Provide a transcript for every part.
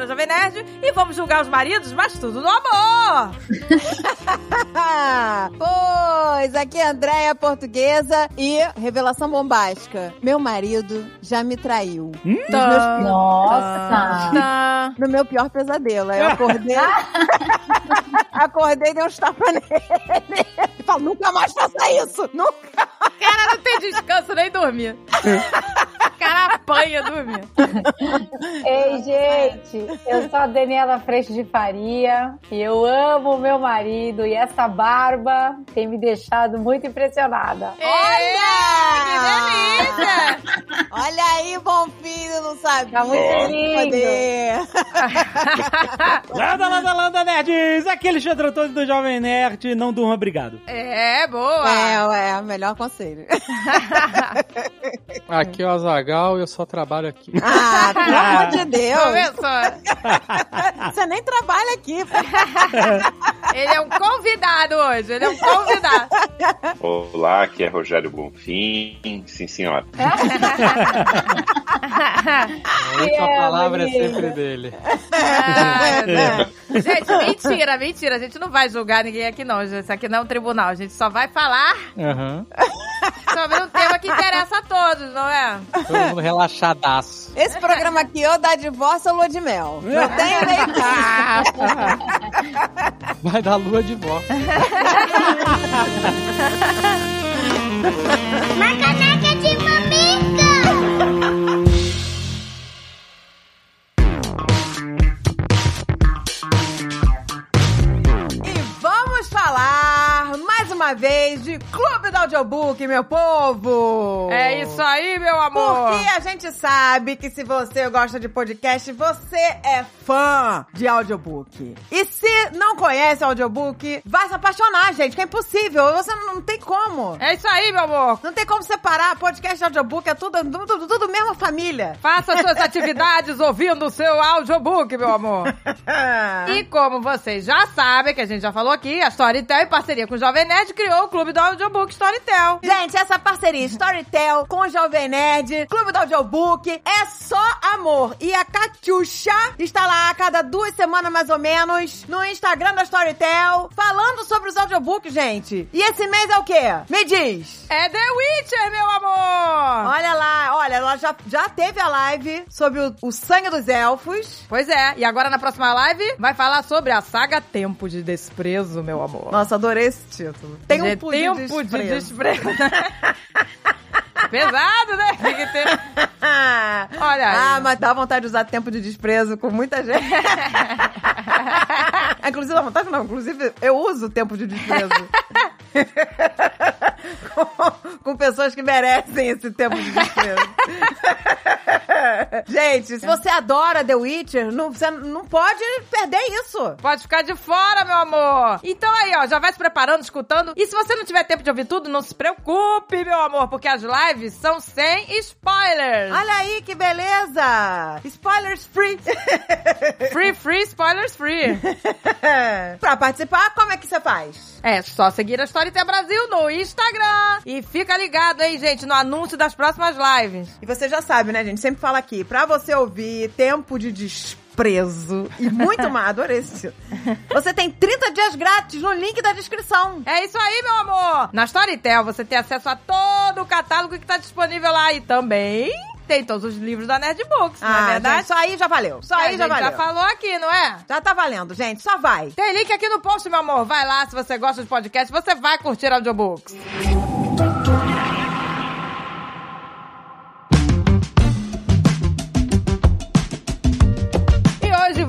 da Jovem Nerd e vamos julgar os maridos, mas tudo no amor! pois, aqui é a Andréia Portuguesa e revelação bombástica. Meu marido já me traiu. Hum? Meus pi- Nossa! Tá. No meu pior pesadelo. Aí eu acordei. acordei e dei uns tapas nele. E falo, nunca mais faça isso! Nunca! Cara, não tem descanso nem dormir. Cara apanha dormir. Ei, gente, eu sou a Daniela Freixo de Faria e eu amo meu marido e essa barba tem me deixado muito impressionada. Olha! Que delícia! Olha aí, bom filho, não sabia. Tá muito lindo. Landa, landa, landa, nerds! Aqui é Alexandre Antônio do Jovem Nerd. Não durma, obrigado. É, boa! É, ué, melhor conselho. Aqui é o Azagal e eu só trabalho aqui. Ah, pelo amor de Deus. Começou. Você nem trabalha aqui. Ele é um convidado hoje, ele é um convidado. Olá, aqui é Rogério Bonfim. Sim, senhora. A última É, palavra é menino. sempre dele. Meu Deus. Gente, mentira, mentira. A gente não vai julgar ninguém aqui, não. gente. Isso aqui não é um tribunal. A gente só vai falar Aham. Sobre um tema que interessa a todos, não é? Todo mundo relaxadaço. Esse programa aqui ou dá divórcio ou lua de mel. Não tem nem Vai dar lua de vó. E uma vez de Clube do Audiobook, meu povo! É isso aí, meu amor. Porque a gente sabe que se você gosta de podcast, você é fã de audiobook. E se não conhece audiobook, vai se apaixonar, gente, que é impossível. Você não, não tem como. É isso aí, meu amor. Não tem como separar podcast e audiobook, é tudo, tudo, tudo mesma família. Faça suas atividades ouvindo o seu audiobook, meu amor. E como vocês já sabem, que a gente já falou aqui, a Storytel, em parceria com o Jovem Nerd, criou o clube do audiobook Storytel. Gente, essa parceria Storytel com o Jovem Nerd, Clube do Audiobook, é só amor. E a Catiuxa está lá a cada duas semanas, mais ou menos, no Instagram da Storytel, falando sobre os audiobooks, gente. E esse mês é o quê? Me diz. É The Witcher, meu amor. Olha lá, olha, ela já, já teve a live sobre o, o sangue dos elfos. Pois é, e agora na próxima live vai falar sobre a saga Tempo de Desprezo, meu amor. Nossa, adorei esse título. Tem um De tempo Tempo de Desprezo. Pesado, né? Tem que ter... Olha aí. Ah, mas dá vontade de usar tempo de desprezo com muita gente. inclusive, dá vontade não. Inclusive, eu uso tempo de desprezo. com, com pessoas que merecem esse tempo de desprezo. gente, se você adora The Witcher, não, você não pode perder isso. Pode ficar de fora, meu amor. Então aí, ó, já vai se preparando, escutando. E se você não tiver tempo de ouvir tudo, não se preocupe, meu amor, porque as lives são sem spoilers. Olha aí que beleza! Spoilers free! Free, free, spoilers free. pra participar, como é que você faz? É só seguir a Storytel Brasil no Instagram. E fica ligado, hein, gente, no anúncio das próximas lives. E você já sabe, né, gente? Sempre fala aqui, pra você ouvir tempo de desprezo e muito mais, adorei esse. Você tem 30 dias grátis no link da descrição. É isso aí, meu amor! Na Storytel você tem acesso a todo o catálogo que tá disponível lá e também tem todos os livros da Nerd Books, não é Ah, verdade? gente, só aí já valeu. Só Que aí já valeu. já falou aqui, não é? Já tá valendo, gente. Só vai. Tem link aqui no post, meu amor. Vai lá, se você gosta de podcast, você vai curtir audiobooks.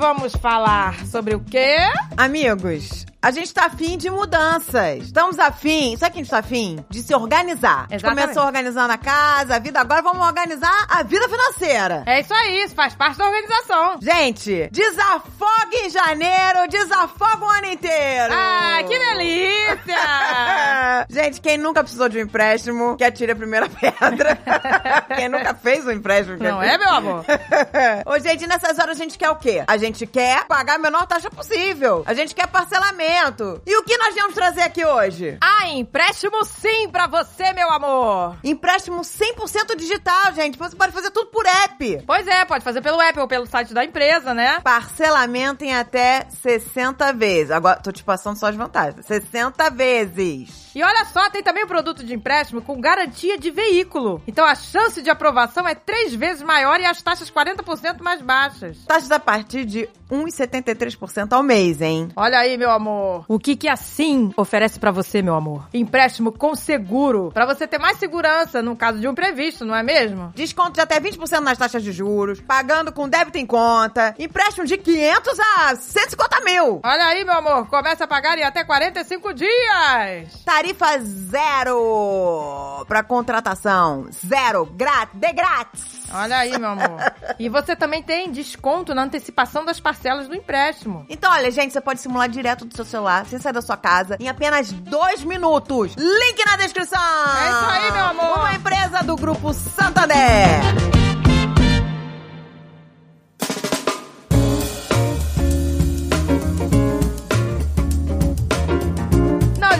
Vamos falar sobre o quê? Amigos, a gente tá afim de mudanças. Estamos afim, sabe que a gente tá afim? De se organizar. A gente Exatamente. começou organizando a casa, a vida, agora vamos organizar a vida financeira. É isso aí, isso faz parte da organização. Gente, desafogue em janeiro, desafoga o ano inteiro. Ah, que delícia! Gente, quem nunca precisou de um empréstimo, que atire a primeira pedra. quem nunca fez um empréstimo. Não é, meu amor? Ô, gente, nessas horas a gente quer o quê? A gente quer pagar a menor taxa possível. A gente quer parcelamento. E o que nós viemos trazer aqui hoje? Ah, empréstimo sim pra você, meu amor. Empréstimo 100% digital, gente. Você pode fazer tudo por app. Pois é, pode fazer pelo app ou pelo site da empresa, né? Parcelamento em até 60 vezes. Agora, tô te passando só as vantagens. 60 vezes. E olha só, tem também o produto de empréstimo com garantia de veículo. Então a chance de aprovação é três vezes maior e as taxas 40% mais baixas. Taxas a partir de 1,73% ao mês, hein? Olha aí, meu amor. O que que assim oferece pra você, meu amor? Empréstimo com seguro, Pra você ter mais segurança no caso de um imprevisto, não é mesmo? Desconto de até 20% nas taxas de juros, pagando com débito em conta, empréstimo de 500 a 150 mil. Olha aí, meu amor, começa a pagar em até 45 dias. Tarifa zero pra contratação. Zero. Grátis. De grátis. Olha aí, meu amor. E você também tem desconto na antecipação das parcelas do empréstimo. Então, olha, gente, você pode simular direto do seu celular, sem sair da sua casa, em apenas dois minutos. Link na descrição. É isso aí, meu amor. Uma empresa do Grupo Santander.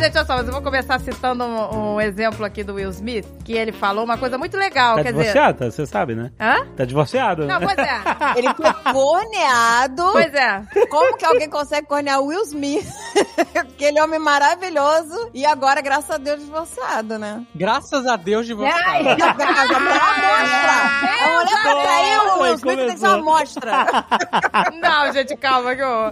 Gente, olha só, mas eu vou começar citando um, um exemplo aqui do Will Smith, que ele falou uma coisa muito legal, Tá quer dizer... divorciado? Você sabe, né? Hã? Tá divorciado, né? Não, pois é. Ele foi corneado. Pois é. Como que alguém consegue cornear o Will Smith? Aquele homem maravilhoso. E agora, graças a Deus, divorciado, né? Graças a Deus de você. Ai, A mulher amostra. A mulher traiu o Will Smith, tem que ser uma amostra. Não, gente, calma, que horror.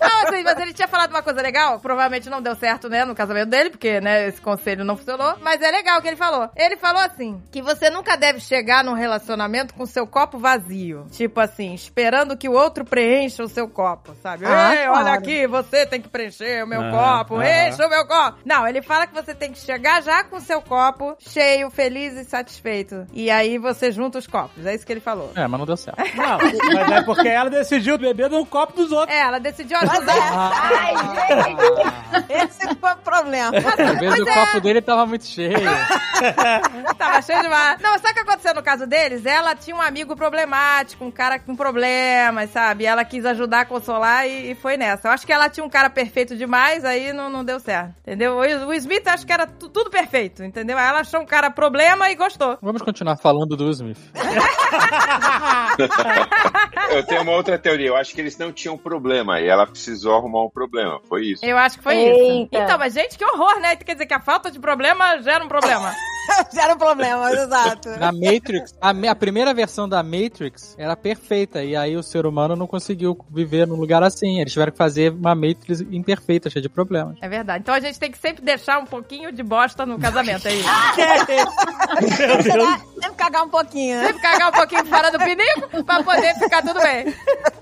Não, assim, mas ele tinha falado uma coisa legal, provavelmente não deu certo, né, no casamento dele, porque, né, esse conselho não funcionou, mas é legal o que ele falou. Ele falou assim, que você nunca deve chegar num relacionamento com seu copo vazio. Tipo assim, esperando que o outro preencha o seu copo, sabe? Ah, Ei, olha claro. aqui, você tem que preencher o meu Ah, copo, ah. encha o meu copo. Não, ele fala que você tem que chegar já com o seu copo cheio, feliz e satisfeito. E aí você junta os copos, é isso que ele falou. É, mas não deu certo. Não, mas é porque ela decidiu beber no copo dos outros. É, ela decidiu Mas ajudar. é, ai, gente. esse foi o problema. Às vezes o copo dele tava muito cheio. Tava cheio demais. Não, sabe o que aconteceu no caso deles? Ela tinha um amigo problemático, um cara com problemas, sabe? Ela quis ajudar a consolar e, e foi nessa. Eu acho que ela tinha um cara perfeito demais, aí não, não deu certo. Entendeu? O, o Smith acho que era tu- tudo perfeito, entendeu? Aí ela achou um cara problema e gostou. Vamos continuar falando do Smith. Eu tenho uma outra teoria. Eu acho que eles não tinham problema e ela precisou arrumar um problema. Foi isso. Eu acho que foi isso. Eita. Então, mas gente, que horror, né? Quer dizer que a falta de problema gera um problema. Gera problema, exato. Na Matrix, a, a primeira versão da Matrix era perfeita. E aí o ser humano não conseguiu viver num lugar assim. Eles tiveram que fazer uma Matrix imperfeita, cheia de problemas. É verdade. Então a gente tem que sempre deixar um pouquinho de bosta no casamento, é isso. Será? Sempre cagar um pouquinho, né? Sempre cagar um pouquinho fora do pinico pra poder ficar tudo bem.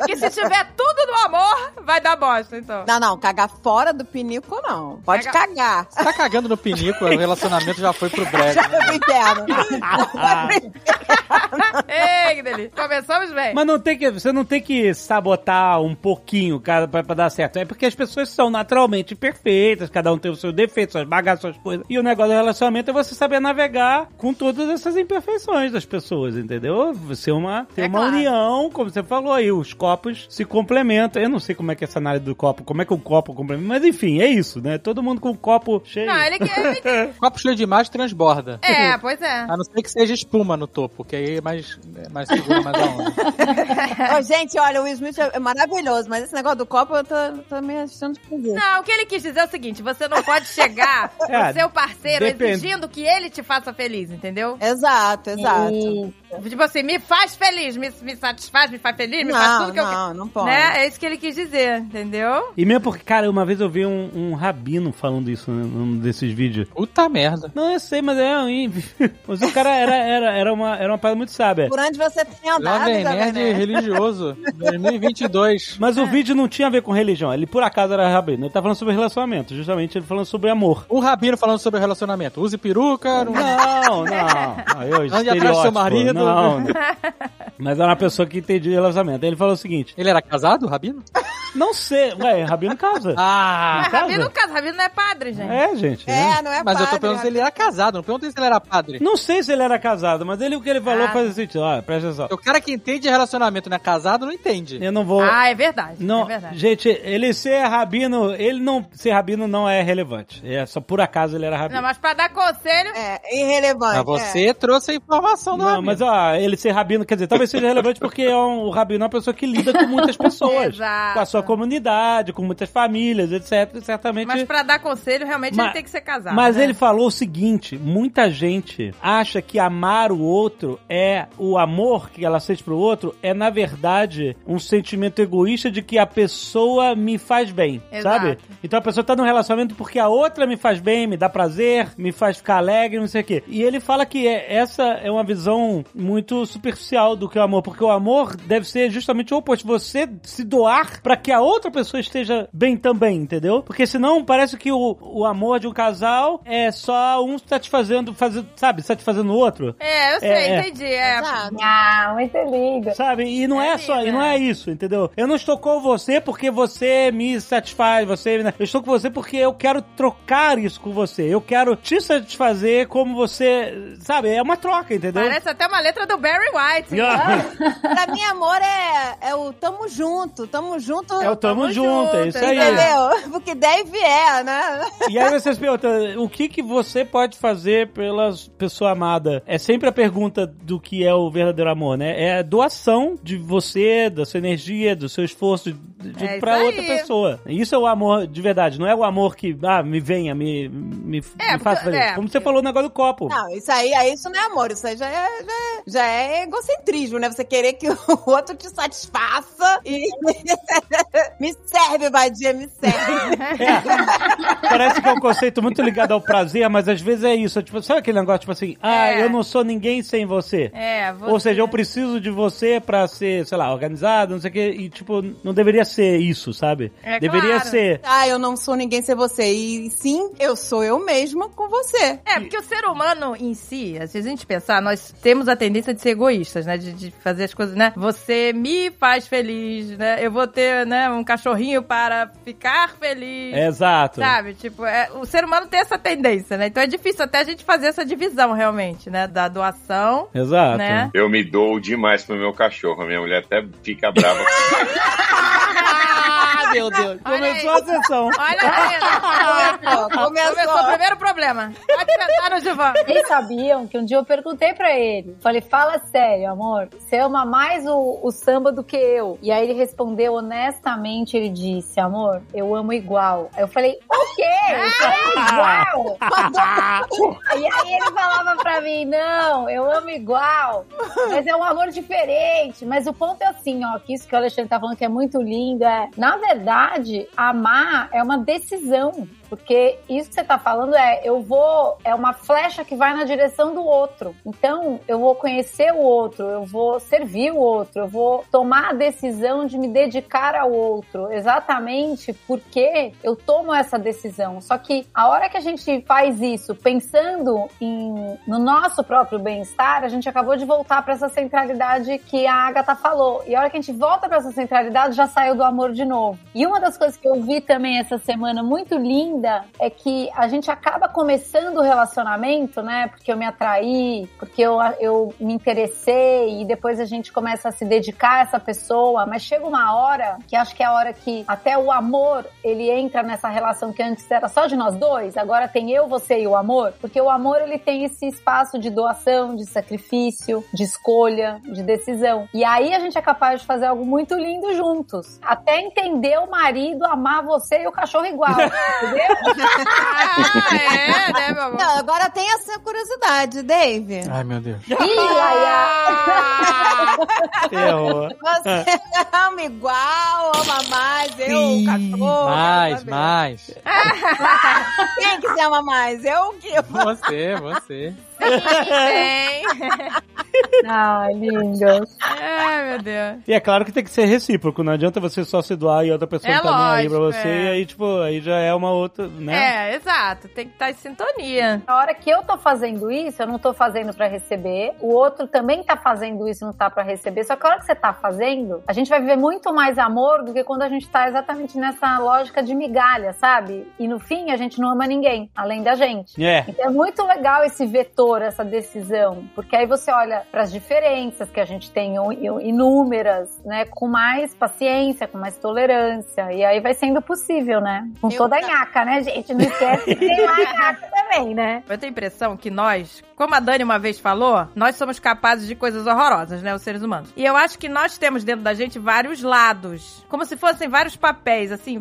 E se tiver tudo no amor, vai dar bosta, então. Não, não, cagar fora do pinico não. Pode Caga- cagar. Você tá cagando no pinico, o relacionamento já foi pro breve. Já foi pro inferno. Ei, que delícia. Começamos bem. Mas não tem que, você não tem que sabotar um pouquinho cara, pra, pra dar certo. É porque as pessoas são naturalmente perfeitas, cada um tem o seu defeito, suas bagagens, suas coisas. E o negócio do relacionamento é você saber navegar com todas essas imperfeições das pessoas, entendeu? Você é uma, ter É uma claro. união, como você falou aí, os copos se complementam. Eu não sei como é que é essa análise do copo, como é que o copo complementa, mas enfim, é isso, né? Todo mundo com o copo cheio. Não, ele quer. Copo cheio demais transborda. É, pois é. A não ser que seja espuma no topo, que aí é mais, é mais seguro, mais a onda. Ô, gente, olha, o Will Smith é maravilhoso, mas esse negócio do copo eu tô, tô meio achando esquisito. Não, o que ele quis dizer é o seguinte: você não pode chegar É, pro seu parceiro depende. exigindo que ele te faça feliz, entendeu? Exato, exato. Isso. Tipo assim, me faz feliz, me, me satisfaz, me faz feliz, me faz Não, tudo que eu quero. não, não pode. Né? É isso que ele quis dizer, entendeu? E mesmo porque, cara, uma vez eu vi um, um rabino falando isso né, num desses vídeos. Puta merda. Não, eu sei, mas é. Mas o cara era, era, era, uma, era uma parada muito sábia. Por onde você tem andado, Jovem Nerd Nerd? religioso. 2022. Mas o vídeo não tinha a ver com religião. Ele por acaso era rabino. Ele tá falando sobre relacionamento. Justamente ele falando sobre amor. Um rabino falando sobre relacionamento. Use peruca. Não... Não, não. Aí, eu, Ande atrás do seu marido. Não. Mas era uma pessoa que entendia relacionamento. Aí ele falou o seguinte: Ele era casado, o rabino? Não sei. Ué, Rabino casa. Ah! Mas casa? Rabino casa, Rabino não é padre, gente. É, gente. né? É, não é Mas eu tô padre, perguntando se ele era casado, não perguntei se ele era padre. Não sei se ele era casado, mas ele, o que ele falou Ah. faz sentido. Ó, presta atenção. O cara que entende de relacionamento não é casado, não entende. Eu não vou. Ah, é verdade. Não, é verdade. gente, ele ser rabino, ele não ser rabino não é relevante. É só por acaso ele era rabino. Não, mas pra dar conselho. É, irrelevante. Mas você trouxe a informação do Não, amigo. mas ó, ele ser rabino, quer dizer, talvez seja relevante porque é um, o rabino é uma pessoa que lida com muitas pessoas. Exato. Com a sua comunidade, com muitas famílias, etc. Certamente. Mas pra dar conselho, realmente Mas- ele tem que ser casado. Mas né? ele falou o seguinte: muita gente acha que amar o outro é o amor que ela sente pro outro, é na verdade um sentimento egoísta de que a pessoa me faz bem, Exato. sabe? Então a pessoa tá num relacionamento porque a outra me faz bem, me dá prazer, me faz ficar alegre, não sei o quê. E ele fala que é- essa é uma visão muito superficial do que é o amor, porque o amor deve ser justamente o oposto, você se doar pra que a outra pessoa esteja bem também, entendeu? Porque senão parece que o, o amor de um casal é só um satisfazendo, fazendo, sabe, satisfazendo o outro. É, eu sei, É, é. entendi. É. Exato. Ah, muito lindo. Sabe? E não é, É só, lindo, e não é isso, entendeu? Eu não estou com você porque você me satisfaz, você, me- eu estou com você porque eu quero trocar isso com você. Eu quero te satisfazer como você, sabe? É uma troca, entendeu? Parece até uma letra do Barry White. Pra mim, amor é, é o tamo junto, tamo junto. É o tamo, Tamo junto, é junto, isso aí. Entendeu? Porque deve é, né? E aí você se pergunta, o que que você pode fazer pela pessoa amada? É sempre a pergunta do que é o verdadeiro amor, né? É a doação de você, da sua energia, do seu esforço de, É pra outra pessoa. Isso é o amor de verdade, não é o amor que, ah, me venha, me, me, É, me faça feliz. é, Como você falou no negócio do copo. Não, isso aí, aí isso não é amor, isso aí já é, já é, já é egocentrismo, né? Você querer que o outro te satisfaça e. me serve, Badia, me serve. Parece que é um conceito muito ligado ao prazer, mas às vezes é isso. é Tipo, sabe aquele negócio, tipo assim, ah, É. eu não sou ninguém sem você. É, você... Ou seja, eu preciso de você pra ser, sei lá, organizado, não sei o quê. E, tipo, não deveria ser isso, sabe? É deveria claro. ser. ah, eu não sou ninguém sem você. E sim, eu sou eu mesma com você. É, porque o ser humano em si, às vezes a gente pensar, nós temos a tendência de ser egoístas, né? De, de fazer as coisas, né? Você me faz feliz, né? Eu vou ter, né, um cachorrinho para ficar feliz. Exato. Sabe? Tipo, é, o ser humano tem essa tendência, né? Então é difícil até a gente fazer essa divisão, realmente, né? Da doação. Exato. Né? Eu me dou demais pro meu cachorro. A minha mulher até fica brava. Ah, meu Deus. Começou Olha a sessão. Olha aí, Começou, começou. o primeiro problema. Pode sentar no divã. Vocês sabiam que um dia eu perguntei pra ele, falei, fala sério, amor, você ama mais o, o samba do que eu? E aí ele respondeu honestamente, ele disse, amor, eu amo igual. Aí eu falei, o quê? Você ama igual? e aí ele falava pra mim, não, eu amo igual, mas é um amor diferente. Mas o ponto é assim, ó, que isso que o Alexandre tá falando que é muito lindo, é, na verdade, amar é uma decisão. Porque isso que você tá falando é, eu vou, é uma flecha que vai na direção do outro. Então, eu vou conhecer o outro, eu vou servir o outro, eu vou tomar a decisão de me dedicar ao outro, exatamente porque eu tomo essa decisão. Só que a hora que a gente faz isso pensando em, no nosso próprio bem-estar, a gente acabou de voltar para essa centralidade que a Agatha falou. E a hora que a gente volta para essa centralidade, já saiu do amor de novo. E uma das coisas que eu vi também essa semana muito linda é que a gente acaba começando o relacionamento, né? Porque eu me atraí, porque eu, eu me interessei e depois a gente começa a se dedicar a essa pessoa, mas chega uma hora que acho que é a hora que até o amor ele entra nessa relação que antes era só de nós dois, agora tem eu, você e o amor, porque o amor ele tem esse espaço de doação, de sacrifício, de escolha, de decisão. E aí a gente é capaz de fazer algo muito lindo juntos. Até entender o marido amar você e o cachorro igual, entendeu? Ah, é, né, meu amor? Não, agora tem essa curiosidade, Dave. Ai, meu Deus. Ih, Laia! Ferrou. Você ama igual, ama mais, eu, o cachorro. Mais, quero saber. mais. Quem que se ama mais? Eu ou que? Você, você. Tem. Ai, lindos. Ai, meu Deus. E é claro que tem que ser recíproco, não adianta você só se doar e outra pessoa É não tá nem aí pra lógico, você, é. e aí, tipo, aí já é uma outra, né? É, exato. Tem que estar em sintonia. Na hora que eu tô fazendo isso, eu não tô fazendo pra receber. O outro também tá fazendo isso e não tá pra receber. Só que a hora que você tá fazendo, a gente vai viver muito mais amor do que quando a gente tá exatamente nessa lógica de migalha, sabe? E no fim, a gente não ama ninguém, além da gente. É. Então é muito legal esse vetor, essa decisão, porque aí você olha para as diferenças que a gente tem in- inúmeras, né, com mais paciência, com mais tolerância, e aí vai sendo possível, né? Com Eu- toda a nhaca, né, gente? Não esquece que tem lá a nhaca também, né? Eu tenho a impressão que nós, como a Dani uma vez falou, nós somos capazes de coisas horrorosas, né? Os seres humanos. E eu acho que nós temos dentro da gente vários lados. Como se fossem vários papéis, assim.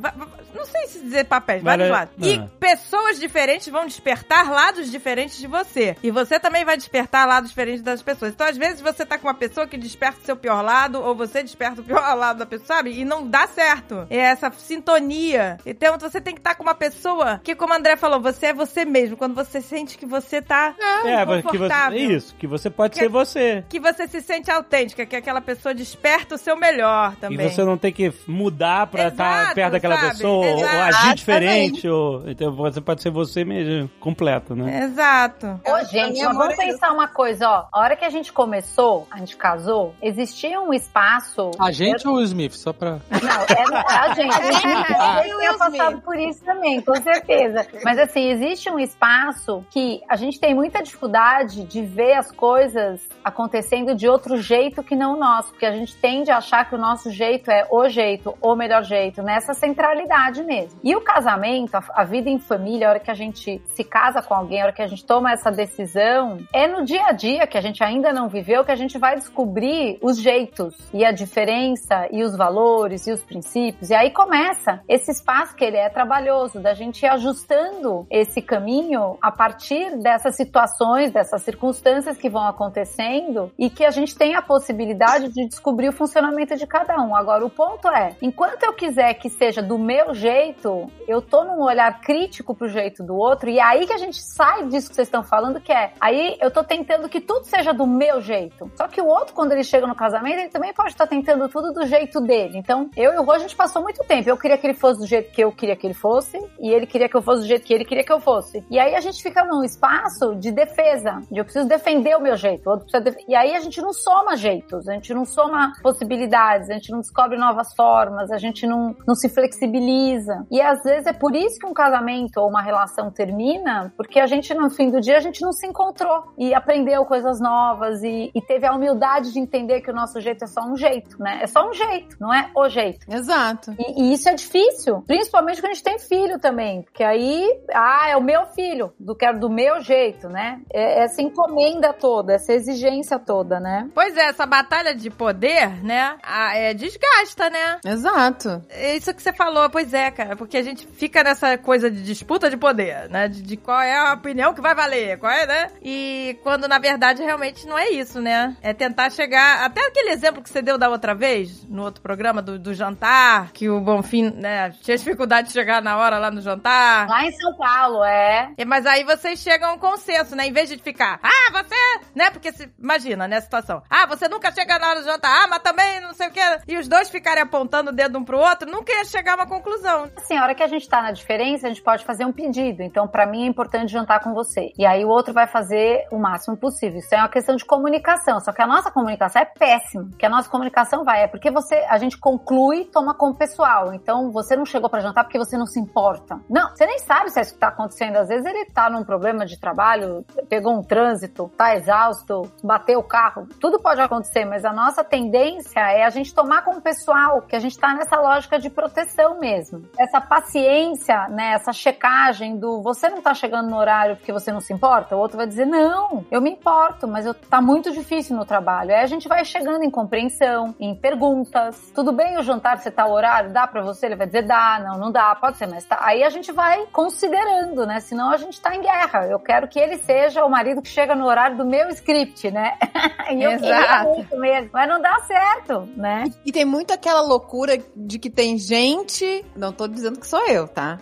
Não sei se dizer papéis, vários lados. E Ah. pessoas diferentes vão despertar lados diferentes de você. E você também vai despertar lados diferentes das pessoas. Então, às vezes, você tá com uma pessoa que desperta o seu pior lado, ou você desperta o pior lado da pessoa, sabe? E não dá certo. É essa sintonia. Então, você tem que estar com uma pessoa que, como o André falou, você é você mesmo. Quando você sente que você tá É, mas que você, confortável. isso, que você pode Que- ser você. Que você se sente autêntica, que aquela pessoa desperta o seu melhor E também. você não tem que mudar pra Exato, estar perto daquela sabe? pessoa, ou, ou Exato. agir diferente, ou, então você pode ser você mesmo, completo, né? Exato. Ô, Pra gente, vamos é isso. pensar uma coisa, ó. A hora que a gente começou, a gente casou, existia um espaço. A gente ou o Smith? Só pra. Não, é a gente. A gente É, eu eu tinha passado por isso também, com certeza. Mas assim, existe um espaço que a gente tem muita dificuldade de ver as coisas acontecendo de outro jeito que não o nosso, porque a gente tende a achar que o nosso jeito é o jeito, o melhor jeito, nessa centralidade mesmo. E o casamento, a, a vida em família, a hora que a gente se casa com alguém, a hora que a gente toma essa decisão, é no dia a dia que a gente ainda não viveu que a gente vai descobrir os jeitos e a diferença e os valores e os princípios. E aí começa esse espaço que ele é trabalhoso, da gente ir ajustando esse caminho a partir dessas situações, dessas circunstâncias que vão acontecendo e que a gente tem a possibilidade de descobrir o funcionamento de cada um. Agora, o ponto é, enquanto eu quiser que seja do meu jeito, eu tô num olhar crítico pro jeito do outro e é aí que a gente sai disso que vocês estão falando, que é, aí eu tô tentando que tudo seja do meu jeito. Só que o outro, quando ele chega no casamento, ele também pode estar tentando tudo do jeito dele. Então, eu e o Rô, a gente passou muito tempo. Eu queria que ele fosse do jeito que eu queria que ele fosse, e ele queria que eu fosse do jeito que ele queria que eu fosse. E aí a gente fica num espaço de defesa, de eu preciso defender o meu jeito. o outro precisa E aí a gente não soma jeitos, a gente não soma possibilidades, a gente não descobre novas formas, a gente não, não se flexibiliza. E às vezes é por isso que um casamento ou uma relação termina, porque a gente, no fim do dia, a gente não se encontrou e aprendeu coisas novas e, e teve a humildade de entender que o nosso jeito é só um jeito, né? É só um jeito, não é o jeito. Exato. E, e isso é difícil, principalmente quando a gente tem filho também, porque aí, ah, é o meu filho, do quero do meu jeito, né? É essa encomenda toda, essa exigência toda, né? Pois é, essa batalha de poder, né? a- é, desgasta, né? Exato. É isso que você falou, pois é, cara. Porque a gente fica nessa coisa de disputa de poder, né? De, de qual é a opinião que vai valer, qual é, né? E quando na verdade realmente não é isso, né? É tentar chegar. Até aquele exemplo que você deu da outra vez, no outro programa, do, do jantar, que o Bonfim, né? Tinha dificuldade de chegar na hora lá no jantar. Lá em São Paulo, é. É, Mas aí vocês chegam a um consenso, né? Em vez de ficar, ah, você, né? Porque se, imagina, né, a situação. Ah, você nunca chega na hora do jantar, ah, mas também não sei o quê. E os dois ficarem apontando o dedo um pro outro, nunca ia chegar a uma conclusão. Assim, a hora que a gente tá na diferença, a gente pode fazer um pedido. Então, pra mim é importante jantar com você. E aí o outro vai fazer o máximo possível. Isso é uma questão de comunicação. Só que a nossa comunicação é péssima. Que a nossa comunicação vai é porque você, a gente conclui, toma como pessoal. Então, você não chegou pra jantar porque você não se importa. Não, você nem sabe se é isso que tá acontecendo. Às vezes ele tá num problema de trabalho, pegou um trânsito, tá exausto, bateu o carro. Tudo pode acontecer, mas a nossa tendência é a gente tomar como pessoal, que a gente tá nessa lógica de proteção mesmo. Essa paciência, né, essa checagem do você não tá chegando no horário porque você não se importa, o outro vai dizer, não, eu me importo, mas eu, tá muito difícil no trabalho. Aí a gente vai chegando em compreensão, em perguntas. Tudo bem o jantar, você tá o horário? Dá pra você? Ele vai dizer, dá, não, não dá, pode ser, mas tá. Aí a gente vai considerando, né? Senão a gente tá em guerra. Eu quero que ele seja o marido que chega no horário do meu script, né? e eu Exato. muito mesmo. Mas não dá certo, né? E tem muito aquela loucura de que tem gente. Não tô dizendo que sou eu, tá?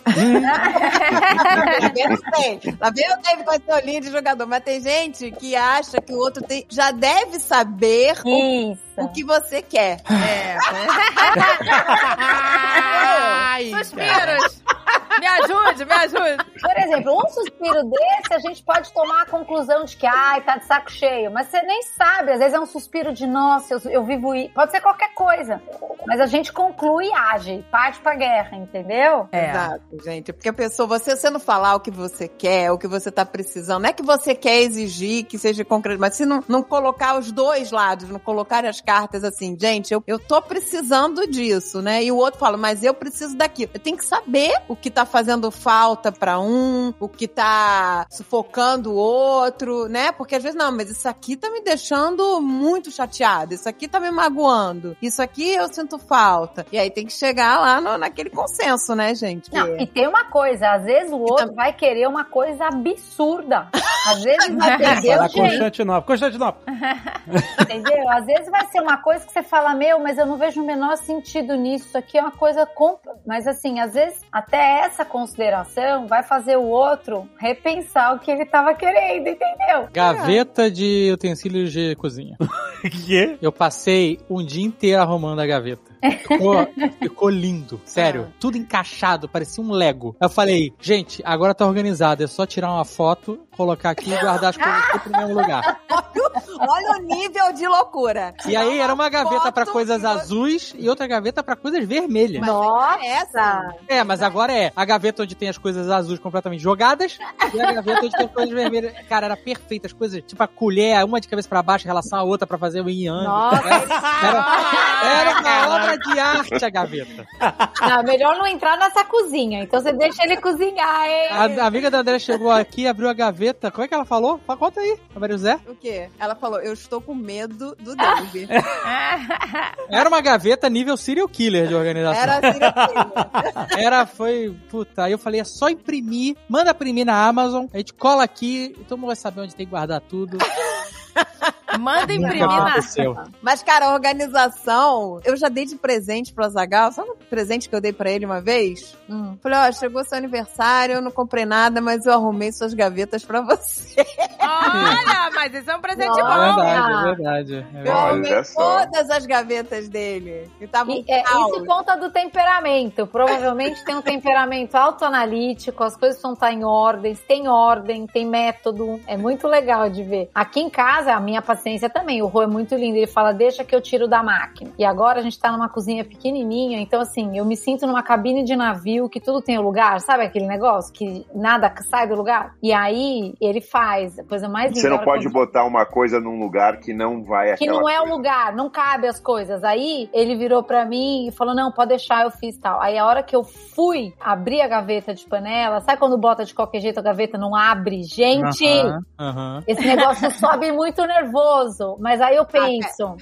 Lá vem o Dave. Com a seu de jogador. Mas tem gente que acha que o outro tem, já deve saber o, o que você quer. É. Cara. Suspiros. Me ajude, me ajude. Por exemplo, um suspiro desse, a gente pode tomar a conclusão de que, ai, tá de saco cheio. Mas você nem sabe, às vezes é um suspiro de, nossa, eu, eu vivo isso. Pode ser qualquer coisa. Mas a gente conclui e age, parte pra guerra, entendeu? É. Exato, gente. Porque a pessoa, você, você não falar o que você quer, o que você tá precisando, não é que você quer exigir que seja concreto, mas se não, não colocar os dois lados, não colocar as cartas assim, gente, eu, eu tô precisando disso, né? E o outro fala, mas eu preciso daquilo. Eu tenho que saber o que tá fazendo falta pra um, o que tá sufocando o outro, né? Porque às vezes, não, mas isso aqui tá me deixando muito chateado, isso aqui tá me magoando, isso aqui eu sinto falta. E aí tem que chegar lá no- naquele consenso, né, gente? Não, e tem uma coisa, às vezes o outro vai querer uma coisa absurda. Às vezes vai perder Para o jeito, Constantinopla. Constantinopla. entendeu? Às vezes vai ser uma coisa que você fala, meu, mas eu não vejo o menor sentido nisso. Isso aqui é uma coisa. comp-" Mas assim, às vezes até essa consideração vai fazer o outro repensar o que ele tava querendo, entendeu? Gaveta de utensílios de cozinha. Que? Eu passei um dia inteiro arrumando a gaveta. Ficou, ficou lindo. Sério. Tudo encaixado, parecia um Lego. Eu falei, gente, agora tá organizado. É só tirar uma foto, colocar aqui e guardar as coisas tudo no mesmo lugar. Olha o nível de loucura. E aí era uma gaveta pra foto coisas azuis e outra gaveta pra coisas vermelhas. Nossa! Essa. É, mas agora é a gaveta onde tem as coisas azuis completamente jogadas e a gaveta onde tem as coisas vermelhas. Cara, era perfeita. As coisas, tipo a colher, uma de cabeça pra baixo em relação à outra pra fazer o yin yang. Nossa. Era, era uma obra de arte a gaveta. Não, melhor não entrar nessa cozinha. Então você deixa ele cozinhar, hein? A, a amiga da André chegou aqui, abriu a gaveta. Como é que ela falou? Fala, Conta aí, a Maria José. O quê? Ela falou, eu estou com medo do Dave. Era uma gaveta nível serial killer de organização. Era assim, assim. Era, foi. Puta, aí eu falei, é só imprimir, manda imprimir na Amazon, a gente cola aqui, todo mundo vai saber onde tem que guardar tudo. Manda imprimir na. Mas, cara, a organização, eu já dei de presente pro Azagal. Sabe o presente que eu dei pra ele uma vez? Hum. Falei, ó, chegou seu aniversário, eu não comprei nada, mas eu arrumei suas gavetas pra você. Olha, mas isso é um presente Nossa. bom. verdade, é verdade. É Eu verdade. arrumei só. todas as gavetas dele. Que estavam E, é, isso conta do temperamento. Provavelmente tem um temperamento autoanalítico, as coisas estão tá em ordem, tem ordem, tem método. É muito legal de ver. Aqui em casa, a minha paciência também. O Rô é muito lindo. Ele fala, deixa que eu tiro da máquina. E agora a gente tá numa cozinha pequenininha, então assim, eu me sinto numa cabine de navio que tudo tem o lugar. Sabe aquele negócio que nada sai do lugar? E aí ele faz a coisa mais linda. Você não pode eu- botar uma coisa num lugar que não vai que não é o lugar, não cabe as coisas. Aí ele virou pra mim e falou: Não, pode deixar, eu fiz tal. Aí a hora que eu fui abrir a gaveta de panela, sabe quando bota de qualquer jeito a gaveta não abre? Gente! Aham, aham. Esse negócio sobe muito nervoso. Mas aí eu penso,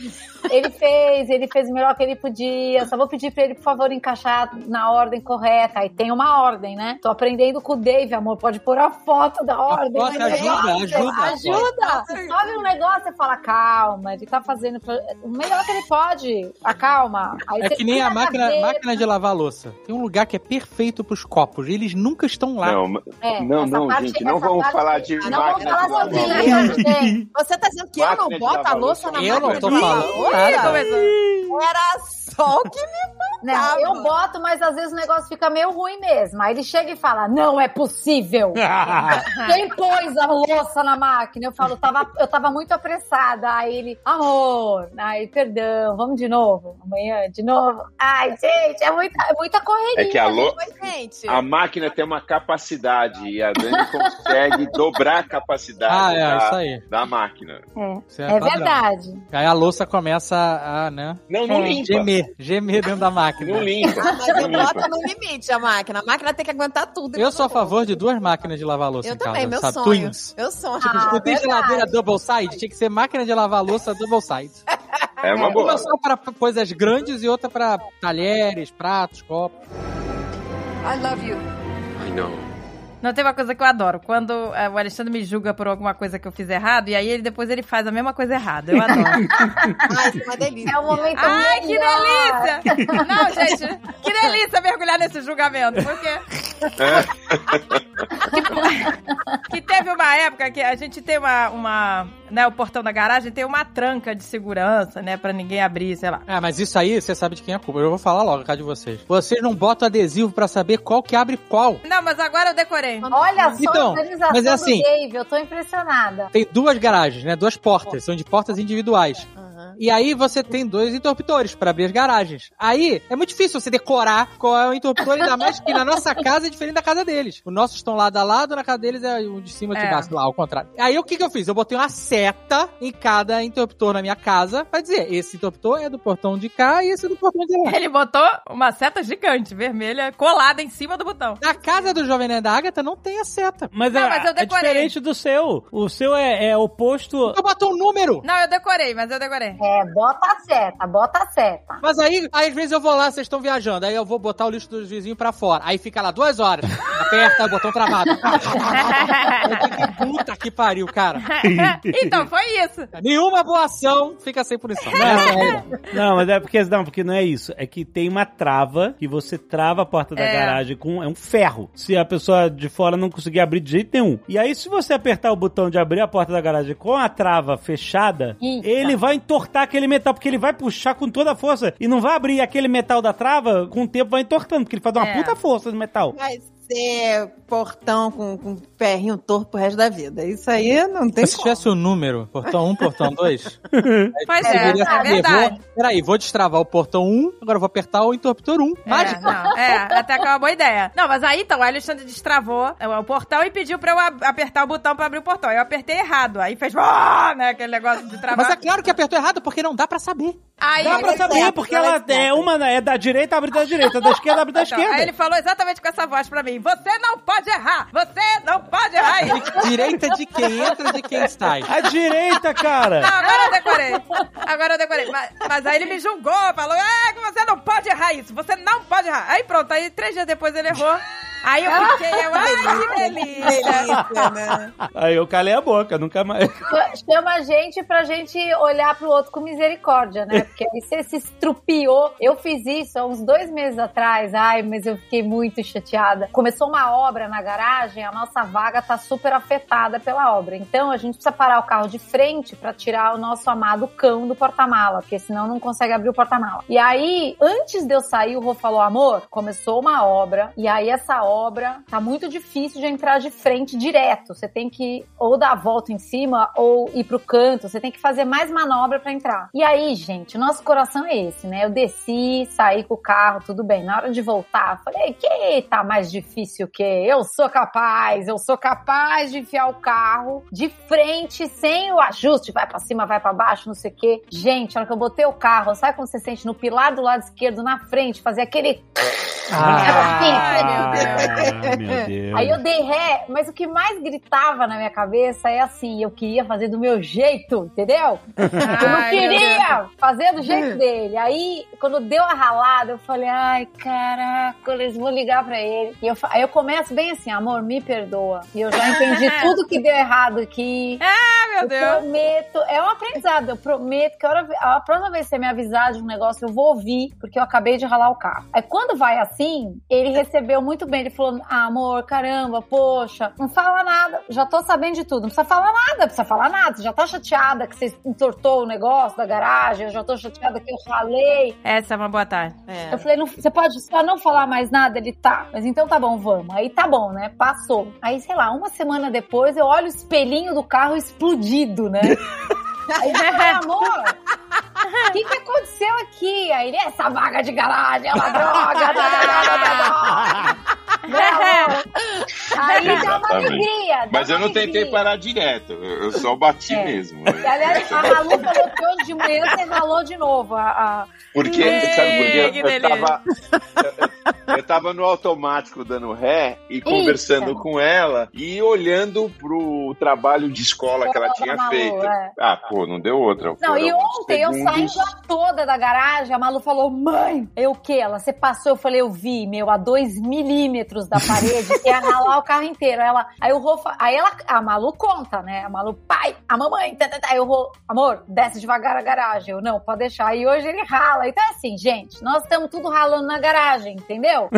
ele fez, ele fez o melhor que ele podia. Só vou pedir pra ele, por favor, encaixar na ordem correta. Aí tem uma ordem, né? Tô aprendendo com o Dave, amor. Pode pôr a foto da ordem. foto Mas ajuda, ajuda. Ajuda! Você sobe um negócio e fala, calma, ele tá fazendo o melhor que ele pode. Acalma. Aí É que nem a máquina, máquina de lavar louça. Tem um lugar que é perfeito pros copos. Eles nunca estão lá. Não, É, não, não, parte- gente, não vamos falar de Não vamos máquina falar de lavar louça. né? Você tá dizendo que eu não de boto a louça louça. na Eu não máquina tô de lavar falando louça? nada. Era só o que me Não, faltava. eu boto, mas às vezes o negócio fica meio ruim mesmo. Aí ele chega e fala: Não é possível. Quem pôs a louça na máquina? Eu falo, tava, eu tava muito apressada. Aí ele, amor, ai, perdão, vamos de novo. Amanhã, de novo. Ai, gente, é muita, é muita correria. É que a, lo- Oi, gente. a máquina tem uma capacidade e a Dani consegue dobrar a capacidade Ah, é, da, isso aí. da máquina. Isso É padrão. verdade. Aí a louça começa a, né, Não, não É, limpa. gemer, gemer dentro da máquina. Não limpa. Ah, mas eu não limpa. boto no limite a máquina. A máquina tem que aguentar tudo. Eu sou a favor de duas máquinas de lavar louça Eu em também, casa, meu sabe? sonho. Twins. Eu sonho. Tipo, Ah, não tem geladeira double side, tinha que ser máquina de lavar louça double side. É uma boa. Uma só para coisas grandes e outra para talheres, pratos, copos. I love you. I know. Não tem uma coisa que eu adoro. Quando eh, o Alexandre me julga por alguma coisa que eu fiz errado, e aí ele depois ele faz a mesma coisa errada. Eu adoro. Ai, é uma delícia. É o momento Ai, que melhor. delícia! Não, gente, que delícia mergulhar nesse julgamento, porque. que, que teve uma época que a gente tem uma, uma. Né, o portão da garagem tem uma tranca de segurança, né, pra ninguém abrir, sei lá. É, mas isso aí, você sabe de quem é a culpa. Eu vou falar logo, cá de vocês. Vocês não botam adesivo pra saber qual que abre qual. Não, mas agora eu decorei. Olha só Então, a organização mas é assim. do Dave, eu tô impressionada. Tem duas garagens, né? Duas portas. São de portas individuais. E aí você tem dois interruptores pra abrir as garagens. Aí é muito difícil você decorar qual é o interruptor, ainda mais que na nossa casa é diferente da casa deles. Os nossos estão lado a lado, na casa deles é o de cima de É. baixo, lá, ao contrário. Aí o que que eu fiz? Eu botei uma seta em cada interruptor na minha casa pra dizer, esse interruptor é do portão de cá e esse é do portão de lá. Ele botou uma seta gigante, vermelha, colada em cima do botão. Na casa do Jovem Nerd da Agatha não tem a seta. Mas, Não, é, mas eu é diferente do seu. O seu é, é oposto. Eu botou um número. Não, eu decorei, mas eu decorei. É, bota a seta, bota a seta. Mas aí, aí, às vezes eu vou lá, vocês estão viajando, aí eu vou botar o lixo dos vizinhos pra fora. Aí fica lá duas horas. Aperta, o botão travado. Puta que pariu, cara. então, foi isso. Nenhuma boa ação fica sem punição. Não, é realidade. Não, mas é porque não, porque não é isso. É que tem uma trava que você trava a porta da É. garagem com é um ferro. Se a pessoa de fora não conseguir abrir de jeito nenhum. E aí se você apertar o botão de abrir a porta da garagem com a trava fechada, Eita. ele vai entortar aquele metal porque ele vai puxar com toda a força e não vai abrir aquele metal da trava, com o tempo vai entortando, porque ele faz uma É. puta força no metal. Vai ser portão com, com ferrinho torto pro resto da vida. Isso aí não tem Mas se como. tivesse o número, portão 1, portão 2, Pois é, é saber. verdade. Vou, peraí, vou destravar o portão 1, agora eu vou apertar o interruptor 1. É, Mágico. não, é, até que é uma boa ideia. Não, mas aí então, o Alexandre destravou é, o portão e pediu pra eu apertar o botão pra abrir o portão. Eu apertei errado. Aí fez, "Ah", né, aquele negócio de travar. Mas é claro que apertou errado, porque não dá pra saber. Aí, Dá pra saber, certo, porque ela é é uma é da direita, abre da direita, da esquerda, abre da Então, esquerda. aí ele falou exatamente com essa voz pra mim: Você não pode errar! Você não pode errar! Aí, Direita de quem entra, de quem sai. A direita, cara. Não, agora eu decorei. Agora eu decorei. Mas, mas aí ele me julgou, falou: É, que você não pode errar isso, você não pode errar. Aí pronto, aí três dias depois ele errou. Aí eu fiquei, eu, ai, que delícia. Delícia, né? Aí eu calei a boca, nunca mais. Chama a gente pra gente olhar pro outro com misericórdia, né? Porque aí você se estrupiou. Eu fiz isso há uns dois meses atrás. Ai, mas eu fiquei muito chateada. Começou uma obra na garagem, a nossa vaga tá super afetada pela obra. Então a gente precisa parar o carro de frente pra tirar o nosso amado cão do porta-mala, porque senão não consegue abrir o porta-mala. E aí, antes de eu sair, o Rô falou: amor, começou uma obra, e aí essa obra tá muito difícil de entrar de frente direto. Você tem que ou dar a volta em cima ou ir pro canto. Você tem que fazer mais manobra pra entrar. E aí, gente, nosso coração é esse, né? Eu desci, saí com o carro, tudo bem. Na hora de voltar, falei, que tá mais difícil que eu sou capaz, eu sou capaz de enfiar o carro de frente sem o ajuste, vai pra cima, vai pra baixo, não sei o quê. Gente, a hora que eu botei o carro, sabe quando você sente no pilar do lado esquerdo na frente, fazer aquele Ai, meu Ah, meu Deus. Aí eu dei ré, mas o que mais gritava na minha cabeça é assim, eu queria fazer do meu jeito, entendeu? Eu não queria fazer do jeito dele. Aí, quando deu a ralada, eu falei, ai, caraca, eles vou ligar pra ele. E eu, aí eu começo bem assim, amor, me perdoa. E eu já entendi tudo que deu errado aqui. Ah, meu Eu Deus. prometo, é um aprendizado. Eu prometo que a, hora, a próxima vez que você me avisar de um negócio, eu vou ouvir, porque eu acabei de ralar o carro. Aí quando vai assim, ele recebeu muito bem. Ele falou: ah, amor, caramba, poxa, não fala nada. Já tô sabendo de tudo. Não precisa falar nada, não precisa falar nada. Você já tá chateada que você entortou o negócio da garagem, eu já tô chateada que eu ralei. Essa é uma boa tarde. É. Eu falei, não, você pode só não falar mais nada? Ele tá. Mas então tá bom, vamos. Aí tá bom, né? Passou. Aí, sei lá, uma semana depois eu olho o espelhinho do carro explodido, né? Aí eu falei, amor, o que, que aconteceu aqui? Aí ele, essa vaga de garagem é uma droga. Amor? Aí dá uma Exatamente. alegria. dá Mas eu não tentei parar direto. Eu eu só bati É. mesmo. Aliás, a Malu falou que hoje de manhã você ralou de novo. A, a- Porque, Ei, sabe por quê? que Eu tava. eu tava no automático dando ré e conversando com ela e olhando pro trabalho de escola que ela tinha Malu, feito. é. Ah, pô, não deu outra. Não, e ontem eu segundos. saindo a toda da garagem, a Malu falou, mãe, eu o quê? Ela, você passou, eu falei, eu vi, meu, a dois milímetros da parede, que ia ralar o carro inteiro. Aí ela, aí o Rô, aí ela, a Malu conta, né? A Malu, pai, a mamãe, tá, tá, tá. Aí o Rô, amor, desce devagar a garagem. Eu, não, pode deixar. E hoje ele rala. Então é assim, gente, nós estamos tudo ralando na garagem, entendeu?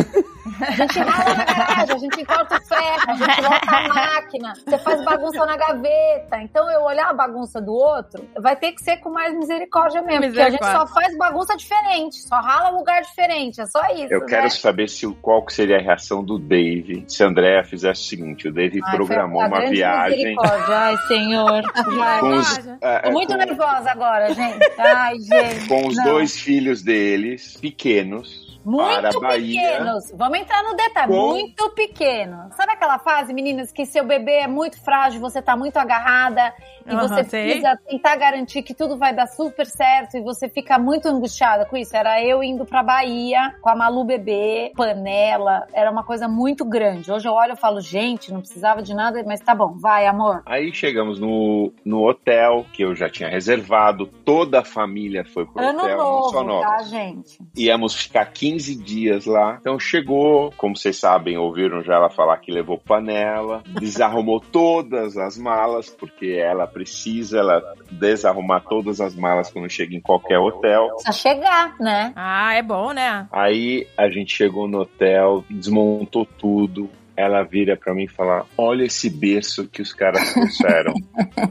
A gente rala na garagem, a gente encorta o ferro, a gente volta a máquina, você faz bagunça na gaveta. Então eu olhar a bagunça do outro, vai ter que ser com mais misericórdia mesmo. Porque a gente Misericórdia. só faz bagunça diferente, só rala lugar diferente, é só isso. Eu quero né? saber se qual que seria a reação do Dave se a Andrea fizesse o seguinte: o Dave Ai, programou uma viagem misericórdia. Ai, senhor. Vai. com os, é, Tô muito com- nervosa agora, gente. Ai, gente. com os Não. dois filhos deles, pequenos, Muito pequenos. Vamos entrar no detalhe. Com- Muito pequeno. Sabe aquela fase, meninas, que seu bebê é muito frágil, você tá muito agarrada e Aham, você sei. precisa tentar garantir que tudo vai dar super certo e você fica muito angustiada com isso. Era eu indo pra Bahia com a Malu bebê, panela. Era uma coisa muito grande. Hoje eu olho e falo, gente, não precisava de nada, mas tá bom, vai, amor. Aí chegamos no, no hotel que eu já tinha reservado, toda a família foi pro Ano hotel, não só novo, nós. tá, gente? Íamos ficar 15 dias lá. Então chegou, como vocês sabem, ouviram já ela falar que levou panela, desarrumou todas as malas, porque ela precisa ela desarrumar todas as malas quando chega em qualquer hotel. Precisa chegar, né? Ah, é bom, né? Aí a gente chegou no hotel, desmontou tudo. Ela vira pra mim e fala: Olha esse berço que os caras trouxeram.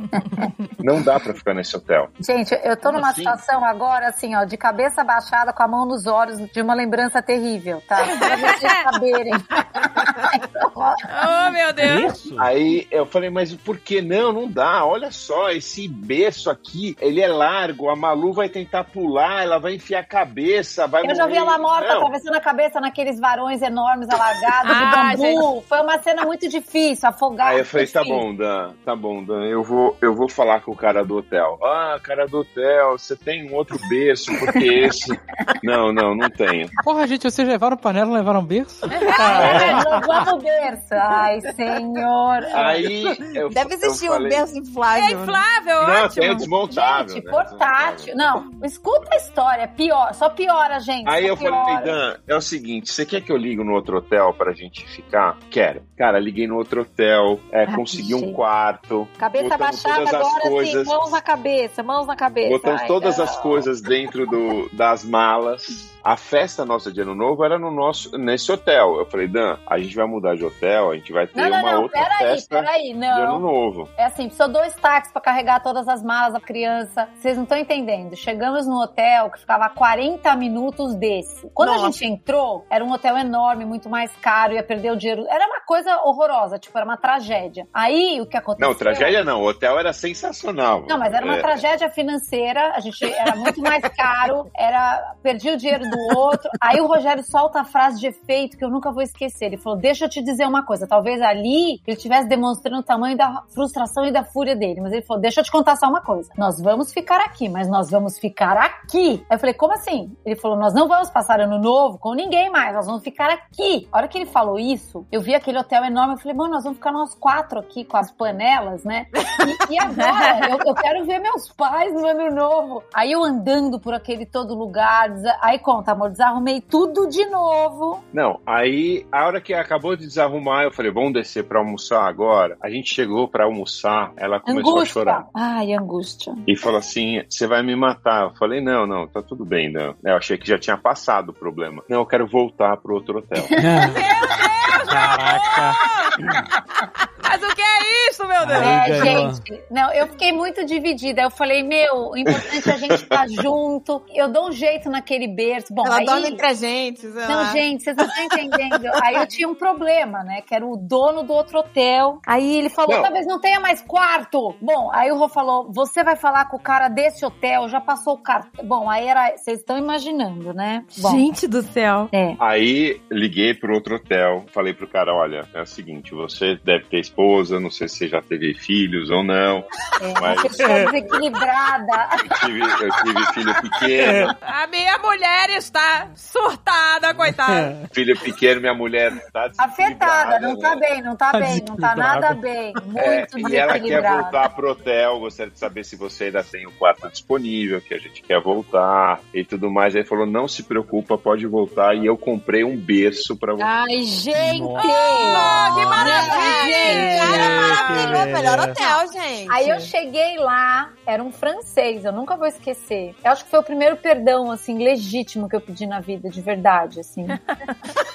Não dá pra ficar nesse hotel. Gente, eu tô numa assim? situação agora, assim, ó, de cabeça baixada, com a mão nos olhos, de uma lembrança terrível, tá? Pra vocês saberem. Oh, meu Deus. Isso? Aí eu falei, mas por que não? Não dá. Olha só, esse berço aqui, ele é largo. A Malu vai tentar pular, ela vai enfiar a cabeça, vai Eu já vi morrer. ela morta, Não. atravessando a cabeça naqueles varões enormes alargados Ah, de bambu. Foi uma cena muito difícil, afogada. Aí eu falei, tá bom, Dan, tá bom, Dan, eu vou, eu vou falar com o cara do hotel. Ah, cara do hotel, você tem um outro berço, porque esse... Não, não, não tenho. Porra, gente, vocês levaram panela, não levaram berço? É, vamos berço. Ai, senhor. Aí eu Deve existir eu um falei, berço É inflável. né? inflável, Não, ótimo. tem desmontável. Gente, né? portátil. Não, escuta a história. Pior, só piora, gente. Aí eu falei, piora. Dan, é o seguinte, você quer que eu ligue no outro hotel pra gente ficar? Quero. Cara, liguei no outro hotel, é, consegui um quarto. Cabeça baixada agora, coisas, assim, mãos na cabeça, mãos na cabeça. Botamos Ai, todas não. as coisas dentro do, das malas. A festa nossa de ano novo era no nosso, nesse hotel. Eu falei, Dan, a gente vai mudar de hotel, a gente vai ter Não, não, uma não, outra peraí, festa peraí, de ano não. novo. É assim, precisou dois táxis pra carregar todas as malas da criança. Vocês não estão entendendo. Chegamos no hotel que ficava a 40 minutos desse. Quando a Nossa. gente entrou, era um hotel enorme, muito mais caro, ia perder o dinheiro. Era uma coisa horrorosa, tipo, era uma tragédia. Aí, o que aconteceu... Não, tragédia não, o hotel era sensacional. Não, mas era uma É, tragédia financeira, a gente era muito mais caro, era perdi o dinheiro do outro. Aí o Rogério solta a frase de efeito que eu nunca vou esquecer. Ele falou: "Deixa eu te dizer uma coisa, talvez ali ele estivesse demonstrando o tamanho da frustração e da fúria dele, mas ele falou: "Deixa eu te contar só uma coisa. Nós vamos ficar aqui, mas nós vamos ficar aqui". Aí eu falei: "Como assim?". Ele falou: "Nós não vamos passar ano novo com ninguém mais, nós vamos ficar aqui". A hora que ele falou isso, eu vi aquele hotel enorme, eu falei: "Mano, nós vamos ficar nós quatro aqui com as panelas, né?" E, e agora? eu, eu quero ver meus pais no ano novo. Aí eu andando por aquele todo lugar. Aí conta, amor, desarrumei tudo de novo. Não, aí a hora que acabou de desarrumar, eu falei, vamos descer pra almoçar agora. A gente chegou pra almoçar, ela começou a angústia. chorar. Ai, angústia. E falou assim: você vai me matar. Eu falei: não, não, tá tudo bem, não. Eu achei que já tinha passado o problema. Não, eu quero voltar pro outro hotel. Caraca. Mas o isso, meu Deus? Aí É, ganhou. gente, não, eu fiquei muito dividida. Eu falei, meu, o importante é a gente estar junto. Eu dou um jeito naquele berço. Bom, Ela aí... dorme entre a gente. sei Não, lá. gente, vocês não estão entendendo. Aí eu tinha um problema, né? Que era o dono do outro hotel. Aí ele falou: Não. talvez não tenha mais quarto. Bom, aí o Rô falou: você vai falar com o cara desse hotel, já passou o cartão. Bom, aí era. Vocês estão imaginando, né? Bom, Gente do céu. é. Aí liguei pro outro hotel, falei pro cara: olha, é o seguinte, você deve ter esposa, não sei se você você já teve filhos ou não. É, Mas- ficou desequilibrada. Eu tive, eu tive filho pequeno. A minha mulher está surtada, coitada. Filho pequeno, minha mulher tá Afetada, desequilibrada, não tá né? bem, não tá Tá bem, não tá nada bem. É, Muito e ela quer voltar pro hotel, gostaria de saber se você ainda tem o quarto disponível, que a gente quer voltar e tudo mais. Aí falou: não se preocupa, pode voltar. E eu comprei um berço pra você. Ai, gente! Ah, que maravilha! Gente, É, maravilhoso. que Melhor beleza. hotel, gente. Aí eu cheguei lá, era um francês, eu nunca vou esquecer. Eu acho que foi o primeiro perdão, assim, legítimo que eu pedi na vida, de verdade, assim.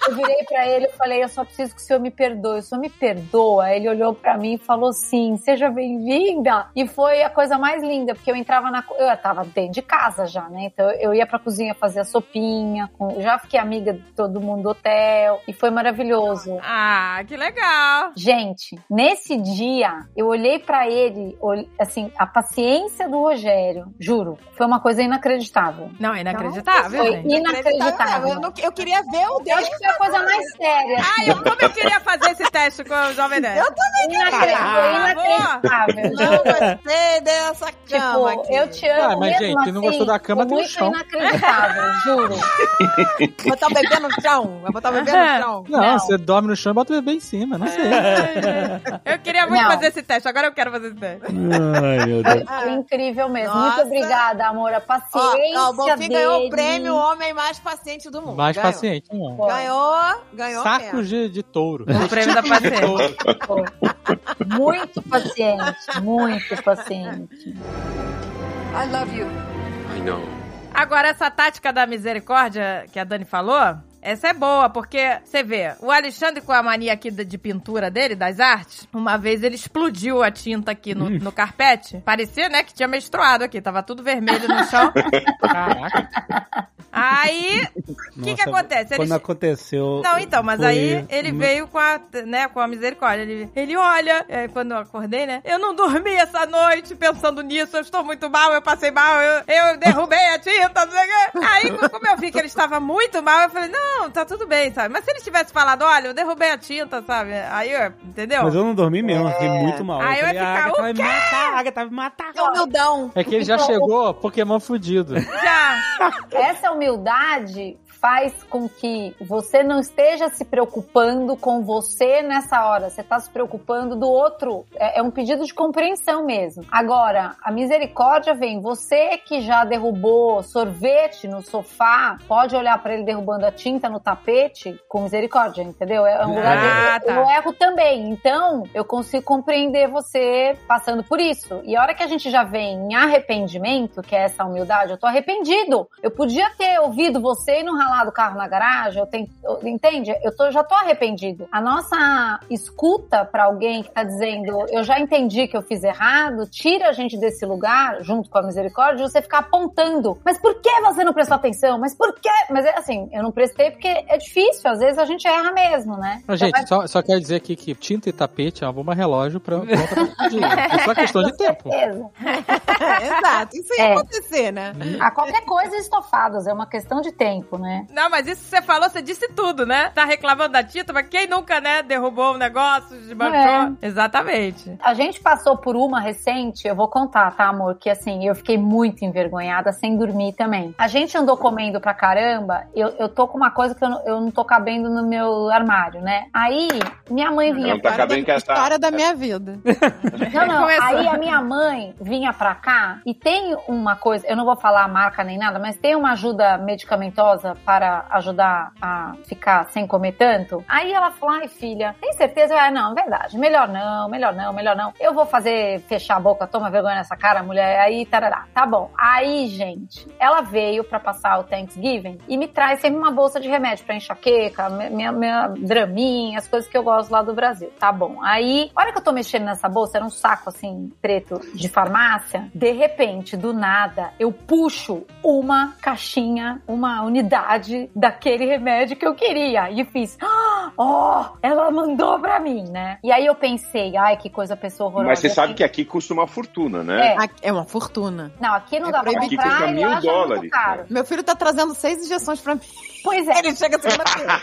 Eu virei pra ele e falei, eu só preciso que o senhor me perdoe. O senhor me perdoa? Ele olhou pra mim e falou, sim, seja bem-vinda. E foi a coisa mais linda, porque eu entrava na... Eu tava dentro de casa já, né? Então eu ia pra cozinha fazer a sopinha, com- já fiquei amiga de todo mundo do hotel, e foi maravilhoso. Ah, que legal. Gente, nesse dia, eu olhei pra ele, assim, a paciência do Rogério, juro, foi uma coisa inacreditável. Não, é inacreditável, Foi gente. inacreditável. Eu, não- eu queria ver o Eu dele. acho que foi a coisa mais séria. Ai, eu, como eu queria fazer esse teste com o Jovem Nerd. Inacreditável. Ah, inacreditável. Não gostei dessa cama Tipo, aqui. eu te amo Ah, mas, mesmo gente, não assim, gostou da cama, tem muito chão. inacreditável, juro. Botar o bebê no chão. Vai botar o bebê no chão. Não, Não. você dorme no chão e bota o bebê em cima, não sei. Eu queria muito Não. fazer esse teste, agora eu quero fazer esse teste. Ai, meu Deus. Foi incrível mesmo. Nossa. Muito obrigada, amor. A paciência Ó, ó, o Bonfim ganhou o dele. prêmio Homem Mais Paciente do Mundo. Mais Ganhou. paciente, não. Foi. Ganhou, ganhou Sacos de, de touro. O prêmio da paciência. Muito paciente, muito paciente. I love you. I know. Agora, essa tática da misericórdia que a Dani falou, essa é boa, porque você vê, o Alexandre com a mania aqui de pintura dele, das artes, uma vez ele explodiu a tinta aqui no, no carpete. Parecia, né, que tinha menstruado aqui, tava tudo vermelho no chão. Caraca. Aí, o que que acontece? Ele Quando aconteceu. Não, então, mas foi- aí ele veio com a, né, com a misericórdia. Ele, ele olha, é, quando eu acordei, né? Eu não dormi essa noite pensando nisso, eu estou muito mal, eu passei mal, eu, eu derrubei a tinta, não sei o quê. Aí, como eu vi que ele estava muito mal, eu falei, não, tá tudo bem, sabe? Mas se ele tivesse falado, olha, eu derrubei a tinta, sabe? Aí, eu, entendeu? Mas eu não dormi mesmo, eu fiquei muito mal. Aí eu falei, ia "Ah, ficar, Agatha o vai me matar, a Agatha vai me matar. É humildão. É que ele já chegou Pokémon fudido. Já. Essa humildade humildade faz com que você não esteja se preocupando com você nessa hora. Você está se preocupando do outro. É, é um pedido de compreensão mesmo. Agora, a misericórdia vem. Você que já derrubou sorvete no sofá, pode olhar para ele derrubando a tinta no tapete com misericórdia, entendeu? É um lugar Ah, de, tá. eu erro também. Então, eu consigo compreender você passando por isso. E a hora que a gente já vem em arrependimento, que é essa humildade, eu tô arrependido. Eu podia ter ouvido você e não ralado o carro na garagem, eu tenho, eu- entende? Eu tô, já tô arrependido. A nossa escuta pra alguém que tá dizendo, eu já entendi que eu fiz errado, tira a gente desse lugar, junto com a misericórdia, você ficar apontando. Mas por que você não prestou atenção? Mas por quê? Mas é assim, eu não prestei porque é difícil, às vezes a gente erra mesmo, né? Mas, Então, gente, só, só quero dizer aqui que tinta e tapete é uma bomba relógio pra. É só questão de tempo. Exato. Isso ia É. acontecer, né? A qualquer coisa estofados, é uma questão de tempo, né? Não, mas isso que você falou, você disse tudo, né? Tá reclamando da tinta, mas quem nunca, né, derrubou um negócio, desmanchou? Exatamente. A gente passou por uma recente, eu vou contar, tá, amor? Que assim, eu fiquei muito envergonhada, sem dormir também. A gente andou comendo pra caramba, eu, eu tô com uma coisa que eu não, eu não tô cabendo no meu armário, né? Aí, minha mãe vinha Não tá História cabendo da, que essa- história da minha vida. Não, não. Começou. Aí a minha mãe vinha pra cá e tem uma coisa, eu não vou falar a marca nem nada, mas tem uma ajuda medicamentosa para ajudar a ficar sem comer tanto. Aí ela falou: ai, filha, tem certeza? Ah, não, verdade. Melhor não, melhor não, melhor não. Eu vou fazer fechar a boca, toma vergonha nessa cara, mulher. Aí, tarará. Tá bom. Aí, gente, ela veio pra passar o Thanksgiving e me traz sempre uma bolsa de remédio pra enxaqueca, minha, minha draminha, as coisas que eu gosto lá do Brasil. Tá bom. Aí, a hora que eu tô mexendo nessa bolsa, era um saco assim, preto de farmácia. De repente, do nada, eu puxo uma caixinha, uma unidade daquele remédio que eu queria. E fiz, "Ah, ó, ela mandou pra mim, né? E aí eu pensei, ai, que coisa pessoa horrorosa. Mas você sabe que aqui custa uma fortuna, né? É. É uma fortuna. Não, aqui não É dá pra comprar, Aqui custa mil dólares. Meu filho tá trazendo seis injeções pra mim. Pois é. Ele chega segunda-feira.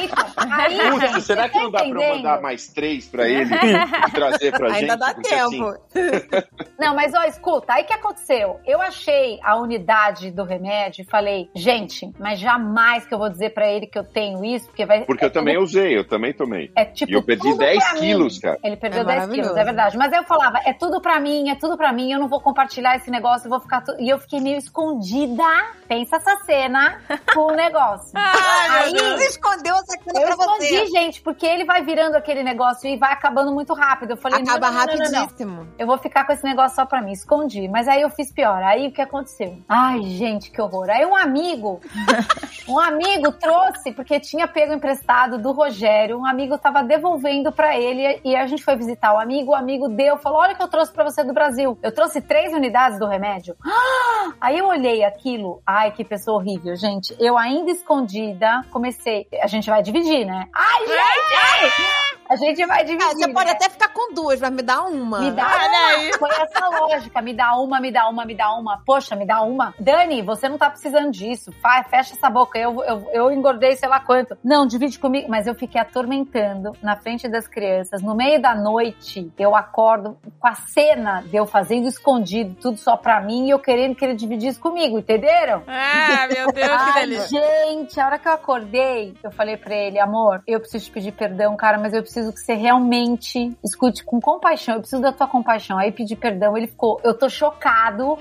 Então, Putz, gente, será que tá não dá pra entendendo? mandar mais três pra ele e trazer pra gente? Ainda dá assim, tempo. Não, mas ó, escuta, aí o que aconteceu? Eu achei a unidade do remédio e falei, gente, mas jamais que eu vou dizer pra ele que eu tenho isso, porque vai. porque é eu também tudo- usei, eu também tomei. É tipo. E eu perdi tudo 10 pra mim. quilos, cara. Ele perdeu É 10 quilos, é verdade. Mas aí eu falava, é tudo pra mim, é tudo pra mim, eu não vou compartilhar esse negócio, eu vou ficar. tu- E eu fiquei meio escondida. Pensa essa cena com o negócio. Aí. Você escondeu essa cena Eu pra escondi, você. gente, porque ele vai virando aquele negócio e vai acabando muito rápido. Eu falei, Acaba não, não, não, não, não. rapidíssimo. Eu vou ficar com esse negócio só pra mim. Escondi. Mas aí eu fiz pior. Aí o que aconteceu? Ai, gente, que horror. Aí um amigo, um amigo trouxe, porque tinha pego emprestado do Rogério, um amigo tava devolvendo pra ele e a gente foi visitar o amigo, o amigo deu, falou: Olha o que eu trouxe pra você do Brasil. Eu trouxe três unidades do remédio. Aí eu olhei aquilo. Ai, que pessoa horrível, gente. Eu ainda escondida, comecei. A gente vai dividir, né? Ai, gente! A gente vai dividir. Ah, você pode né? até ficar com duas, mas me dá uma. Me dá uma. Foi essa lógica. Me dá uma, me dá uma, me dá uma. Poxa, me dá uma. Dani, você não tá precisando disso. Fecha essa boca. Eu, eu, eu engordei sei lá quanto. Não, divide comigo. Mas eu fiquei atormentando na frente das crianças. No meio da noite, eu acordo com a cena de eu fazendo escondido, tudo só pra mim, e eu querendo que ele dividisse comigo, entenderam? Ah, meu Deus, que delícia. gente, a hora que eu acordei, eu falei pra ele, amor, eu preciso te pedir perdão, cara, mas eu preciso que você realmente escute com compaixão. Eu preciso da tua compaixão. Aí pedi perdão, ele ficou, eu tô chocado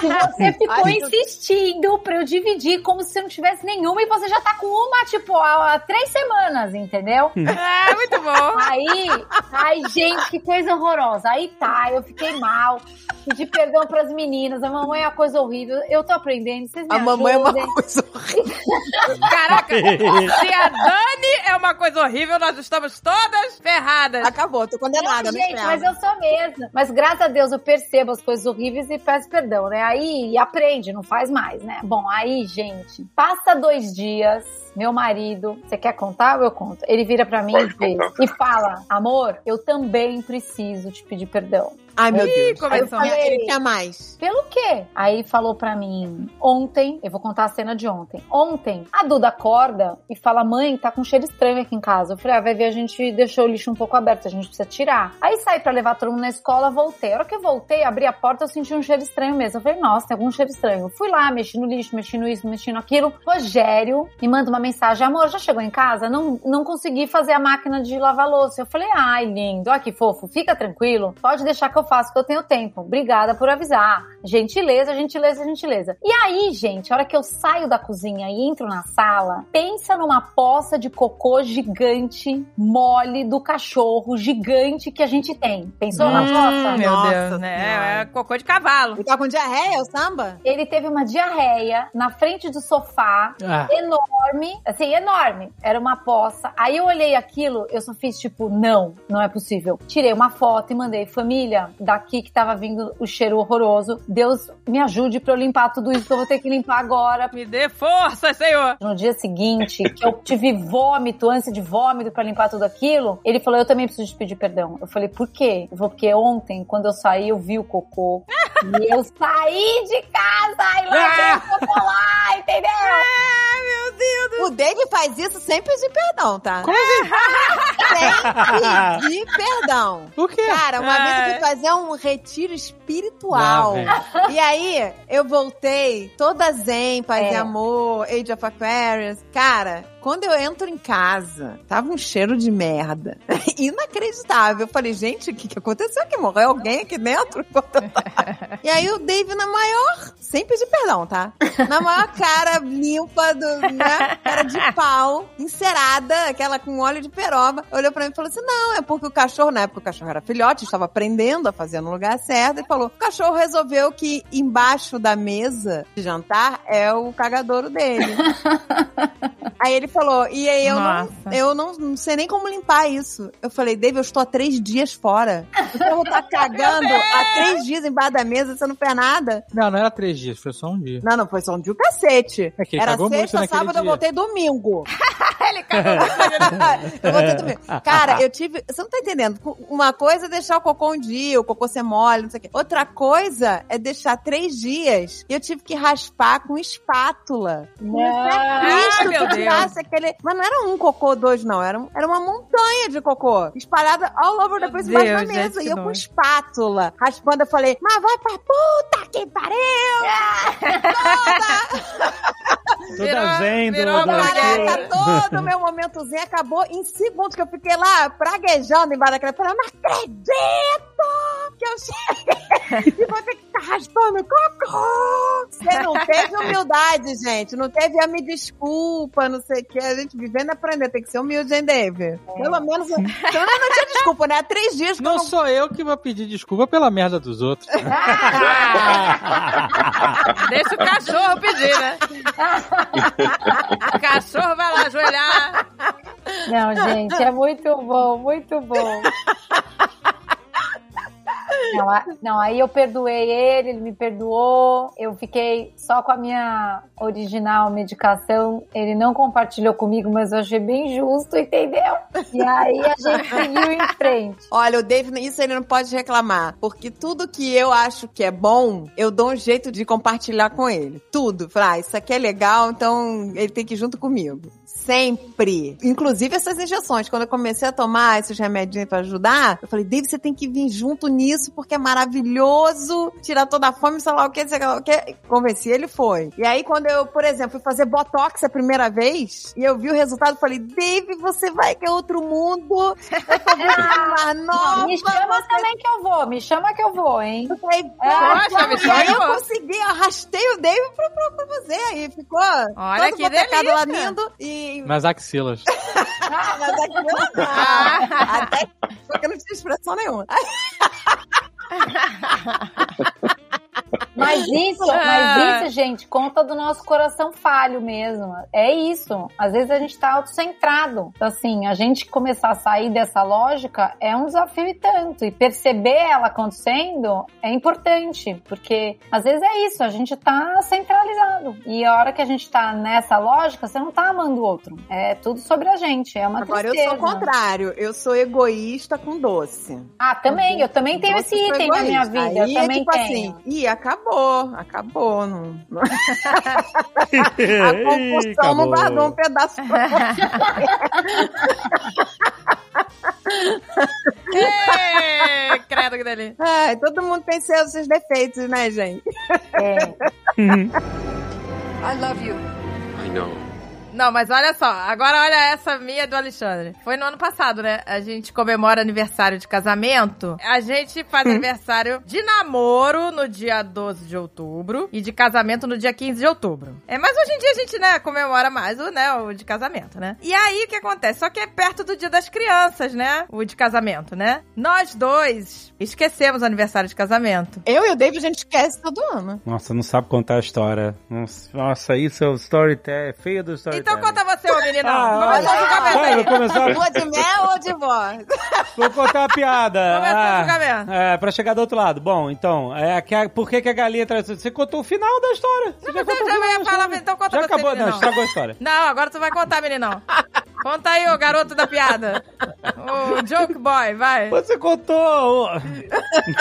que você ficou Ai, insistindo pra eu dividir como se você não tivesse nenhuma e você já tá com uma, tipo, há, há três semanas, entendeu? Ah, muito bom. Aí, ai, gente, que coisa horrorosa. Aí tá, eu fiquei mal. Pedi perdão pras meninas. A mamãe é uma coisa horrível. Eu tô aprendendo. Vocês me A mamãe é uma ajudem. coisa horrível. Caraca, se a Dani é uma coisa horrível, nós estamos todas ferradas. Acabou, tô condenada Não, no gente, mas eu sou mesmo. Mas graças a Deus eu percebo as coisas horríveis e peço perdão, né? Aí aprende, não faz mais, né? Bom, aí, gente, passa dois dias. Meu marido, você quer contar ou eu conto? Ele vira pra mim e e fala: Amor, eu também preciso te pedir perdão. Ai, meu Deus. começou. Aí eu falei, Ele quer mais. Pelo quê? Aí falou pra mim, ontem, eu vou contar a cena de ontem. Ontem, a Duda acorda e fala, mãe, tá com cheiro estranho aqui em casa. Eu falei, ah, vai ver, a gente deixou o lixo um pouco aberto, a gente precisa tirar. Aí saí pra levar todo mundo na escola, voltei. A hora que eu voltei, abri a porta, eu senti um cheiro estranho mesmo. Eu falei, nossa, tem algum cheiro estranho. Eu fui lá, mexi no lixo, mexi no isso, mexi no aquilo. Rogério me manda uma mensagem, amor, já chegou em casa? Não, não consegui fazer a máquina de lavar louça. Eu falei, ai, lindo, ó que fofo, fica tranquilo, pode deixar que eu faço, que eu tenho tempo. Obrigada por avisar. Gentileza, gentileza, gentileza. E aí, gente, a hora que eu saio da cozinha e entro na sala, pensa numa poça de cocô gigante, mole do cachorro gigante que a gente tem. Pensou na Hum, poça? meu Nossa Deus, né? Senhora. É cocô de cavalo. Ele tá com diarreia, o samba? Ele teve uma diarreia na frente do sofá, Ah, enorme, assim, enorme. Era uma poça. Aí eu olhei aquilo, eu só fiz tipo, não, não é possível. Tirei uma foto e mandei, família, daqui que tava vindo o cheiro horroroso. Deus me ajude pra eu limpar tudo isso que eu vou ter que limpar agora. Me dê força, senhor. No dia seguinte, que eu tive vômito, ânsia de vômito pra limpar tudo aquilo, ele falou: Eu também preciso te pedir perdão. Eu falei: Por quê? Eu falei: Porque ontem, quando eu saí, eu vi o cocô. e eu saí de casa e lá o cocô lá, entendeu? O Dave faz isso sem pedir perdão, tá? sem pedir perdão. o quê? Cara, uma vez eu fui fazer um retiro espiritual. Lá e aí, eu voltei toda zen, paz e É. amor, Age of Aquarius. Cara, quando eu entro em casa, tava um cheiro de merda. Inacreditável. Eu falei, gente, o que, que aconteceu aqui? Morreu alguém aqui dentro? e aí o Dave na maior, sem pedir perdão, tá? Na maior cara limpa, do, né? Cara de pau, encerada, aquela com óleo de peroba, olhou pra mim e falou assim: não, é porque o cachorro, na época o cachorro era filhote, estava aprendendo a fazer no lugar certo, e falou: o cachorro resolveu que embaixo da mesa de jantar é o cagadouro dele. Aí ele falou, e aí eu, não, eu não, não sei nem como limpar isso. Eu falei, Dave, eu estou há três dias fora. O cachorro tá cagando há três dias embaixo da mesa, você não fez nada. Não, não era três dias, foi só um dia. Não, não, foi só um dia o cacete. É Era sexta, sábado, eu dia. voltei domingo. ele cagou eu botei dormir. Cara, eu tive. Você não tá entendendo? Uma coisa é deixar o cocô um dia, o cocô ser mole, não sei o quê. Outra coisa é deixar três dias e eu tive que raspar com espátula. Não. Cristo meu aquele. Mas não era um cocô, dois, não. Era, um- era uma montanha de cocô. Espalhada all over Meu depois embaixo da Deus, mesa. gente, e eu com espátula, raspando, eu falei, mas vai pra puta que pariu! Toda Virou- zen, virou. Caraca, todo o meu momento zen acabou em segundos, que eu fiquei lá praguejando embaixo daquela. Eu falei, não acredito que eu cheguei e vou ter que ficar raspando cocô. Você não teve humildade, gente. Não teve a me desculpa, não sei o que. A gente vivendo e aprendendo. Tem que ser humilde, hein, Dave? Pelo menos. Pelo menos não tinha desculpa, né? Há três dias que eu Não não sou eu que vou pedir desculpa pela merda dos outros. Deixa o cachorro pedir, né? o cachorro vai lá ajoelhar. Não, gente, é muito bom, muito bom. Não, não, aí eu perdoei ele, ele me perdoou. Eu fiquei só com a minha original medicação. Ele não compartilhou comigo, mas eu achei bem justo, entendeu? E aí a gente seguiu em frente. Olha, o Dave, isso ele não pode reclamar. Porque tudo que eu acho que é bom, eu dou um jeito de compartilhar com ele. Tudo. Falar, ah, isso aqui é legal, então ele tem que ir junto comigo. Sempre. Inclusive essas injeções. Quando eu comecei a tomar esses remedinhos pra ajudar, eu falei, Dave, você tem que vir junto nisso, porque é maravilhoso. Tirar toda a fome, sei lá o que, sei lá o que. Convenci, ele foi. E aí, quando eu, por exemplo, fui fazer Botox a primeira vez, e eu vi o resultado, eu falei, Dave, você vai que é outro mundo. Eu muito mais nova. Me chama você também que eu vou, me chama que eu vou, hein? eu falei, Poxa, "Poxa", me e chama eu consegui, eu arrastei o David pra, pra, pra você. Aí ficou Olha todo que botecado lá delícia. lindo. E. Nas axilas. Ah, mas aquilo não. Até porque não tinha expressão nenhuma. Mas isso, Ah. mas isso, gente, conta do nosso coração falho mesmo. É isso. Às vezes a gente tá autocentrado. Então, assim, a gente começar a sair dessa lógica é um desafio e tanto. E perceber ela acontecendo é importante. Porque às vezes é isso, a gente tá centralizado. E a hora que a gente tá nessa lógica, você não tá amando o outro. É tudo sobre a gente. É uma Agora eu tristeza. sou o contrário. Eu sou egoísta com doce. Ah, também. Eu também tenho esse item na minha vida. Aí eu é também tipo tenho. assim, ih, acabou, acabou. Não, não- a compulsão não guardou um pedaço pra você. Ê, credo que delícia. Ai, todo mundo tem seus, seus defeitos, né, gente? É. I love you. I know. Não, mas olha só, agora olha essa minha do Alexandre. Foi no ano passado, né? A gente comemora aniversário de casamento. A gente faz aniversário de namoro no dia 12 de outubro e de casamento no dia 15 de outubro. É, mas hoje em dia a gente, né, comemora mais o, né, o de casamento, né? E aí o que acontece? Só que é perto do dia das crianças, né? O de casamento, né? Nós dois esquecemos o aniversário de casamento. Eu e o David a gente esquece todo ano. Nossa, não sabe contar a história. Nossa, nossa, isso é o storytelling. É feio do storytelling. Então conta você, ô meninão. Ah, fazer o julgamento vai, aí. vou começar. Lua de mel ou de voz? Vou contar uma piada. Começa o ah, julgamento. é, pra chegar do outro lado. Bom, então, é, que a- por que, que a galinha traz. Você contou o final da história. Você Não, mas contou eu o já final ia da falar, história. então conta Já você, acabou, não, meninão. estragou a história. Não, agora tu vai contar, meninão. Conta aí, ô garoto da piada. O joke boy, vai. Você contou.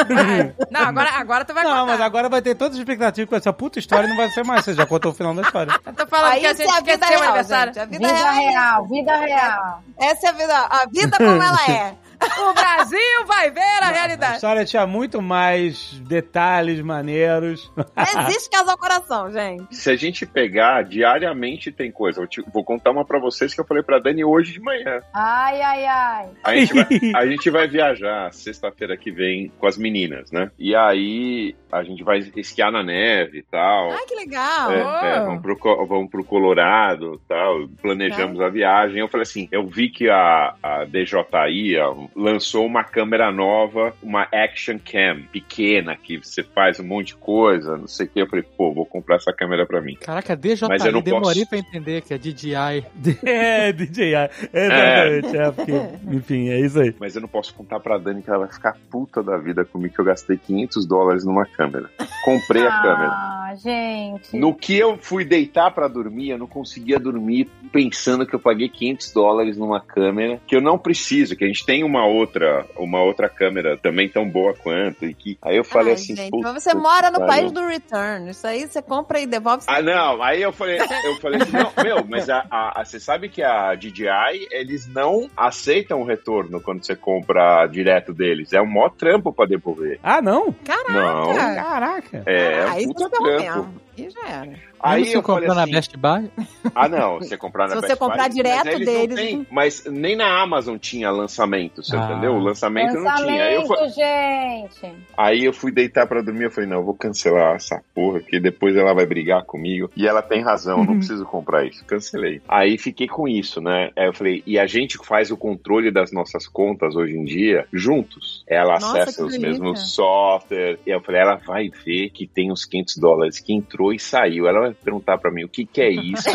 vai. Não, agora, agora tu vai Não, contar. mas agora vai ter todas as expectativas com essa puta história não vai ser mais. Você já contou o final da história. Eu tô falando Aí que a gente a esqueceu o real, aniversário. gente. A vida, Vida real. é real, vida real. Essa é a vida, a vida como ela é. O Brasil vai ver a A realidade. história tinha muito mais detalhes maneiros. Não existe casal coração, gente. Se a gente pegar, diariamente tem coisa. Eu te- vou contar uma pra vocês que eu falei pra Dani hoje de manhã. Ai, ai, ai. A gente vai, a gente vai viajar sexta-feira que vem com as meninas, né? E aí a gente vai esquiar na neve e tal. Ai, que legal. É, Oh. é, vamos, pro, vamos pro Colorado tal. Planejamos a viagem. Eu falei assim: eu vi que a, a DJI ó, lançou uma câmera nova, uma Action Cam pequena, que você faz um monte de coisa, não sei o que. Eu falei, pô, vou comprar essa câmera pra mim. Caraca, DJI, Mas eu não demorei posso. pra entender que é DJI. é, DJI. Exatamente. É. porque, enfim, é isso aí. Mas eu não posso contar pra Dani que ela vai ficar puta da vida comigo que eu gastei 500 dólares numa câmera. Comprei a câmera. Ah, Ah, gente. No que eu fui deitar pra dormir, eu não conseguia dormir pensando que eu paguei 500 dólares numa câmera que eu não preciso, que a gente tem uma outra, uma outra câmera também tão boa quanto e que aí eu falei Ai, assim, gente, "Puta mas você mora no país pariu." do return. Isso aí você compra e devolve. Ah, não. Aí eu falei, eu falei assim, não, meu, mas a, a- a- você sabe que a DJI, eles não aceitam o retorno quando você compra direto deles. É um maior trampo pra devolver. Ah, não? Não. Caraca. É, ah, aí puta você ferrou trampo. mesmo. E já era. Aí Mesmo se eu falei comprou na assim, Best Buy, Ah, não, você comprar na Se você Best Buy, comprar mas direto não deles, têm, não- mas nem na Amazon tinha lançamento, você Ah. entendeu? O lançamento, não tinha. Aí eu, Lançamento, gente. aí eu fui deitar pra dormir, eu falei, não, eu vou cancelar essa porra, que depois ela vai brigar comigo. E ela tem razão, eu não preciso comprar isso. Cancelei. Aí fiquei com isso, né? Aí eu falei, e a gente faz o controle das nossas contas hoje em dia juntos. Ela Nossa, acessa os mesmos software. E eu falei, ela vai ver que tem uns 500 dólares que entrou e saiu. Ela vai perguntar pra mim, o que que é isso?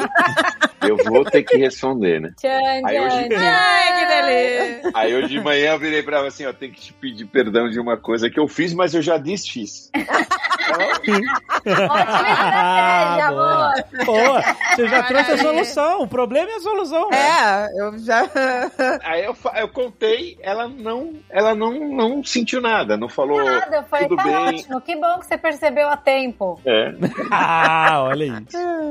eu vou ter que responder, né? Tchan, Aí hoje- tchan. Aí hoje de manhã eu virei pra ela assim, ó, tem que te pedir perdão de uma coisa que eu fiz, mas eu já desfiz. Boa. Pô, você já trouxe a solução. O problema é a solução. É, eu já. Aí eu, eu contei, ela não, ela não, não sentiu nada, não falou. Nada, eu falei, Tudo tá bem. ótimo, que bom que você percebeu a tempo. É. Ah, olha aí.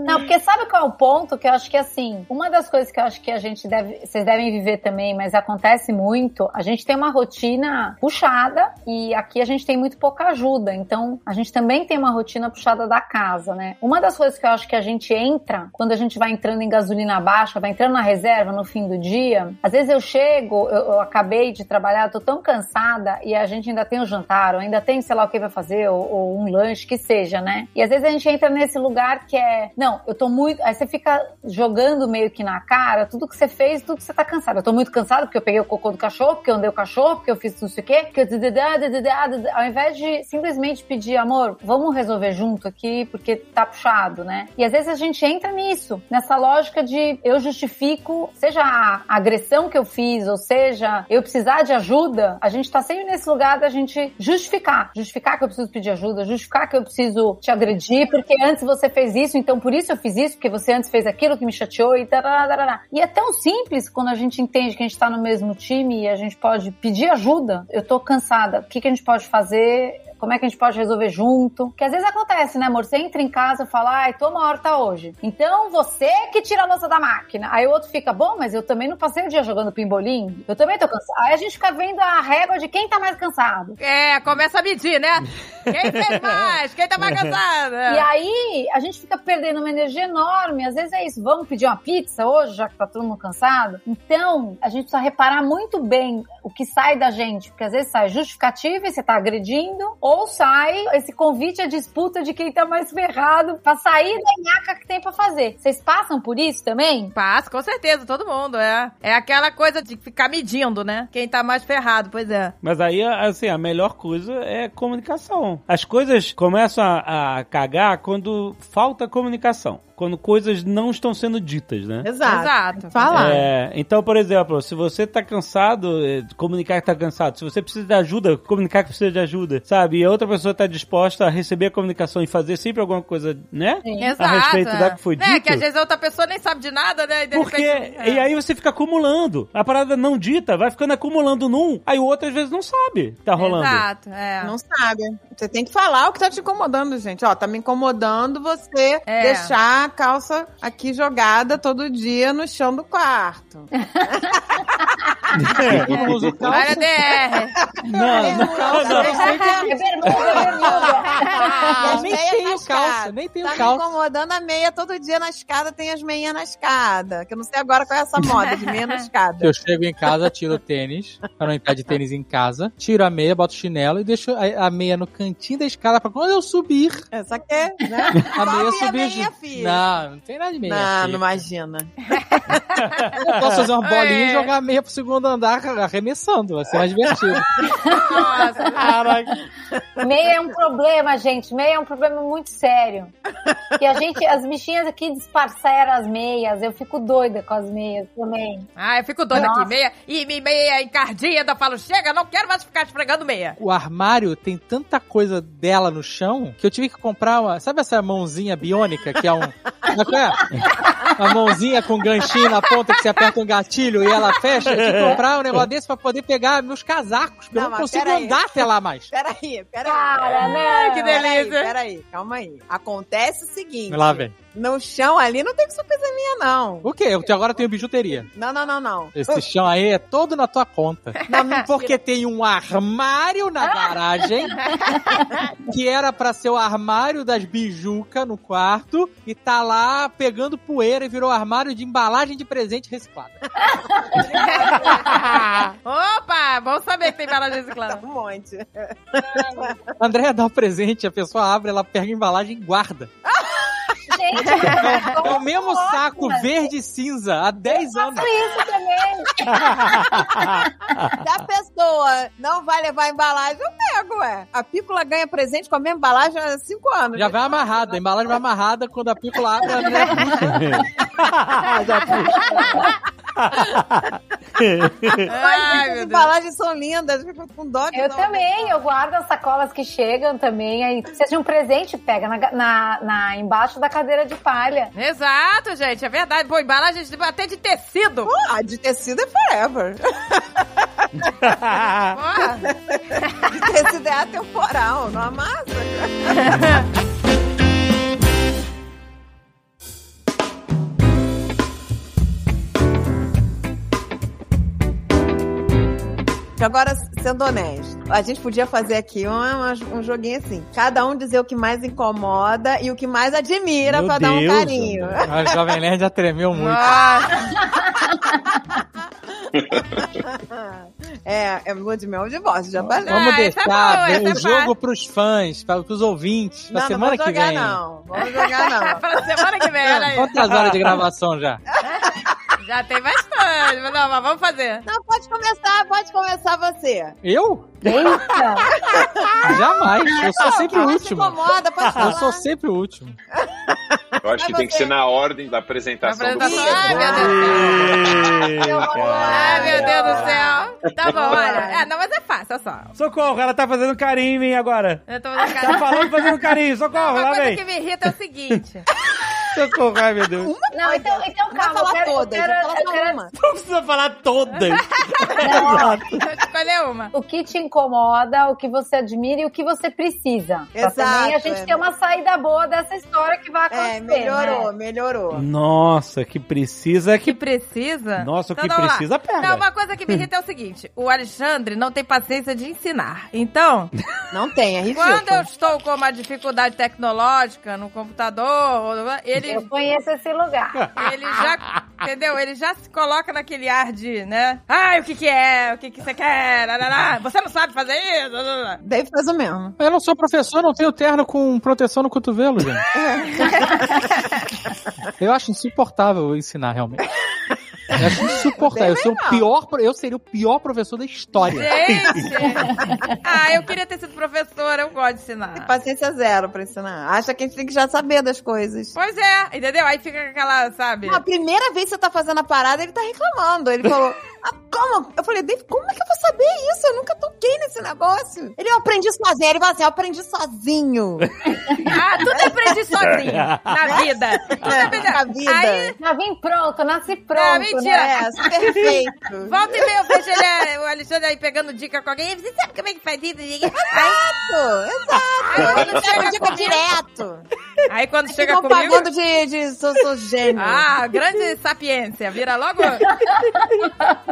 Não, porque sabe qual é o ponto? Que eu acho que assim, uma das coisas que eu acho que a gente deve, vocês devem viver também, mas acontece muito, a gente tem uma rotina puxada e aqui a gente tem muito pouca ajuda. Então, a gente também tem uma rotina puxada da casa, né? Uma das coisas que eu acho que a gente entra, quando a gente vai entrando em gasolina baixa, vai entrando na reserva no fim do dia, às vezes eu chego, eu, eu acabei de trabalhar, eu tô tão cansada e a gente ainda tem o jantar, ou ainda tem sei lá o que vai fazer, ou, ou um lanche, que seja, né? E às vezes a gente entra nesse lugar que é, não, eu tô muito. Aí você fica jogando meio que na cara tudo que você fez, tudo que você tá cansado. Eu tô muito cansado porque eu peguei o cocô do cachorro, porque eu andei o cachorro, porque eu fiz não sei o quê, porque eu. Ao invés de simplesmente pedir, amor, vamos resolver junto aqui, porque tá puxado, né? E às vezes a gente entra nisso, nessa lógica de eu justifico, seja a agressão que eu fiz, ou seja, eu precisar de ajuda, a gente tá sempre nesse lugar da gente justificar. Justificar que eu preciso pedir ajuda, justificar que eu preciso te agredir, antes você fez isso, então por isso eu fiz isso, porque você antes fez aquilo que me chateou e tarará. E é tão simples quando a gente entende que a gente tá no mesmo time e a gente pode pedir ajuda. Eu tô cansada, o que, que a gente pode fazer? Como é que a gente pode resolver junto? Que às vezes acontece, né, amor? Você entra em casa e fala, ai, tô uma horta hoje. Então você que tira a louça da máquina. Aí o outro fica, bom, mas eu também não passei o dia jogando pimbolim. Eu também tô cansado. Aí a gente fica vendo a régua de quem tá mais cansado. É, começa a medir, né? Quem fez mais? Quem tá mais cansado? E aí, a gente fica perdendo uma energia enorme. Às vezes é isso, vamos pedir uma pizza hoje, já que tá todo mundo cansado? Então, a gente precisa reparar muito bem o que sai da gente. Porque às vezes sai justificativa e você tá agredindo, ou sai esse convite à disputa de quem tá mais ferrado pra sair da nhaca que tem pra fazer. Vocês passam por isso também? Passa, com certeza, todo mundo, é. É aquela coisa de ficar medindo, né? Quem tá mais ferrado, pois é. Mas aí, assim, a melhor coisa é comunicação. As coisas começam a, a cagar quando falta comunicação. Quando coisas não estão sendo ditas, né? Exato. Exato. Fala. É, então, por exemplo, se você tá cansado, é, comunicar que tá cansado. Se você precisa de ajuda, comunicar que precisa de ajuda, sabe? E a outra pessoa tá disposta a receber a comunicação e fazer sempre alguma coisa, né? Exato. A respeito é. da que foi É, dito. que às vezes a outra pessoa nem sabe de nada, né? E de Porque, repente, é. e aí você fica acumulando. A parada não dita, vai ficando acumulando num, aí o outro às vezes não sabe que tá rolando. Exato, é. Não sabe. Você tem que falar o que tá te incomodando, gente. Ó, tá me incomodando você É. deixar a calça aqui jogada todo dia no chão do quarto. eu não uso calça. Olha, DR. Não, não, não. É bermuda, é bermuda. Nem tenho na calça, nem tenho Tá me calça. incomodando a meia todo dia na escada, tem as meias na escada. Que eu não sei agora qual é essa moda de meia na escada. Eu chego em casa, tiro o tênis, pra não entrar de tênis em casa, tiro a meia, boto o chinelo e deixo a, a meia no cantinho da escada pra quando eu subir, Essa aqui é, né? a meia a subir. meia, filha. Não, não tem nada de meia. Não, filha. não imagina. Eu posso fazer uma bolinha É. e jogar a meia pro segundo segundo andar arremessando. Vai ser mais divertido. Nossa, Caraca. Meia é um problema, gente. Meia é um problema muito sério. E a gente, as bichinhas aqui disfarçaram as meias. Eu fico doida com as meias também. Ah, eu fico doida Nossa. aqui. Meia, e me- meia encardida. Eu falo, chega, não quero mais ficar esfregando meia. O armário tem tanta coisa dela no chão que eu tive que comprar uma. Sabe essa mãozinha biônica que é um. Sabe qual é? A mãozinha com ganchinho na ponta que você aperta um gatilho e ela fecha. Que comprar um negócio desse pra poder pegar meus casacos, porque eu Não, não mas consigo peraí. andar até lá mais. Peraí, peraí. Cara, né? Que Peraí, delícia. peraí, calma aí. Acontece o seguinte. Lá vem. No chão ali não tem que ser coisa minha, não. O quê? Eu agora tenho bijuteria. Não, não, não, não. Esse chão aí é todo na tua conta. Não, Porque tem um armário na garagem que era pra ser o armário das bijuca no quarto e tá lá pegando poeira e virou armário de embalagem de presente reciclada. Opa, bom saber que tem embalagem reciclada. um monte. Andréia dá o presente, a pessoa abre, ela pega a embalagem e guarda. Gente, É o mesmo saco verde e cinza há 10 anos. isso também. Se a pessoa não vai levar a embalagem, eu pego, ué. A pícola ganha presente com a mesma embalagem há cinco anos. Já vai amarrada, a embalagem vai amarrada quando a pícola abre, a Andréia Ai, as embalagens são lindas, eu fico com dó de Eu também, eu guardo as sacolas que chegam também. Aí, se de um presente, pega na, na, na- embaixo da cadeira de palha. Exato, gente, é verdade. Pô, embalagem até de tecido. Ah, de tecido é forever. De tecido é atemporal, não amassa. Agora, sendo honesto, a gente podia fazer aqui um, um joguinho assim. Cada um dizer o que mais incomoda e o que mais admira Meu pra dar um Deus, carinho. A Jovem Nerd já tremeu muito. Nossa. É, é lua de mel ou divórcio, já falei. Vamos Ah, é deixar boa, o é jogo pros fãs, para os ouvintes, na Não, não semana vamos que jogar vem. não. Vamos jogar não. Pra semana que vem, olha aí. Quantas horas de gravação já? Já tem bastante. mas Não, mas vamos fazer. Não, pode começar, pode começar você. Eu? Eita! Jamais. Eu sou sempre o Não se último. incomoda, pode Eu falar. sou sempre o último. Eu acho que tem que ser na ordem da apresentação do Apresentação. Ai, meu Deus. Eita. Ai, meu Deus do céu. Tá bom, olha. É, não, mas é fácil, olha só. Socorro, ela tá fazendo carinho em mim agora. Eu tô fazendo Tá cara. falando fazendo carinho, socorro, Uma lá coisa vem. que me irrita é o seguinte. Socorro, ai meu Deus. Não, então, então Não calma. falar eu quero, todas, eu quero, falar eu quero- uma. Não precisa falar todas. Eu escolher uma. O que te incomoda, o que você admira e o que você precisa. Pra Exato, também a gente é. ter uma saída boa dessa história que vai acontecer. É, melhorou, né? melhorou. Nossa, que precisa Que que. precisa. Nossa, o Então, que lá. precisa, pega. Não, uma coisa que me irrita é o seguinte: o Alexandre não tem paciência de ensinar. Então, Não tem, é ridículo. quando eu estou com uma dificuldade tecnológica no computador, ele, Eu conheço esse lugar. ele já, entendeu? Ele já se coloca naquele ar de, né? Ai, o que que é? O que que você quer? Larará. Você não sabe fazer isso? Dave faz o mesmo. Eu não sou professor, não tenho terno com proteção no cotovelo, gente. Eu acho insuportável ensinar, realmente. Eu acho insuportável. Eu, sou o pior, eu seria o pior professor da história. Gente! Ah, eu queria ter sido professora, eu gosto de ensinar. Paciência zero pra ensinar. Acha que a gente tem que já saber das coisas. Pois é, entendeu? Aí fica aquela, sabe? Não, a primeira vez que você tá fazendo a parada, ele tá reclamando. Ele falou, como? Eu falei, Dave, como é que eu vou saber isso? Eu nunca toquei nesse negócio. Ele, eu aprendi sozinho. Ele falou assim, eu aprendi sozinho. Ah, tudo eu aprendi sozinho na vida. Tudo eu aprendi. Na vida. Aí, Já vim pronto, nasci pronto. Ah, mentira. né? É, perfeito. volta e meia, eu vejo ele, é, o Alexandre aí pegando dica com alguém. Você sabe como é que faz isso? Aí, Exato, exato. quando Ele chega dica direto. aí quando chega comigo... pagando de, de sou, sou gênio. Ah, grande sapiência. Vira logo...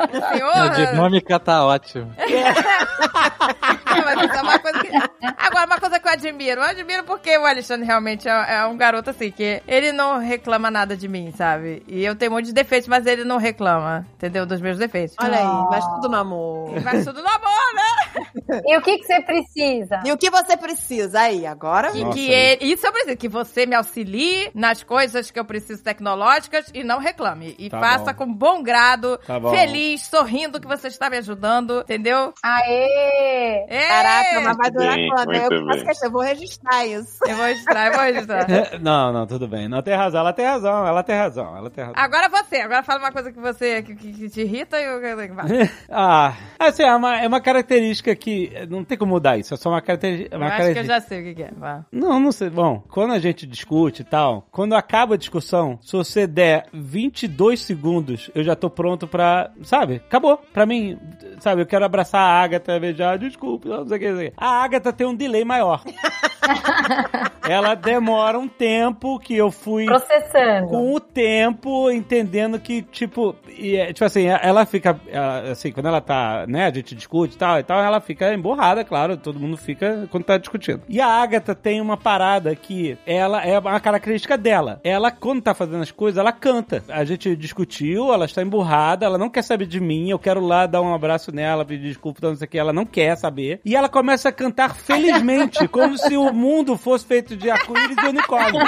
A Senhor... dinâmica tá ótima. Não, mas isso é uma coisa que... Agora, uma coisa que eu admiro. Eu admiro porque o Alexandre realmente é, é um garoto assim, que ele não reclama nada de mim, sabe? E eu tenho muitos defeitos, mas ele não reclama, entendeu? Dos meus defeitos. Olha aí, mas tudo no amor. Vai tudo no amor, né? E o que, que você precisa? E o que você precisa aí? Agora Que, Nossa, que ele- isso eu preciso, que você me auxilie nas coisas que eu preciso tecnológicas e não reclame. E Tá faça bom. com bom grado, Tá bom. Feliz, sorrindo que você está me ajudando, entendeu? Aê! Ê! Caraca, mas vai durar Bem, quando? muito Eu, faço bem. questão, eu vou registrar isso. Eu vou registrar, eu vou registrar. É, Não, não, tudo bem. Não tem razão. Ela tem razão, ela tem razão, ela tem razão. Agora você, agora fala uma coisa que você que, que- que te irrita e eu vai. Ah, assim, é uma, é uma característica que não tem como mudar isso. É só uma característica. Eu Uma acho que eu característica. já sei o que, que é. Vai. Não, não sei. Bom, quando a gente discute e tal, quando acaba a discussão, se você der 22 segundos, eu já tô pronto pra. Sabe? Acabou. Pra mim, sabe, eu quero abraçar a Agatha, beijar, desculpe, não sei não sei o que. A Agatha tem um delay maior. Ela demora um tempo que eu fui Processando. com o tempo, entendendo que, tipo, e, é, tipo assim, ela fica, ela, assim, quando ela tá, né, a gente discute e tal e tal, ela fica emborrada, claro, todo mundo fica quando tá discutindo. E a Agatha tem uma parada que ela é uma característica dela. Ela, quando tá fazendo as coisas, ela canta. A gente discutiu, ela está emburrada, ela não quer saber de mim, eu quero lá dar um abraço nela, pedir desculpa, não sei o que, ela não quer saber. E ela começa a cantar felizmente, como se o mundo fosse feito de arco-íris e unicórnio.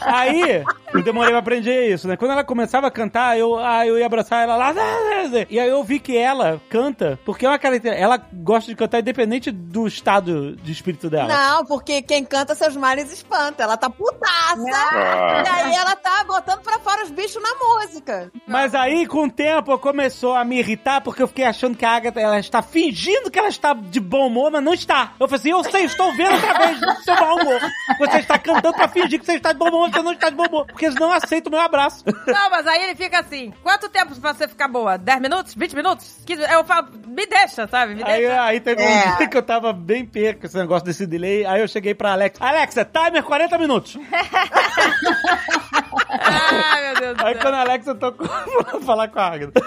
Aí, eu demorei pra aprender isso, né? Quando ela começava a cantar, eu, ah, eu ia abraçar ela lá. E aí eu vi que ela canta, porque é uma característica. Ela gosta de cantar independente do estado de espírito dela. Não, porque quem canta seus males espanta. Ela tá putaça. Ah. E aí ela tá botando pra fora os bichos na música. Mas aí, com o tempo, começou a me irritar, porque eu fiquei achando que a Agatha ela está fingindo que ela está de bom humor, mas não está. Eu falei assim, eu sei, estou vendo do seu mau humor. Você está cantando pra fingir que você está de bom humor, você não está de bom humor. Porque eles não aceitam o meu abraço. Não, mas aí ele fica assim: quanto tempo pra você ficar boa? 10 minutos? 20 minutos? 15? Eu falo, me deixa, sabe? Me Aí, deixa. aí teve É. um dia que eu tava bem perco com esse negócio desse delay. Aí eu cheguei pra Alexa. Alexa, timer 40 minutos. Ai, meu Deus do Aí céu. quando a Alexa tocou, vou falar com a Agatha.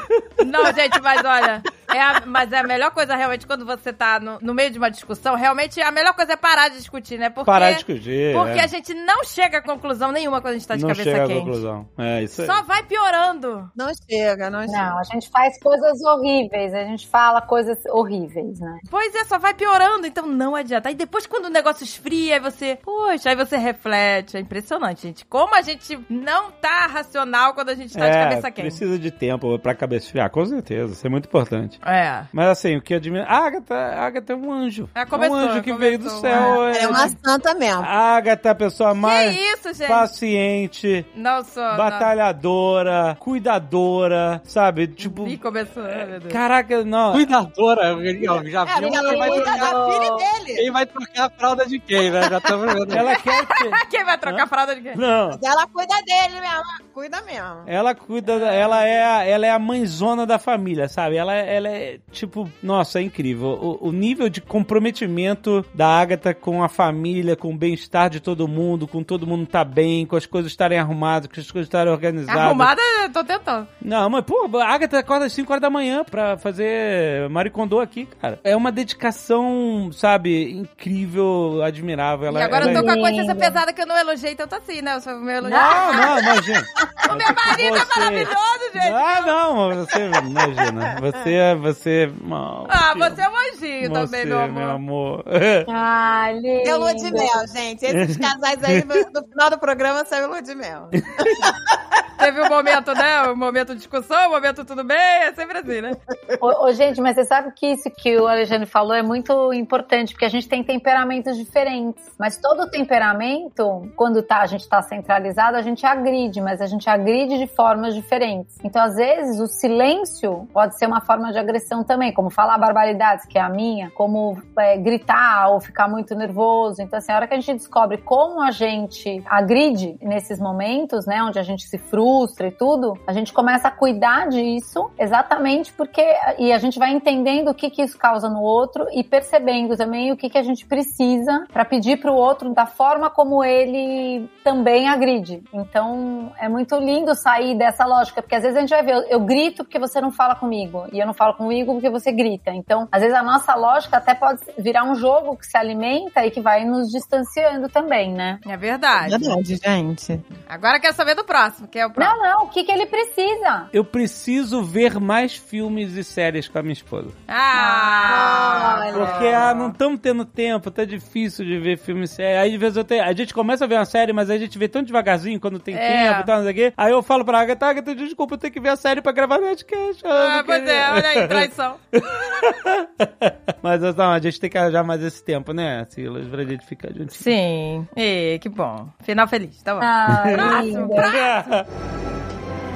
Não, gente, mas olha, é a- mas é a melhor coisa realmente quando você tá no, no meio de uma discussão, realmente a melhor coisa é parar de discutir, né? Porque, Parar de discutir. Porque é. a gente não chega a conclusão nenhuma quando a gente tá de não cabeça chega à quente. conclusão. É isso aí. Só vai piorando. Não chega, não chega. Não, a gente faz coisas horríveis, a gente fala coisas horríveis, né? Pois é, só vai piorando, então não adianta. Aí depois, quando o negócio esfria, aí você, poxa, aí você reflete. É impressionante, gente. Como a gente não tá racional quando a gente tá de É, cabeça quente. precisa de tempo pra cabeça esfriar, com certeza. Isso é muito importante. É. Mas assim, o que eu admiro. A Agatha, a Agatha é um anjo. É, começou, é um anjo que começou, veio do céu. É uma santa mesmo. A Agatha é a pessoa mais Que isso, gente? paciente, Não sou. não. batalhadora, cuidadora, sabe? Tipo. Ih, começou, Deus. Caraca, não. Cuidadora, ó, já É, viu ela quem vai, trocar, da filha dele. quem vai trocar a fralda de quem, né? Já estamos vendo. Ela quer ter. Quem vai trocar a fralda de quem? Não. Mas ela cuida dele mesmo. Cuida mesmo. Ela cuida, da- ela é, a- ela é a mãezona da família, sabe? Ela, ela é, tipo, nossa, é incrível. O, o nível de comprometimento da Agatha com a família, com o bem-estar de todo mundo, com todo mundo tá bem, com as coisas estarem arrumadas, com as coisas estarem organizadas. Arrumada, eu tô tentando. Não, mas, pô, a Agatha acorda às 5 horas da manhã pra fazer Maricondô aqui, cara. É uma dedicação, sabe, incrível, admirável. Ela, e agora eu tô com a é consciência linda. pesada que eu não elogiei tanto assim, né? Eu sou meu elogio. Não, não, imagina. O meu marido é Você- maravilhoso, gente. Ah, não, você imagina. Você, você. Não, Ah, te você é um anjinho você, também, meu amor. meu amor. Ah, lindo. Deu lua de mel, gente. Esses casais aí, no, final do programa, saiu lua de mel. Teve um momento, né? Um momento de discussão, um momento tudo bem, é sempre assim, né? Ô, ô, gente, mas você sabe que isso que o Alexandre falou é muito importante, porque a gente tem temperamentos diferentes. Mas todo temperamento, quando tá, a gente tá centralizado, a gente agride, mas a gente agride de formas diferentes. Então, às vezes, o silêncio pode ser uma forma de agressão também, como falar barbaridades, que é a minha, como é, gritar ou ficar muito nervoso. Então, assim, a hora que a gente descobre como a gente agride nesses momentos, né, onde a gente se frustra e tudo, a gente começa a cuidar disso exatamente porque e a gente vai entendendo o que que isso causa no outro e percebendo também o que que a gente precisa para pedir pro outro da forma como ele também agride. Então, é muito lindo sair dessa lógica, porque às vezes a gente vai ver, eu, eu grito porque você não fala comigo e eu não falo comigo porque você grita. Então, às vezes a nossa lógica até pode virar um jogo que se alimenta e que vai nos distanciando também, né? É verdade. Verdade, gente. Agora quero saber do próximo, que é o Não, Não, não, o que, que ele precisa? Eu preciso ver mais filmes e séries com a minha esposa. Ah! Olha. Porque, ah, não estamos tendo tempo, tá difícil de ver filme e série. Aí, de vez eu tenho, a gente começa a ver uma série, mas aí a gente vê tão devagarzinho quando tem É. tempo e tal, não sei o quê. Aí eu falo pra Agatha, Agatha, desculpa, eu tenho que ver a série pra gravar Nerdcast. Ah, não pois queria." é, olha aí, traição. mas, não, a gente tem que arranjar mais esse tempo, né, Silas, pra gente ficar juntinho. Sim. E que bom. Final feliz, tá bom. Ah, Próximo, linda.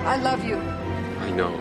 I love you. I know.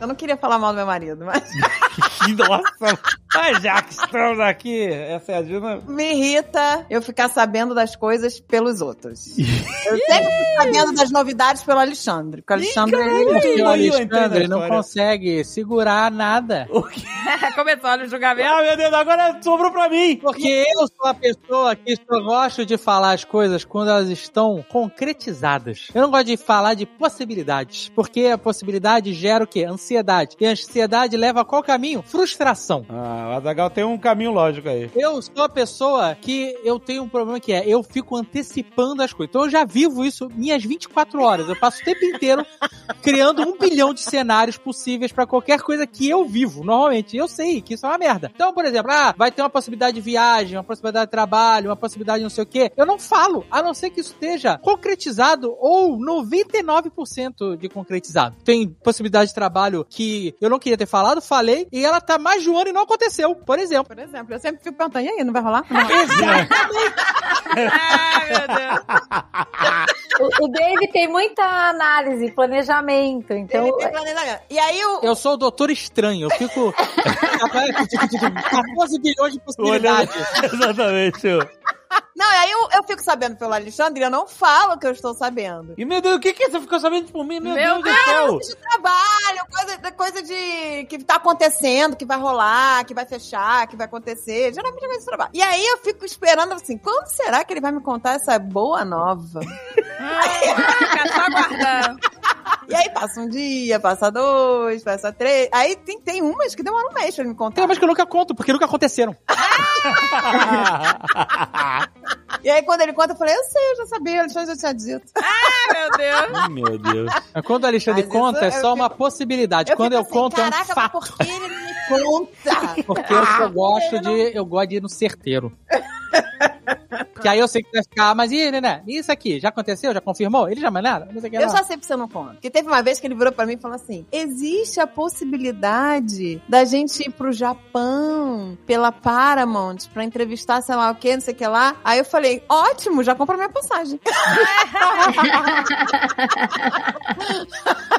Eu não queria falar mal do meu marido, mas Nossa, mas já que estamos aqui, essa é a Dina. me irrita eu ficar sabendo das coisas pelos outros. Eu sempre fico sabendo das novidades pelo Alexandre. Porque o Alexandre, ele... Porque o Alexandre não consegue segurar nada. O quê? Começou o julgamento. Ah, meu Deus, agora sobrou pra mim. Porque eu sou a pessoa que só gosto de falar as coisas quando elas estão concretizadas. Eu não gosto de falar de possibilidades. Porque a possibilidade gera o quê? Ansiedade. E a ansiedade leva a qual caminho? Frustração. Ah, o Azagal tem um caminho lógico aí. Eu sou a pessoa que eu tenho um problema que é, eu fico antecipando as coisas. Então eu já vivo isso minhas 24 horas. Eu passo o tempo inteiro criando um bilhão de cenários possíveis pra qualquer coisa que eu vivo, normalmente. Eu sei que isso é uma merda. Então, por exemplo, ah, vai ter uma possibilidade de viagem, uma possibilidade de trabalho, uma possibilidade de não sei o quê. Eu não falo, a não ser que isso esteja concretizado ou 99% de concretizado. Tem possibilidade de trabalho que eu não queria ter falado, falei, e ela tá mais de um ano e não aconteceu, por exemplo. Por exemplo, eu sempre fico perguntando, e aí, não vai rolar? Ah, meu Deus. O, o Dave tem muita análise, planejamento, então. Ele tem planejamento. E aí o... Eu sou o doutor estranho, eu fico. 14 bilhões de possibilidades. Exatamente. Não, e aí eu, eu fico sabendo pelo Alexandre e eu não falo o que eu estou sabendo. E meu Deus, o que que é? Você ficou sabendo por mim? Meu, Meu Deus, do céu. De trabalho, coisa, coisa de que tá acontecendo, que vai rolar, que vai fechar, que vai acontecer. Geralmente é coisa de trabalho. E aí eu fico esperando assim, quando será que ele vai me contar essa boa nova? Fica só aguardando. E aí passa um dia, passa dois, passa três. Aí tem, tem umas que demoram um mês pra ele me contar. Tem umas que eu nunca conto, porque nunca aconteceram. E aí quando ele conta, eu falei, eu sei, eu já sabia, o Alexandre já tinha dito. Ah, meu Deus. meu Deus. Quando o Alexandre Mas conta, é isso eu só uma fico- possibilidade. Quando eu assim, conto, é um Caraca, mas fato. por que ele não me conta? Porque eu só gosto de. Eu gosto de ir no certeiro. Porque aí eu sei que vai ficar, mas e, né? Isso aqui, já aconteceu? Já confirmou? Ele já mais nada? Não sei o que Eu lá. já sei que você não conta. Porque teve uma vez que ele virou pra mim e falou assim: existe a possibilidade da gente ir pro Japão pela Paramount pra entrevistar sei lá o que, não sei o que lá. Aí eu falei: ótimo, já compra minha passagem.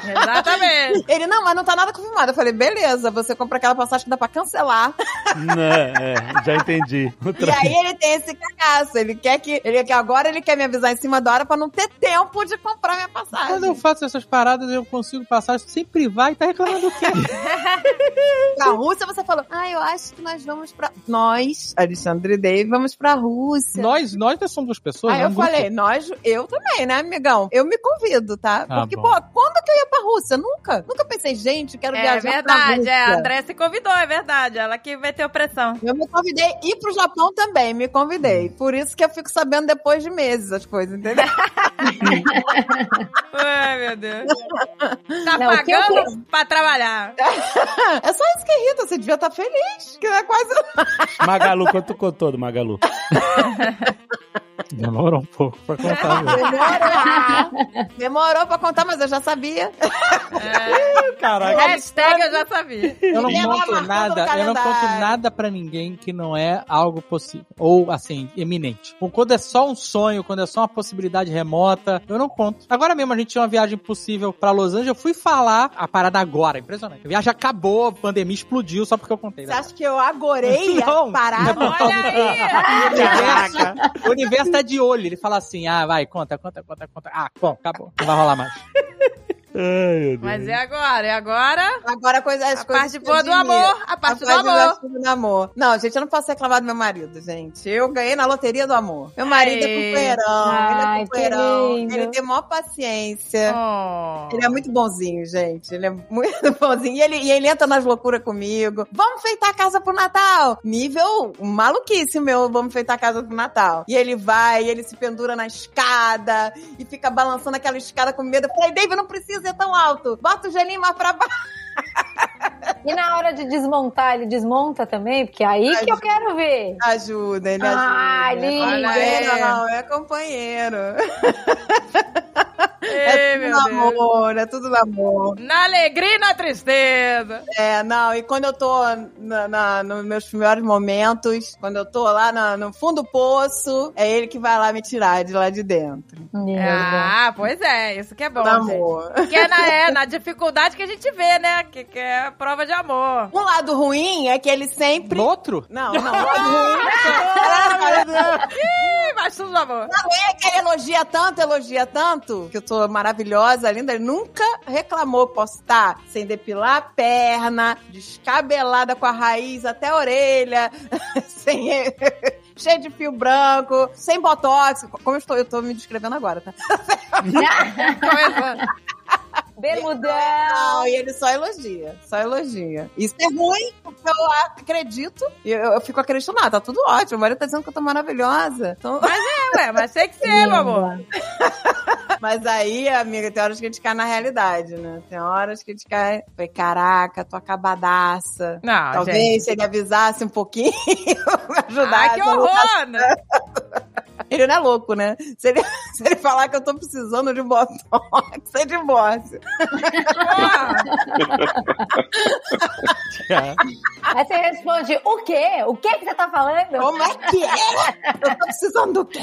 Exatamente. Ele, não, mas não tá nada confirmado. Eu falei: beleza, você compra aquela passagem que dá pra cancelar. Não, é, já entendi. E aí ele tem esse cagaço. Ele quer que. Ele quer agora ele quer me avisar em cima da hora pra não ter tempo de comprar minha passagem. Quando eu faço essas paradas, eu consigo passar sem privar e tá reclamando o quê? Pra Rússia, você falou: Ah, eu acho que nós vamos pra. Nós, Alexandre Dave, vamos pra Rússia. nós, nós somos duas pessoas, Aí né? eu grupo. falei, nós, eu também, né, amigão? Eu me convido, tá? Ah, Porque, bom. pô, quando que eu ia pra Rússia? Nunca. Nunca pensei, gente, quero É viajar pra verdade, Rússia. é. A André se convidou, é verdade. Ela que vai ter opressão. Eu me convidei e pro Japão também, me convidei. Por isso que eu fico sabendo depois de meses as coisas, entendeu? Ai, meu Deus. Tá Não, o que eu pagando pra trabalhar. é só isso que irrita, você devia estar feliz, que é quase... Magalu, quanto contou do Magalu? Demorou um pouco pra contar. Demorou. Demorou pra contar, mas eu já sabia. Caraca. Hashtag eu já sabia. Eu não conto nada, eu não conto nada pra ninguém que não é algo possível. Ou, assim, eminente. Quando é só um sonho, quando é só uma possibilidade remota, eu não conto. Agora mesmo a gente tinha uma viagem possível pra Los Angeles, eu fui falar a parada agora, impressionante. A viagem acabou, a pandemia explodiu só porque eu contei. Você acha que eu agorei Não. a parada? Olha aí. O universo tá de olho. Ele fala assim: ah, vai, conta, conta, conta, conta. Ah, bom, acabou. Não vai rolar mais. Ai, meu Deus. Mas é agora, é agora. Agora a coisa, as A coisas parte boa do amor, a parte do parte amor. do amor. Não, gente, eu não posso reclamar do meu marido, gente. Eu ganhei na loteria do amor. Meu marido é Ei. companheirão, ele é companheirão. Ele tem maior paciência. Oh. Ele é muito bonzinho, gente. Ele é muito bonzinho. E ele, e ele entra nas loucuras comigo. Vamos feitar a casa pro Natal. Nível maluquice meu, vamos feitar a casa pro Natal. E ele vai, ele se pendura na escada e fica balançando aquela escada com medo. Eu falei, David, não precisa ir tão alto. Bota o mais pra baixo. E na hora de desmontar, ele desmonta também? Porque é aí que eu quero ver. Ajuda, ele ajuda. Ah, lindo. Aí, não, é companheiro. Ei, É tudo namoro, é tudo namoro. Na alegria e na tristeza. É, não, e quando eu tô na, na- nos meus piores momentos, quando eu tô lá na- no fundo do poço, é ele que vai lá me tirar de lá de dentro. Ah, pois é, isso que é bom. gente. Namoro. Que é na, é na dificuldade que a gente vê, né? Que, que é a prova de amor. Um lado ruim é que ele sempre. No outro? Não, não, o lado ruim. é Ih, mas tudo amor. é que ele elogia tanto, elogia tanto, que eu tô maravilhosa, linda. Ele nunca reclamou. Posso estar sem depilar a perna, descabelada com a raiz até a orelha, sem. Cheio de fio branco, sem botox. Como eu estou, eu tô me descrevendo agora, tá? Bermudão. Não, e ele só elogia, só elogia. Isso é ruim, porque eu acredito, e eu, eu fico acreditando, ah, tá tudo ótimo, o marido tá dizendo que eu tô maravilhosa. Então, É, ué, mas tem que ser, meu amor. Mas aí, amiga, tem horas que a gente cai na realidade, né? Tem horas que a gente cai, foi, caraca, tô acabadaça. Não, Talvez gente. se ele avisasse um pouquinho, me ajudasse. Ai, que horror, né? Ele não é louco, né? Se ele, se ele falar que eu tô precisando de botox, é divórcio. Aí você responde, o quê? O que que você tá falando? Como é que é? Eu tô precisando do quê?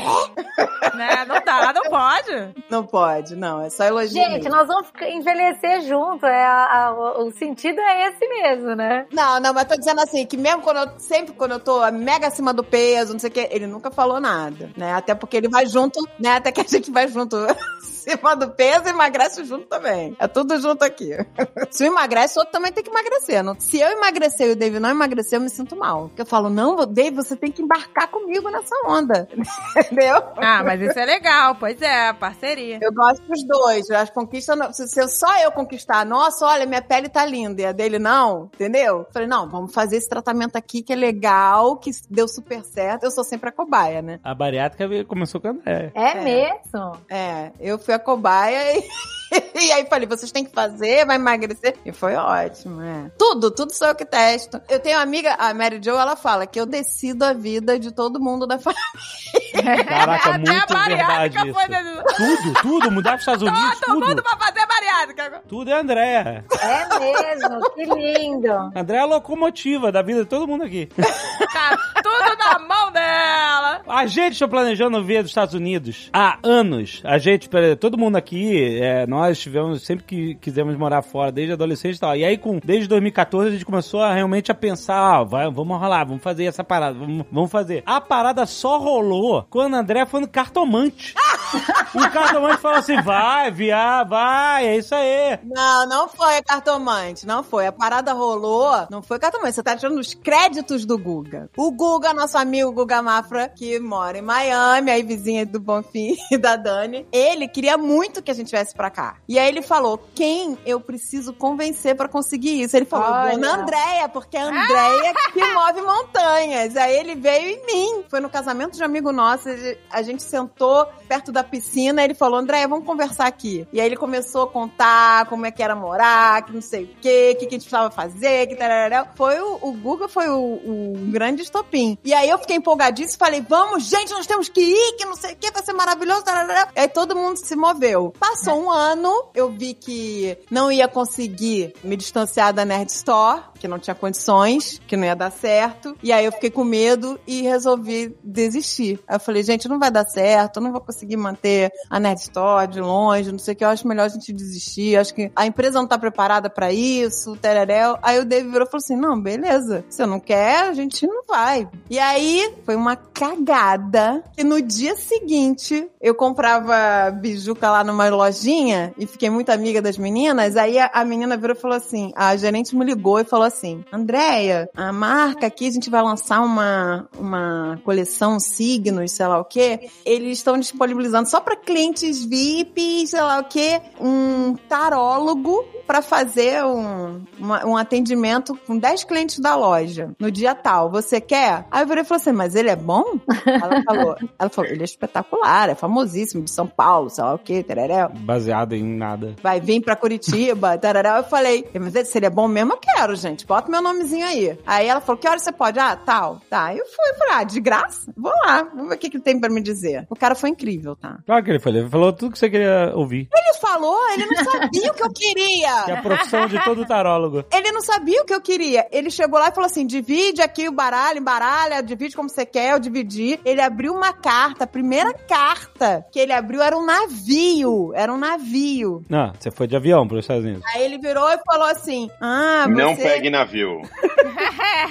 Né? Não dá, não pode. Não pode, não. É só elogio. Gente, mesmo. nós vamos envelhecer junto. É a- a- o sentido é esse mesmo, né? Não, não, mas tô dizendo assim, que mesmo quando eu, sempre quando eu tô mega acima do peso, não sei o que, ele nunca falou nada, né? Até porque ele vai junto, né? Até que a gente vai junto acima do peso emagrece junto também. É tudo junto aqui. Se um emagrece, o outro também tem que emagrecer. Não- Se eu emagrecer e o Dave não emagrecer, eu me sinto mal. Porque eu falo, não, Dave, você tem que embarcar comigo nessa onda. Entendeu? Ah, mas isso é legal, pois é, parceria. Eu gosto dos dois. As conquistas, não- se, se eu- só eu conquistar, nossa, olha, minha pele tá linda, e a dele não, entendeu? Falei, não, vamos fazer esse tratamento aqui que é legal, que deu super certo. Eu sou sempre a cobaia, né? A bariátrica começou com a André. É, É. mesmo? É, eu fui a cobaia e, e aí falei, vocês têm que fazer, vai emagrecer. E foi ótimo, é. Tudo, tudo sou eu que testo. Eu tenho uma amiga, a Mary Jo, ela fala que eu decido a vida de todo mundo da família. Caraca, Até a muito bariátrica verdade foi isso. desse- Tudo, tudo, mudar pros Estados Unidos, Todo mundo tudo. pra fazer bariátrica. Tudo é Andréa. É mesmo, que lindo. André é a locomotiva da vida de todo mundo aqui. Tá tudo na mão dela. A gente está planejando vir dos Estados Unidos há anos. A gente, todo mundo aqui, é, nós tivemos, sempre que quisemos morar fora, desde adolescente e tal. E aí, com, desde 2014, a gente começou a realmente a pensar, ah, vai, vamos rolar, vamos fazer essa parada, vamos, vamos fazer. A parada só rolou quando a André foi no cartomante. o cartomante falou assim, vai, viar, vai, é isso aí. Não, não foi cartomante, não foi. A parada rolou, não foi cartomante. Você tá tirando os créditos do Guga. O Guga, nosso amigo Guga Mafra, que mora em Miami, aí vizinha do Bonfim e da Dani, ele queria muito que a gente viesse pra cá. E aí ele falou, quem eu preciso convencer pra conseguir isso? Ele falou, Olha. Dona Andréia, porque é a Andréia que move montanhas. Aí ele veio em mim. Foi no casamento de um amigo nosso, a gente sentou perto da piscina, ele falou, Andréia, vamos conversar aqui. E aí ele começou a contar como é que era morar, que não sei o quê, o que, que a gente precisava fazer, que tarará. Foi o, o Guga foi o, o grande estopim. E aí eu fiquei empolgadíssima e falei, vamos, gente, nós temos que ir, que não sei o que, vai ser maravilhoso, tarará. E aí todo mundo se moveu. Passou um ano, eu vi que não ia conseguir me distanciar da Nerd Store, que não tinha condições, que não ia dar certo. E aí eu fiquei com medo e resolvi desistir. Aí eu falei, gente, não vai dar certo, eu não vou conseguir manter a Nerd Store de longe, não sei o que, eu acho melhor a gente desistir, eu acho que a empresa não tá preparada pra isso, tereréu. Aí o David virou e falou assim, não, beleza, se eu não quer, a gente não vai. E aí foi uma cagada que no dia seguinte eu comprava bijuca lá numa lojinha e fiquei muito amiga das meninas, aí a, a menina virou e falou assim, a gerente me ligou e falou assim, Andréia, a marca aqui, a gente vai lançar uma, uma coleção signos, sei lá o quê, eles estão disponibilizando só para clientes VIP, sei lá o quê, um tarólogo para fazer um, uma- um atendimento com 10 clientes da loja no dia tal. Você quer? Aí eu virei e falei assim, mas ele é bom? Ela falou, ela falou, ele é espetacular, é famosíssimo, de São Paulo, sei lá o quê, tereré. Baseado em nada. Vai vir pra Curitiba, tarará. Eu falei, mas se ele é bom mesmo, eu quero, gente. Bota meu nomezinho aí. Aí ela falou, que hora você pode? Ah, tal. Tá. Eu fui, falei, ah, de graça? Vou lá, vamos ver o que, que tem pra me dizer. O cara foi incrível, tá? Claro que ele falou. Ele falou tudo que você queria ouvir. Ele falou, ele não sabia o que eu queria. Que é a profissão de todo tarólogo. Ele não sabia o que eu queria. Ele chegou lá e falou assim: divide aqui o baralho, embaralha, divide como você quer, eu dividi. Ele abriu uma carta, a primeira carta que ele abriu era um navio. Era um navio. Não, você foi de avião para os Estados Unidos. Aí ele virou e falou assim: Ah, você. Não pegue navio.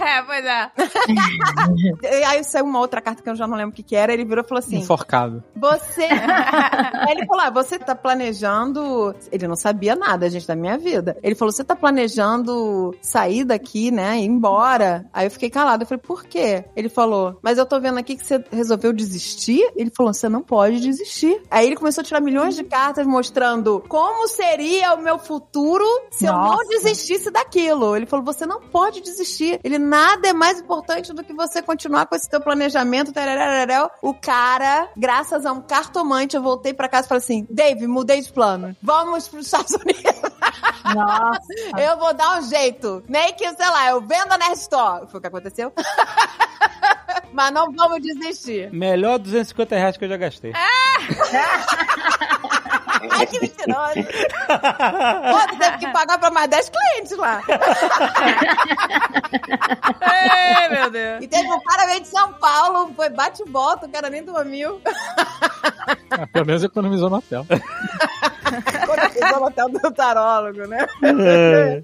É, pois é. Aí saiu uma outra carta que eu já não lembro o que, que era. Ele virou e falou assim: Enforcado. Você. Aí ele falou: ah, você tá planejando. Ele não sabia nada, gente, da minha vida. Ele falou: você tá planejando sair daqui, né? Ir embora. Aí eu fiquei calada. Eu falei: por quê? Ele falou: mas eu tô vendo aqui que você resolveu desistir. Ele falou: você não pode desistir. Aí ele começou a tirar milhões de cartas mostrando como seria o meu futuro se eu não Nossa. desistisse daquilo. Ele falou: você não pode desistir. Ele nada é mais importante do que você continuar com esse teu planejamento. tararararau. O cara, graças a um cartomante, eu voltei pra casa e falei assim: Dave, mudei de plano. Vamos pros Estados Unidos. Nossa. Eu vou dar um jeito. Nem que, sei lá, eu vendo a Nerd Store. Foi o que aconteceu. Mas não vamos desistir. Melhor 250 reais que eu já gastei. Ai, que mentiroso. Pô, teve que pagar pra mais 10 clientes lá. Ei, meu Deus. E teve um cara veio de São Paulo, foi bate volta, o cara nem dormiu. Ah, Pelo menos economizou no hotel. Quando eu fiz o hotel do tarólogo, né?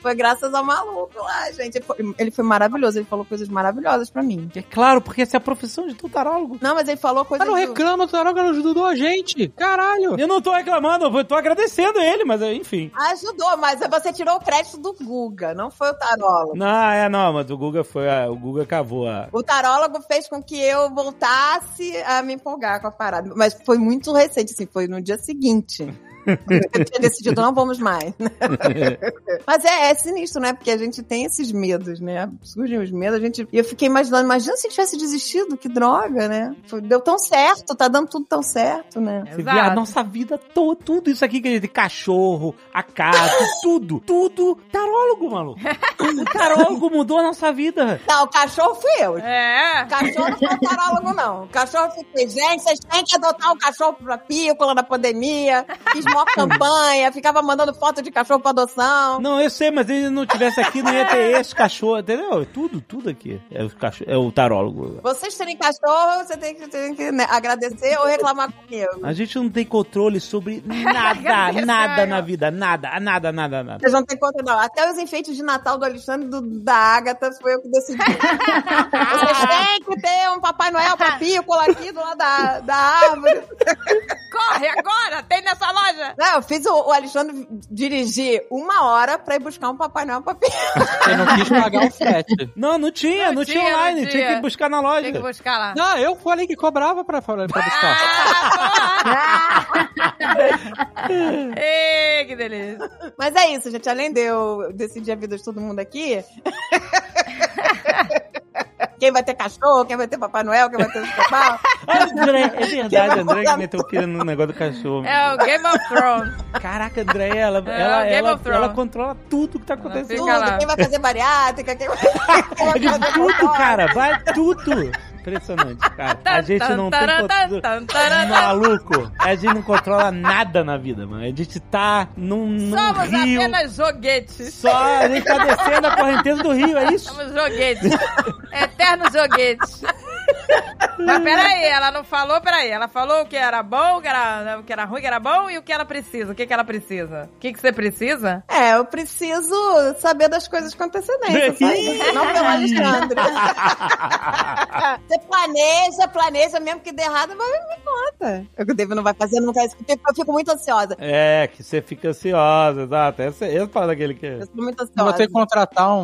Foi graças ao maluco lá, gente. Ele foi, maravilhoso, ele falou coisas maravilhosas pra mim. É claro, porque essa é a profissão de tarólogo. Não, mas ele falou coisas... Mas não do- reclama, o Taroga não ajudou a gente. Caralho. Eu não tô reclamando, eu tô agradecendo ele, mas é, enfim. Ajudou, mas você tirou o crédito do Guga, não foi o tarólogo. Não, é, não, mas o Guga foi, a- o Guga cavou a... O tarólogo fez com que eu voltasse a me empolgar com a parada. Mas foi muito recente, assim, foi no dia seguinte. Eu tinha decidido, não vamos mais. Mas é, é sinistro, né? Porque a gente tem esses medos, né? Surgem os medos, a gente... E eu fiquei imaginando, imagina se tivesse desistido, que droga, né? Deu tão certo, tá dando tudo tão certo, né? Você vê a nossa vida toda, tudo isso aqui que a gente tem, cachorro, a casa, tudo, tudo, tarólogo, maluco. O tarólogo mudou a nossa vida. Não, o cachorro fui eu. É. O cachorro não foi o tarólogo, não. O cachorro foi, gente, vocês têm que adotar um cachorro pra pícola na pandemia. Fiz maior campanha, ficava mandando foto de cachorro pra adoção. Não, eu sei, mas se ele não tivesse aqui, não ia ter esse cachorro, entendeu? Tudo, tudo aqui. É o, cachorro, é o tarólogo. Vocês terem cachorro, você tem que, tem que né, agradecer ou reclamar comigo. A gente não tem controle sobre nada, nada na vida, nada, nada, nada, nada. Vocês não têm conta, não. Até os enfeites de Natal do Alexandre e do, da Agatha foi eu que decidi. Vocês têm que ter um Papai Noel pra pícola aqui do lado da, da árvore. Corre agora! Tem nessa loja! Não, eu fiz o, o Alexandre dirigir uma hora pra ir buscar um Papai Noel pra. Eu não quis pagar o frete. Não, não tinha, não, Não tinha, tinha, não online, tinha. tinha. que buscar na loja. Tem que buscar lá. Não, eu falei que cobrava pra, pra buscar. Ei, que delícia. Mas é isso, gente. Além de eu decidir a vida de todo mundo aqui. Quem vai ter cachorro, quem vai ter Papai Noel, quem vai ter os papá. André, é verdade, André que meteu o pira no negócio do cachorro. É o Game of Thrones. Caraca, André, ela, É, ela, ela, ela controla tudo que tá acontecendo. Fica lá. Tudo, quem vai fazer bariátrica, quem vai, quem vai De fazer tudo, cara, vai tudo. Impressionante, cara. A gente não tem Tan, tan, controle. Maluco, a gente não controla nada na vida, mano. A gente tá num, num Somos rio. apenas joguetes. Só a gente tá descendo a correnteza do rio, é isso? Somos joguetes. Eternos joguetes. Mas peraí, ela não falou, peraí. Ela falou o que era bom, o que era, o que era ruim, o que era bom e o que ela precisa. O que, que ela precisa? O que, que você precisa? É, eu preciso saber das coisas com antecedência? Não pelo Alexandre. Você planeja, planeja, mesmo que dê errado, mas me conta. O que o David não vai fazer, não quer. Eu fico- eu fico muito ansiosa. É, que você fica ansiosa, exato. Essa, essa parada que ele quer. Eu fico muito Eu ansiosa. Vou ter que contratar um,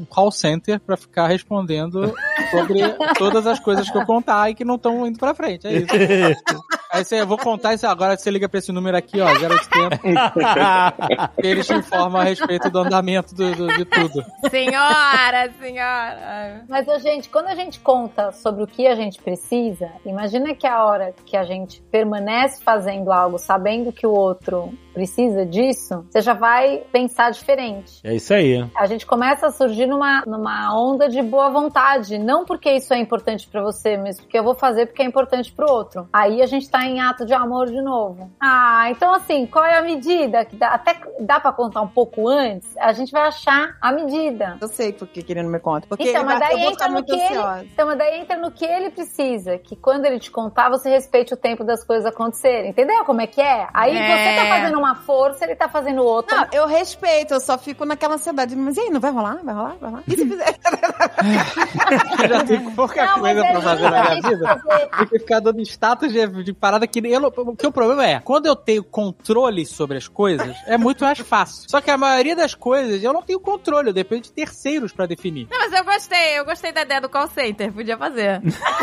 um call center pra ficar respondendo sobre todas as coisas que eu contar e que não estão indo pra frente. É isso. Aí você, eu vou contar isso agora, você liga pra esse número aqui, ó, zero de tempo, eles te informam a respeito do andamento do, do- de tudo. Senhora, senhora. Mas, gente, quando a gente conta sobre o que a gente precisa, imagina que a hora que a gente permanece fazendo algo sabendo que o outro precisa disso, você já vai pensar diferente. É isso aí. A gente começa a surgir numa, numa onda de boa vontade, não porque isso é importante pra você, mas porque eu vou fazer porque é importante pro outro. Aí a gente tá em ato de amor de novo. Ah, então assim, qual é a medida? Que dá, até dá pra contar um pouco antes, a gente vai achar a medida. Eu sei por que ele não me conta. Porque Então, mas daí eu vou entra no muito que ele, então, mas daí entra no que ele precisa, que quando ele te contar, você respeite o tempo das coisas acontecerem. Entendeu como é que é? Aí É. você tá fazendo uma força, ele tá fazendo outra. Não, eu respeito, eu só fico naquela ansiedade. Mas e aí, não vai rolar? Vai rolar? Vai rolar? E se fizer? Eu já tenho pouca Não, coisa é pra fazer na minha vida. Tem que ficar dando status de, de parada que eu, não- porque o problema é, quando eu tenho controle sobre as coisas, é muito mais fácil. Só que a maioria das coisas eu não tenho controle, eu dependo de terceiros pra definir. Não, mas eu gostei, eu gostei da ideia do call center, podia fazer.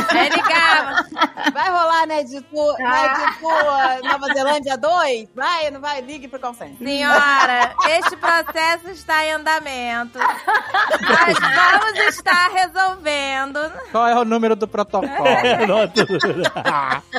Aí ligava. Vai rolar, né? Tipo, Ah. né, uh, Nova Zelândia 2? Vai, não vai? Ligue pro consente. Senhora, este processo está em andamento. Nós vamos estar resolvendo. Qual é o número do protocolo?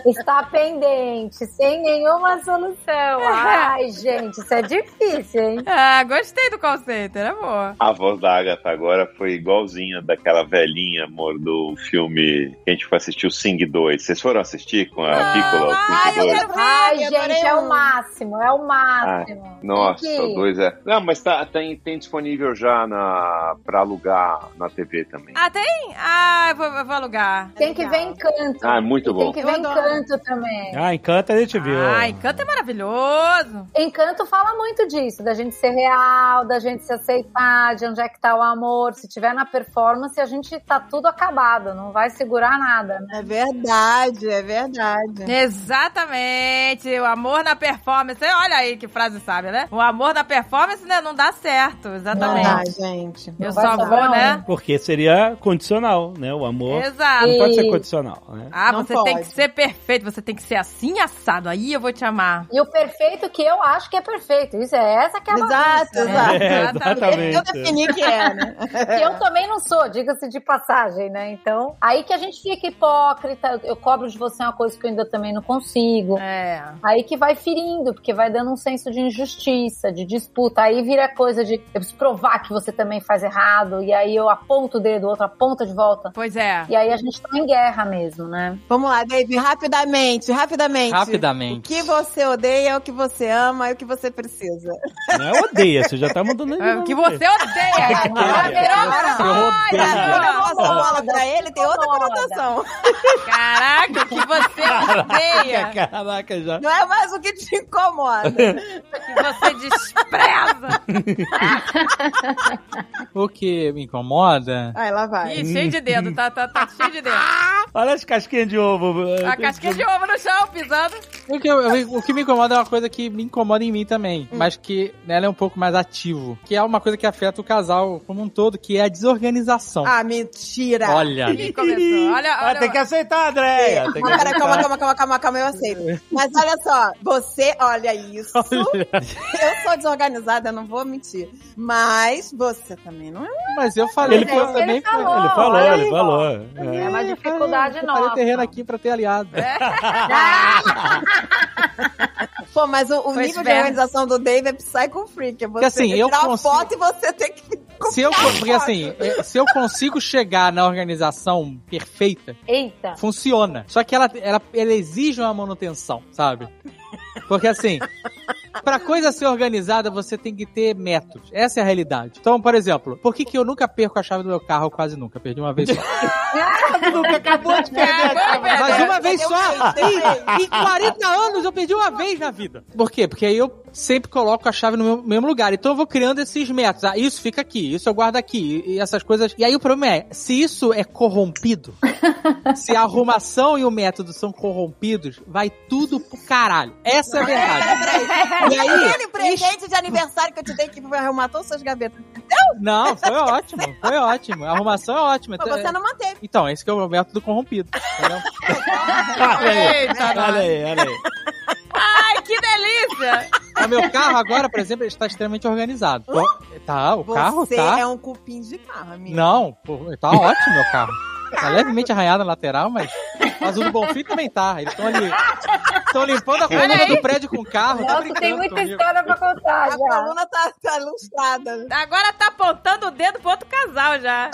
Está pendente, sem nenhuma solução. Ai, gente, isso é difícil, hein? Ah, gostei do call center, é boa. A voz da Agatha agora foi igualzinha daquela velhinha, amor, do filme que a gente foi assistir o Sing 2. Vocês foram assistir com a Não, Kikola, o ai, Sing eu 2? quero ver, Ai, adorei gente, é o máximo, é o máximo. Nossa, Tem que- o 2 é. Não, mas tá, tem, tem disponível já na, pra alugar na TV também. Ah, tem? Ah, eu vou, eu vou alugar. Tem que ver encanto. Ah, é muito E bom. Tem que ver encanto também. ah, encanta a gente viu. Ah, Encanto é maravilhoso. Encanto fala muito disso, da gente ser real, da gente se aceitar, de onde é que tá o amor. Se tiver na performance, a gente tá tudo acabado, não vai segurar nada, né? É verdade, é verdade. Exatamente. O amor na performance. Olha aí que frase sábia, né? O amor na performance né, não dá certo. Exatamente. dá, gente. Eu só vou, né? Porque seria condicional, né? O amor Exato. não pode ser condicional, né? Ah, Não você tem pode. que ser perfeito, você tem que ser assim assado. Aí eu vou te amar. E o perfeito que eu acho que é perfeito. Isso é essa que é a Exato, né? exato. É, exatamente. Eu defini que é, né? Que eu também não sou, diga-se de passagem, né? Então, aí que a gente fica hipócrita, eu cobro de você uma coisa que eu ainda também não consigo. É. Aí que vai ferindo, porque vai dando um senso de injustiça, de disputa. Aí vira coisa de eu preciso provar que você também faz errado, e aí eu aponto o dedo, o outro aponta de volta. Pois é. E aí a gente tá em guerra mesmo, né? Vamos lá, Dave, rapidamente, rapidamente. O Rapidamente. que você odeia, o que você ama e o que você precisa. Não é odeia, você já tá mandando É o que você odeia. Ah, Você odeia. Quando eu passo a Incomoda. bola pra ele, tem outra conotação. Caraca, o que você odeia. Caraca, já. Não é mais o que te incomoda. Que você despreza. O que me incomoda Ai, lá vai. Ih, cheio de dedo, tá, tá, tá cheio de dedo. Olha as casquinhas de ovo. A casquinha de ovo no chão, pisando. O que, eu- o que me incomoda é uma coisa que me incomoda em mim também, mas que nela é um pouco mais ativo. Que é uma coisa que afeta o casal como um todo, que é a desorganização. Ah, mentira. Olha, começou. Olha, Ah, olha. tem que aceitar, Andréia. Tem que pera, calma, aceitar. calma, calma, calma, calma, eu aceito. Mas olha só, você, olha isso. Eu sou desorganizada, eu não vou mentir. Mas você também não é. mas eu falei Ele que eu falou, também ele falou. Ele falou, Olha ele aí, falou. É. É uma dificuldade eu falei terreno aqui pra ter aliado. Pô, mas o, o nível de organização do Dave é Psycho Freak. É você Porque, assim, eu tirar uma consigo- foto e você tem que Se eu, porque assim, é, se eu consigo chegar na organização perfeita, Eita. funciona. Só que ela, ela, ela exige uma manutenção, sabe? Porque assim, pra coisa ser organizada, você tem que ter métodos. Essa é a realidade. Então, por exemplo, por que, que eu nunca perco a chave do meu carro? Quase nunca. Perdi uma vez só. Nunca acabou de perder. Mas uma vez só! Em, em 40 anos eu perdi uma vez na vida. Por quê? Porque aí eu sempre coloco a chave no meu- mesmo lugar. Então eu vou criando esses métodos. Ah, isso fica aqui, isso eu guardo aqui, e essas coisas. E aí o problema é, se isso é corrompido, se a arrumação e o método são corrompidos, vai tudo pro caralho. Essa é a verdade. E aí, Aquele presente de aniversário que eu te dei que arrumar todas as suas gavetas. não, foi ótimo, foi ótimo. A arrumação é ótima. Mas você não manteve. Então, esse que é o método corrompido. Entendeu? Olha aí, olha aí, olha aí. Ai, que delícia! O meu carro agora, por exemplo, ele está extremamente organizado. Tá, o carro você tá. é um cupim de carro, amigo. Não, pô, tá ótimo meu carro. Tá levemente arranhado na lateral, mas mas o do Bonfim também tá. Eles estão ali. Estão limpando a coluna do prédio com o carro. tá Nossa, brincando tem muita comigo. história pra contar A já. coluna tá, tá lustrada. Agora tá apontando o dedo pro outro casal já.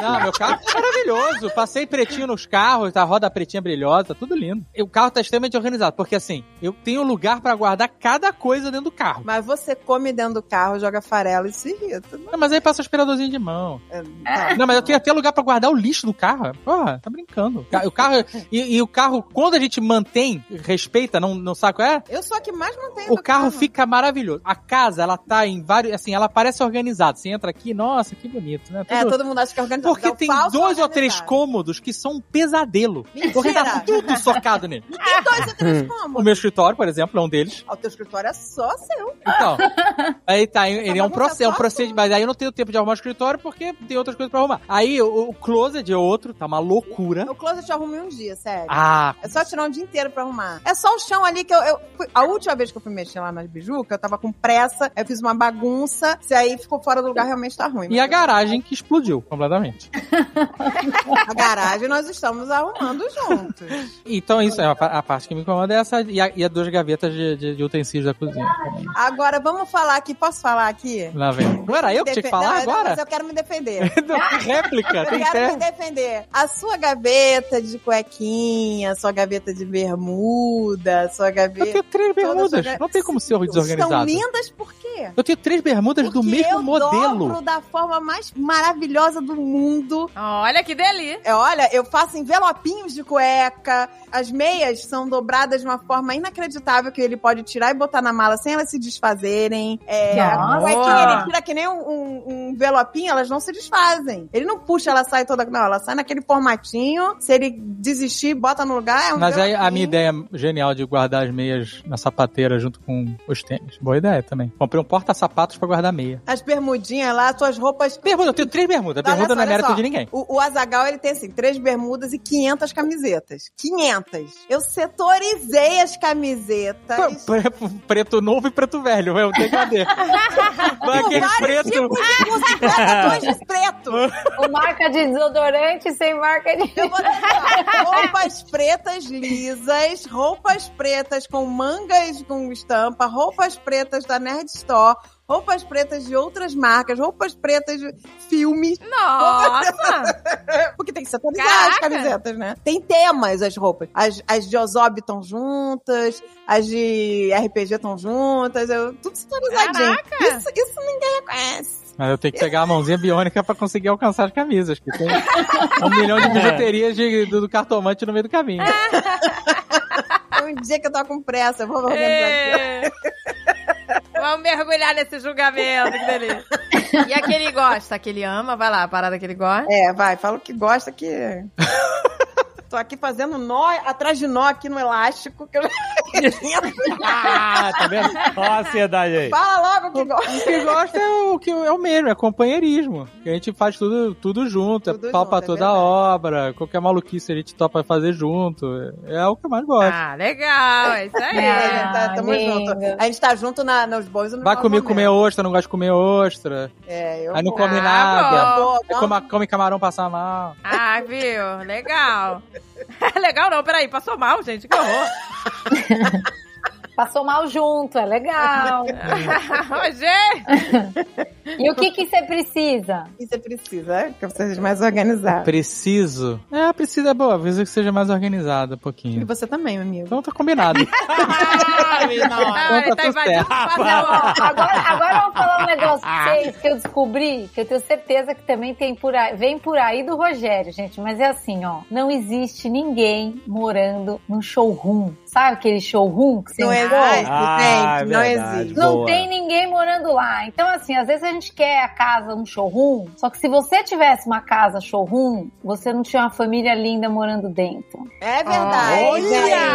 Não, meu carro tá maravilhoso. Passei pretinho nos carros, tá roda pretinha brilhosa, tá tudo lindo. E o carro tá extremamente organizado, porque assim, eu tenho lugar pra guardar cada coisa dentro do carro. Mas você come dentro do carro, joga farelo e se irrita. Não, mas aí passa o aspiradorzinho de mão. É, tá. Não, mas eu tenho até lugar pra guardar o lixo do carro. Porra, tá brincando. O carro. E, e o carro, quando a gente mantém, respeita, não, não sabe qual é? Eu sou a que mais mantém O carro fica maravilhoso. A casa, ela tá em vários. Assim, ela parece organizada. Você entra aqui, nossa, que bonito, né? É, Tudo- todo mundo acha que é organizado. Porque É o tem dois ou três organizado. cômodos que são um pesadelo. Porque tá Mentira. tudo socado nele. Tem dois ou três O cômodos. meu escritório, por exemplo, é um deles. O teu escritório é só seu. Então. aí tá, ele é um processo, é um procedimento. Mas aí eu não tenho tempo de arrumar o escritório porque tem outras coisas pra arrumar. Aí o, o closet é outro, tá uma loucura. O closet eu arrumo em um dia, sério. Ah, É só tirar um dia inteiro pra arrumar. É só o chão ali que eu. eu fui- a última vez que eu fui mexer lá nas bijucas, eu tava com pressa, eu fiz uma bagunça. Se aí ficou fora do lugar, realmente tá ruim. e a garagem que explodiu completamente. A garagem nós estamos arrumando juntos. Então isso é a, pa- a parte que me incomoda é essa e, a, e as duas gavetas de, de- de utensílios da cozinha. Agora, vamos falar aqui. Posso falar aqui? Lá vem. Não era eu que tinha que Defe- falar Não, não, agora? Mas eu quero me defender. Não, que réplica, Eu tem quero me até. Defender. A sua gaveta de cuequinha, sua gaveta de bermuda, sua Eu gaveta. tenho três bermudas. sua- Não tem como ser São desorganizado. lindas por quê? Eu tenho três bermudas do Porque mesmo eu modelo. dobro da forma mais maravilhosa do mundo. Olha que delícia. É, olha, eu faço envelopinhos de cueca. As meias são dobradas de uma forma inacreditável que ele pode tirar e botar na mala sem elas se desfazerem. É, a cuequinha ele tira que nem um, um- um envelopinho, elas não se desfazem. Ele não puxa, ela sai toda. Não, ela sai naquele formatinho. Se ele desistir, bota no lugar. É um Mas aí a minha ideia genial de guardar as meias na sapateira junto com os tênis. Boa ideia também. Comprei um porta-sapatos pra guardar meia. As bermudinhas lá, suas roupas. Bermuda, eu tenho três bermudas. Olha Bermuda só, não é mérito só. de ninguém. O, o Azagal ele tem assim, três bermudas e 500 camisetas. 500. Eu setorizei as camisetas. Pre- Preto novo e preto velho, é o degradê. Vai aquele vários preto. tipos de com 50 tons de preto. Com marca de desodorante sem marca de. Eu vou ó, roupas pretas lisas, roupas pretas com mangas com estampa, roupas pretas da Nerd Store, roupas pretas de outras marcas, roupas pretas de filmes. Nossa! Porque tem que setorizar Caraca. as camisetas, né? Tem temas as roupas. As, as de Ozob estão juntas, as de RPG estão juntas, eu, tudo setorizadinho. Caraca. Isso, isso ninguém reconhece. Mas eu tenho que pegar a mãozinha biônica pra conseguir alcançar as camisas, que tem um milhão de bijuterias de- do, do cartomante no meio do caminho. Um dia que eu tô com pressa, eu vou organizar aqui. É. Vamos mergulhar nesse julgamento, que delícia. E aquele gosta, aquele ama, vai lá, a parada que ele gosta. É, vai, fala o que gosta que. Tô aqui fazendo nó atrás de nó aqui no elástico. Que eu... Ah, tá vendo? Olha a ansiedade aí. Fala logo o que gosta. O que gosta é o que é o mesmo, é companheirismo. Que a gente faz tudo, tudo junto, Tudo é palpa junto, é toda a verdade. obra, qualquer maluquice a gente topa fazer junto. É o que eu mais gosto. Ah, legal, é isso aí. É, tá, tamo lindo. junto. A gente tá junto na, nos bons e nos Vai comigo comer ostra, não gosta de comer ostra. É, eu Aí não come Ah, nada. come, come camarão passa mal. Ah, viu? Legal. Legal não, peraí, passou mal, gente, que horror. Passou mal junto, é legal. E o que que você precisa? O que você precisa? Que você seja mais organizado. Preciso. É, precisa é boa. Avisa que seja mais organizado um E pouquinho. você também, meu amigo. Então tá combinado. Ah, ele tá tá tudo certo. Agora, agora eu vou falar um negócio pra vocês que eu descobri, que eu tenho certeza que também tem por aí, vem por aí do Rogério, gente. Mas é assim, ó. Não existe ninguém morando num showroom. Sabe aquele showroom que você Não existe, Ah, é Não verdade. existe. Não Boa. tem ninguém morando lá. Então, assim, às vezes a gente quer a casa, um showroom. Só que se você tivesse uma casa showroom, você não tinha uma família linda morando dentro. É verdade. Olha!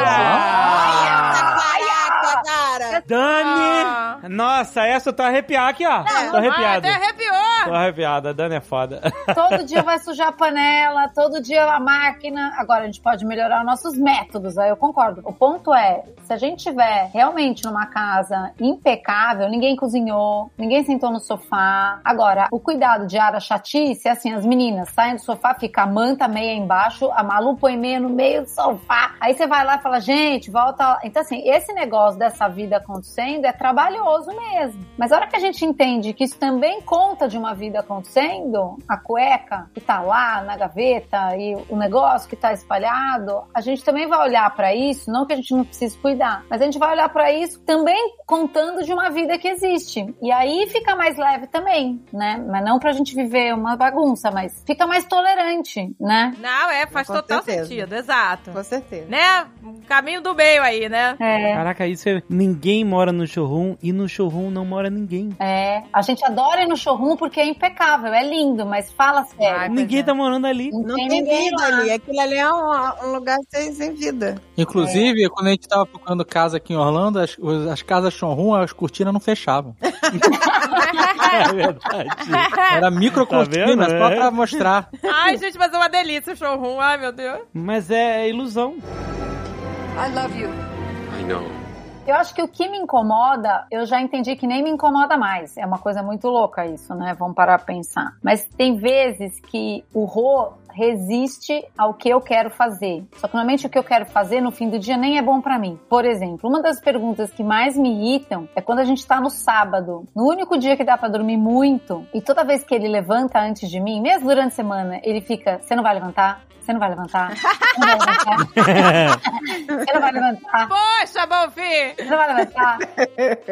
Caraca, cara! Dani! Ah. Nossa, essa eu tô arrepiado aqui, ó. tô Ah, arrepiado. até arrepiou. Tô arrepiado. A Dani é foda. Todo dia vai sujar a panela, todo dia a máquina. Agora a gente pode melhorar nossos métodos, aí eu concordo. O ponto é, se a gente tiver realmente numa casa impecável, ninguém cozinhou, ninguém sentou no sofá. Agora, o cuidado de área chatice é assim, as meninas saem do sofá, fica a manta meia embaixo, a Malu põe meia no meio do sofá. Aí você vai lá e fala, gente, volta lá. Então assim, esse negócio dessa vida acontecendo é trabalhoso mesmo. Mas a hora que a gente entende que isso também conta de uma vida acontecendo, a cueca que tá lá na gaveta e o negócio que tá espalhado, a gente também vai olhar pra isso, não que a gente não precise cuidar, mas a gente vai olhar pra isso também contando de uma vida que existe. E aí fica mais leve também, né? Mas não pra gente viver uma bagunça, mas fica mais tolerante, né? Não, é, faz Com total certeza. sentido, exato. Com certeza. Né? Um caminho do meio aí, né? É. Caraca, isso é... Ninguém mora no showroom e no showroom não mora ninguém. É, a gente adora ir no showroom porque é impecável, é lindo, mas fala sério. Ai, ninguém é. tá morando ali. Não tem, ninguém vida lá. ali. Aquilo ali é um, um lugar sem, sem vida. Inclusive, quando a gente tava procurando casa aqui em Orlando, as, as casas showroom, as cortinas não fechavam. É verdade. Era micro Tá cortina, vendo? só É. pra mostrar. Ai, gente, mas é uma delícia o showroom. Ai, meu Deus. Mas é ilusão. I love you. I know. Eu acho que o que me incomoda, eu já entendi que nem me incomoda mais. É uma coisa muito louca isso, né? Vamos parar pra pensar. Mas tem vezes que o Rô resiste ao que eu quero fazer. Só que normalmente o que eu quero fazer no fim do dia nem é bom pra mim. Por exemplo, uma das perguntas que mais me irritam é quando a gente tá no sábado, no único dia que dá pra dormir muito, e toda vez que ele levanta antes de mim, mesmo durante a semana, ele fica: "Você não vai levantar? Você não vai levantar? Você não vai levantar? Você não vai levantar?" Poxa, Bonfim! Você não vai levantar?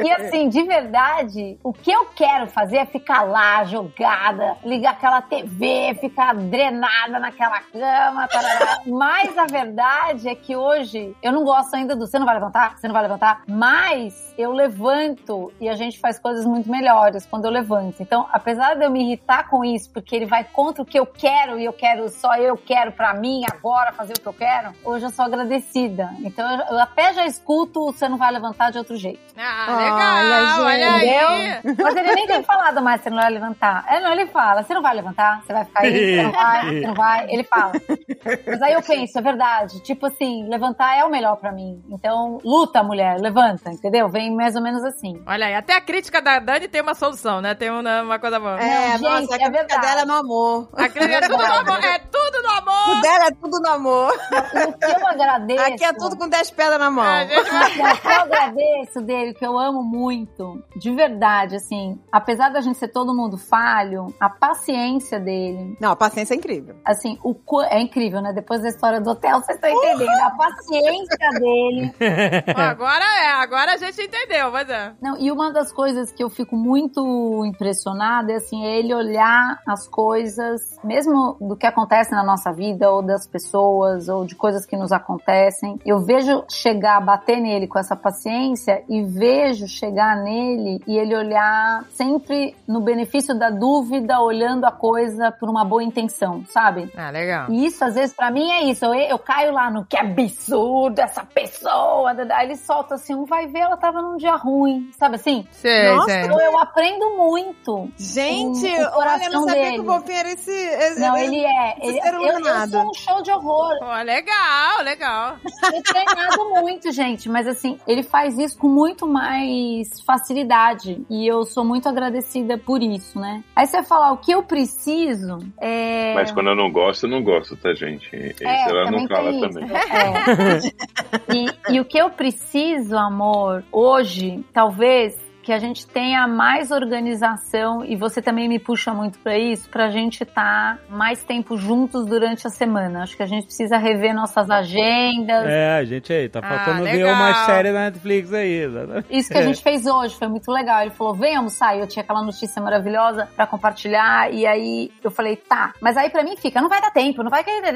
E assim, de verdade, o que eu quero fazer é ficar lá, jogada, ligar aquela TV, ficar drenada naquela cama. tarará. Mas a verdade é que hoje eu não gosto ainda do você não vai levantar, você não vai levantar, mas eu levanto e a gente faz coisas muito melhores quando eu levanto. Então, apesar de eu me irritar com isso, porque ele vai contra o que eu quero e eu quero só eu quero pra mim agora fazer o que eu quero, hoje eu sou agradecida. Então, eu, eu até já escuto o você não vai levantar de outro jeito. Ah, Olha, legal, olha, aí. Entendeu? Mas ele nem tem falado mais, você não vai levantar. É, não, ele fala, você não vai levantar, você vai ficar aí, você não vai, você não vai. Ele fala. Mas aí eu penso, é verdade. Tipo assim, levantar é o melhor pra mim. Então, luta, mulher, levanta, entendeu? Vem mais ou menos assim. Olha aí, até a crítica da Dani tem uma solução, né? Tem uma, uma coisa boa. É, gente, nossa, a é crítica verdade. dela é no amor. A crítica é tudo no amor, é tudo no O amor! dela é tudo no amor. O que eu agradeço. Aqui é tudo com 10 pedras na mão. Gente vai... Mas eu agradeço dele, que eu amo muito, de verdade, assim, apesar da gente ser todo mundo falho, a paciência dele, Não, a paciência é incrível. assim, o é incrível, né? Depois da história do hotel, vocês estão entendendo. A paciência dele. Agora é, agora a gente entendeu, mas é. Não, e uma das coisas que eu fico muito impressionada é assim, é ele olhar as coisas, mesmo do que acontece na nossa vida, ou das pessoas, ou de coisas que nos acontecem. Eu vejo chegar, bater nele com essa paciência e vejo chegar nele e ele olhar sempre no benefício da dúvida, olhando a coisa por uma boa intenção, sabe? Ah, legal. E isso, às vezes, pra mim é isso. Eu, eu caio lá no que absurdo essa pessoa. Aí ele solta assim, um vai ver, ela tava num dia ruim. Sabe assim? Sei, Nossa, sei. Então eu aprendo muito. Gente, O- o olha, eu coração não sabia dele. que o Bonfim era esse... esse Não, ele é. esse Ele, ser eu, eu sou um show de horror. Pô, legal, legal. Eu treinado muito, gente, mas assim, ele faz isso com muito mais facilidade. E eu sou muito agradecida por isso, né? Aí você vai falar, o que eu preciso é. Mas quando eu não gosto, eu não gosto, tá, gente? Isso É, ela não fala tem também. isso. É. E, e o que eu preciso, amor, hoje, talvez que a gente tenha mais organização e você também me puxa muito pra isso, pra gente estar mais tempo juntos durante a semana. Acho que a gente precisa rever nossas agendas. É, a gente aí, tá Ah, faltando ver legal. uma série na Netflix aí. exatamente. Isso que a gente fez hoje foi muito legal. Ele falou: vem almoçar. E eu tinha aquela notícia maravilhosa pra compartilhar. E aí eu falei: tá. Mas aí pra mim fica: não vai dar tempo, não vai querer.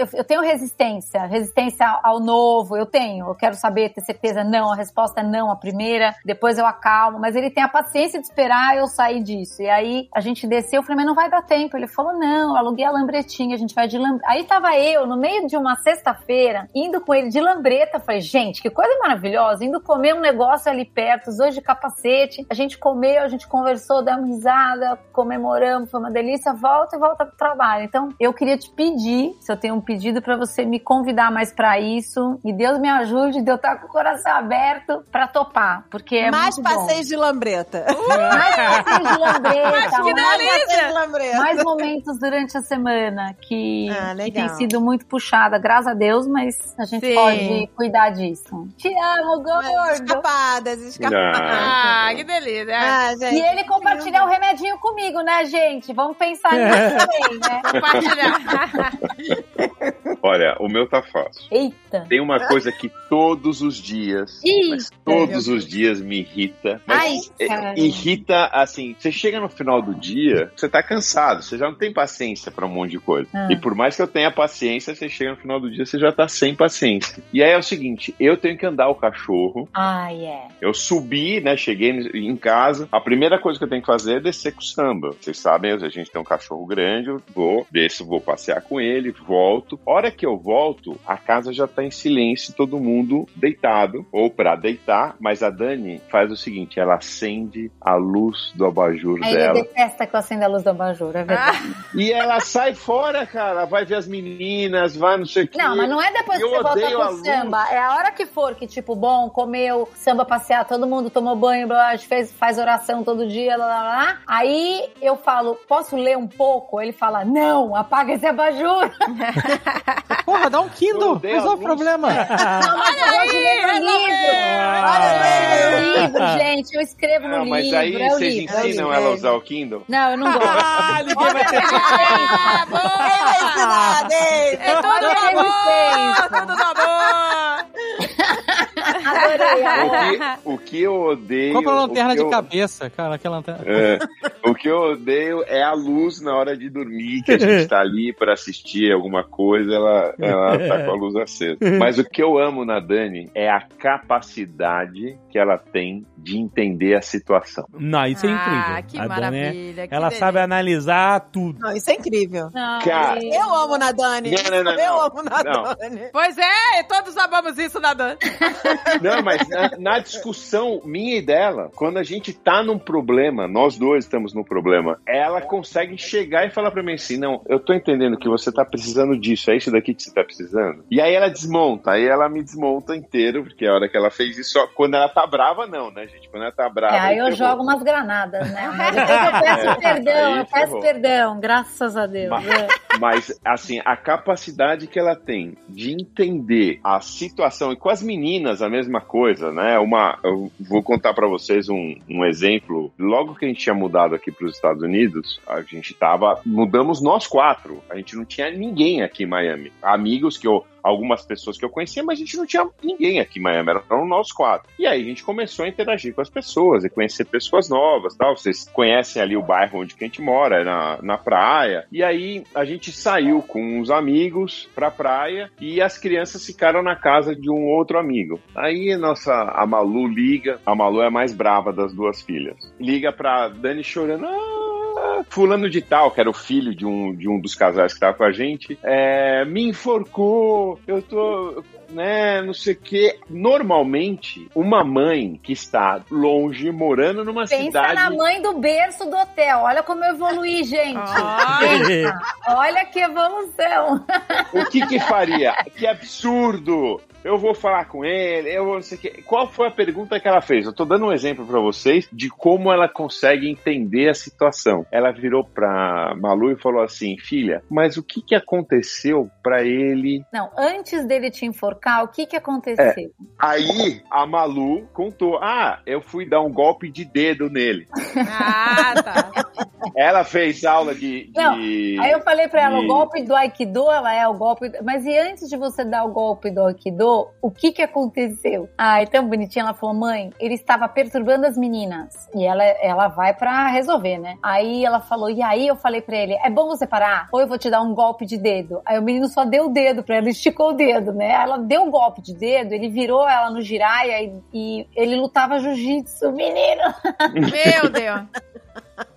Eu, eu tenho resistência, resistência ao novo. Eu tenho. Eu quero saber, ter certeza. Não, a resposta é não, a primeira. Depois eu acalmo. Mas ele tem a paciência de esperar eu sair disso. E aí a gente desceu. Eu falei: mas não vai dar tempo. Ele falou: não, aluguei a lambretinha. A gente vai de lambreta. Aí tava eu no meio de uma sexta-feira indo com ele de lambreta. Falei: gente, que coisa maravilhosa. Indo comer um negócio ali perto, os dois de capacete. A gente comeu, a gente conversou, damos risada, comemoramos, foi uma delícia. Volta e volta pro trabalho. Então, eu queria te pedir, se eu tenho um pedido pra você me convidar mais pra isso. E Deus me ajude de eu estar com o coração aberto pra topar, porque é Mais muito bom. De lambreta. Mais passeios de lambreta, mais de lambreta. mais momentos durante a semana que, Ah, que tem sido muito puxada, graças a Deus, mas a gente Sim. pode cuidar disso. Te amo, gordo! Escapadas, escapadas. Ah, que delícia. Ah, E gente. ele compartilhar o remedinho comigo, né, gente? Vamos pensar nisso também, né? Compartilhar. Olha, o meu tá fácil. Eita! Tem uma coisa que todos os dias, Ih, todos os dias me irrita. Mas Ai, é, irrita, assim, você chega no final do dia, você tá cansado, você já não tem paciência pra um monte de coisa. Ah. E por mais que eu tenha paciência, você chega no final do dia, você já tá sem paciência. E aí é o seguinte, eu tenho que andar o cachorro, Ai, é. eu subi, né? Cheguei em casa. A primeira coisa que eu tenho que fazer é descer com o samba. Vocês sabem, a gente tem um cachorro grande, eu vou, desço, vou passear com ele, volto. Hora que eu volto, a casa já tá em silêncio, todo mundo deitado, ou pra deitar, mas a Dani faz o seguinte: ela acende a luz do abajur Aí ele dela. detesta que eu acenda a luz do abajur, é verdade. E ela sai fora, cara, vai ver as meninas, vai não sei o que. Não, mas não é depois que Eu você volta odeio com a o luz. samba. É a hora que for que, tipo, bom, comeu, samba passear, todo mundo tomou banho, blá, blá, fez, faz oração todo dia, lá, lá, lá. Aí eu falo, posso ler um pouco? Ele fala, não, apaga esse abajur. Porra, dá um Kindle. é a o problema? Não, mas eu gosto de ler livro. Olha Eu leio livro, gente. Eu escrevo no Não, mas livro. aí é o vocês livro. é ensinam livro. ela a usar o Kindle? Não, eu não gosto. Ah, ninguém vai ter Ah, boa! Quem vai ensinar, Dave? É tudo no a amor! resistência. Tudo no amor! Adorei, O que, o que eu odeio. Compra uma lanterna de eu- cabeça, cara, aquela lanterna. É, o que eu odeio é a luz na hora de dormir, que a gente tá ali pra assistir alguma coisa, ela, ela tá com a luz acesa. Mas o que eu amo na Dani é a capacidade que ela tem de entender a situação. Não, isso é incrível. Ah, que A Dani é- maravilha. que ela delícia. sabe analisar tudo. Não, isso é incrível. Não, Cara, Eu amo na Dani. Não, não, não, Eu não. amo na Não. Dani. Pois é, todos amamos isso na Dani. Não, mas na, na discussão minha e dela, quando a gente tá num problema, nós dois estamos num problema, ela consegue chegar e falar pra mim assim: não, eu tô entendendo que você tá precisando disso, é isso daqui que você tá precisando. E aí ela desmonta, aí ela me desmonta inteiro, porque a hora que ela fez isso, só quando ela tá brava, não, né, gente? Quando ela tá brava. É, aí eu ferrou. jogo umas granadas, né? Mas eu peço É, perdão, eu peço perdão, graças a Deus. Mas- É. Mas, assim, a capacidade que ela tem de entender a situação, e com as meninas a mesma coisa, né? Uma, eu vou contar pra vocês um, um exemplo. Logo que a gente tinha mudado aqui para os Estados Unidos, a gente tava. Mudamos nós quatro. A gente não tinha ninguém aqui em Miami. Amigos que eu. Algumas pessoas que eu conhecia, mas a gente não tinha ninguém aqui em Miami, eram nós quatro. E aí a gente começou a interagir com as pessoas e conhecer pessoas novas, tal. Vocês conhecem ali o bairro onde a gente mora, é na, na praia. E aí a gente saiu com uns amigos pra praia e as crianças ficaram na casa de um outro amigo. Aí nossa, a Malu liga, a Malu é a mais brava das duas filhas. Liga pra Dani chorando. "Ah, Fulano de tal, que era o filho de um, de um dos casais que tava com a gente, é, me enforcou, eu tô, né, não sei o que. Normalmente, uma mãe que está longe, morando numa Pensa cidade. na mãe do berço do hotel. Olha como eu evoluí, gente. Olha. Olha que evolução. O que que faria? Que absurdo! eu vou falar com ele, eu vou não sei o quê. Qual foi a pergunta que ela fez? Eu tô dando um exemplo pra vocês de como ela consegue entender a situação. Ela virou pra Malu e falou assim: filha, mas o que que aconteceu pra ele? Não, antes dele te enforcar, o que que aconteceu? Aí a Malu contou: ah, eu fui dar um golpe de dedo nele. Ah, tá. Ela fez aula de. Não, de- Aí eu falei pra ela, o golpe do Aikido, ela é o golpe. Mas e antes de você dar o golpe do Aikido, o que que aconteceu? Ai, tão bonitinha. Ela falou, mãe, ele estava perturbando as meninas. E ela, ela vai pra resolver, né? Aí ela falou, e aí eu falei pra ele, é bom você parar? Ou eu vou te dar um golpe de dedo. Aí o menino só deu o dedo pra ela, esticou o dedo, né? Ela deu um golpe de dedo, ele virou ela no giraia e, e ele lutava jiu-jitsu, menino. Meu Deus.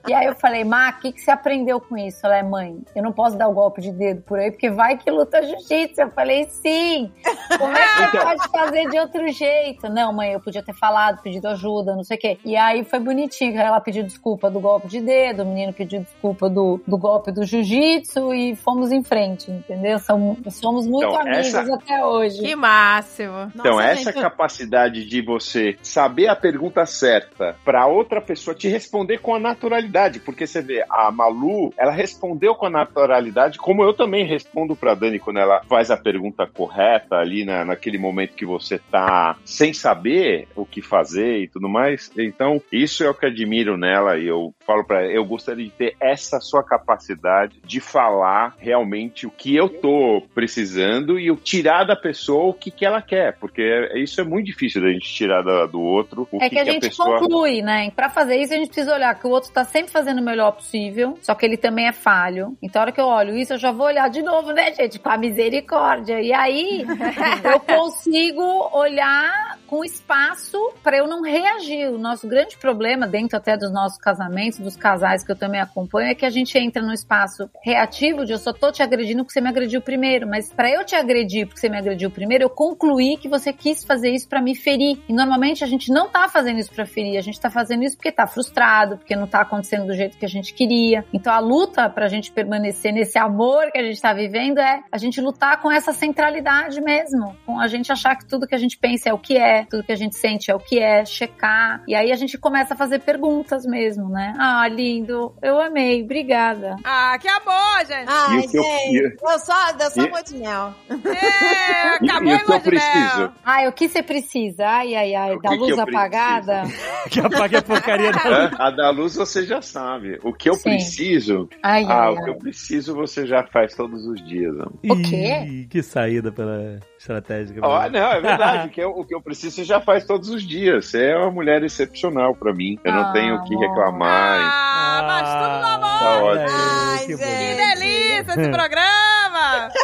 E aí eu falei, Má, o que, que você aprendeu com isso? Ela é mãe, eu não posso dar o golpe de dedo por aí, porque vai que luta jiu-jitsu. Eu falei, sim. Como é que você Então. pode fazer de outro jeito? Não, mãe, eu podia ter falado, pedido ajuda, não sei o quê. E aí foi bonitinho, que ela pediu desculpa do golpe de dedo, o menino pediu desculpa do, do golpe do jiu-jitsu e fomos em frente, entendeu? Somos, somos muito Então, amigos essa- até hoje. Que máximo. Então, Nossa, essa gente, capacidade de você saber a pergunta certa para outra pessoa te responder com a naturalidade, porque você vê, a Malu, ela respondeu com a naturalidade, como eu também respondo para Dani quando ela faz a pergunta correta ali na, naquele momento que você tá sem saber o que fazer e tudo mais. Então, isso é o que admiro nela e eu falo para ela, eu gostaria de ter essa sua capacidade de falar realmente o que eu tô precisando e eu tirar da pessoa o que, que ela quer, porque isso é muito difícil da gente tirar da- do outro o É que, que a gente pessoa conclui, né? Pra fazer isso, a gente precisa olhar que o outro tá sempre fazendo o melhor possível, só que ele também é falho. Então, a hora que eu olho isso, eu já vou olhar de novo, né, gente? Com a misericórdia. E aí, eu consigo olhar com espaço pra eu não reagir. O nosso grande problema, dentro até dos nossos casamentos, dos casais que eu também acompanho, é que a gente entra num espaço reativo de eu só tô te agredindo porque você me agrediu primeiro. Mas pra eu te agredir porque você me agrediu primeiro, eu concluí que você quis fazer isso pra me ferir. E normalmente a gente não tá fazendo isso pra ferir, a gente tá fazendo isso porque tá frustrado, porque não tá acontecendo do jeito que a gente queria. Então a luta pra gente permanecer nesse amor que a gente tá vivendo é a gente lutar com essa centralidade mesmo, com a gente achar que tudo que a gente pensa é o que é, tudo que a gente sente é o que é, checar. E aí a gente começa a fazer perguntas mesmo, né? Ah, lindo, eu amei, obrigada. Ah, que amor, gente. Ai, E o que eu- gente, eu, só, eu só e- vou de mel. É, acabou e o que eu lua de mel. preciso? Ai, o que você precisa? Ai, ai, ai, O da que que luz eu apagada. Que apague a porcaria da Hã? A da luz você já sabe. O que eu Sim. preciso, Ai, ah, ai, o que ai. eu preciso você já faz todos os dias. Amor. O quê? Ih, Que saída pela estratégica. Ó, não, é verdade. o, que eu, o que eu preciso você já faz todos os dias. Você é uma mulher excepcional pra mim. Eu não Ah, tenho o que reclamar. Ah, mas tudo no amor. Tá ótimo. Ai, que gente. Que delícia esse programa.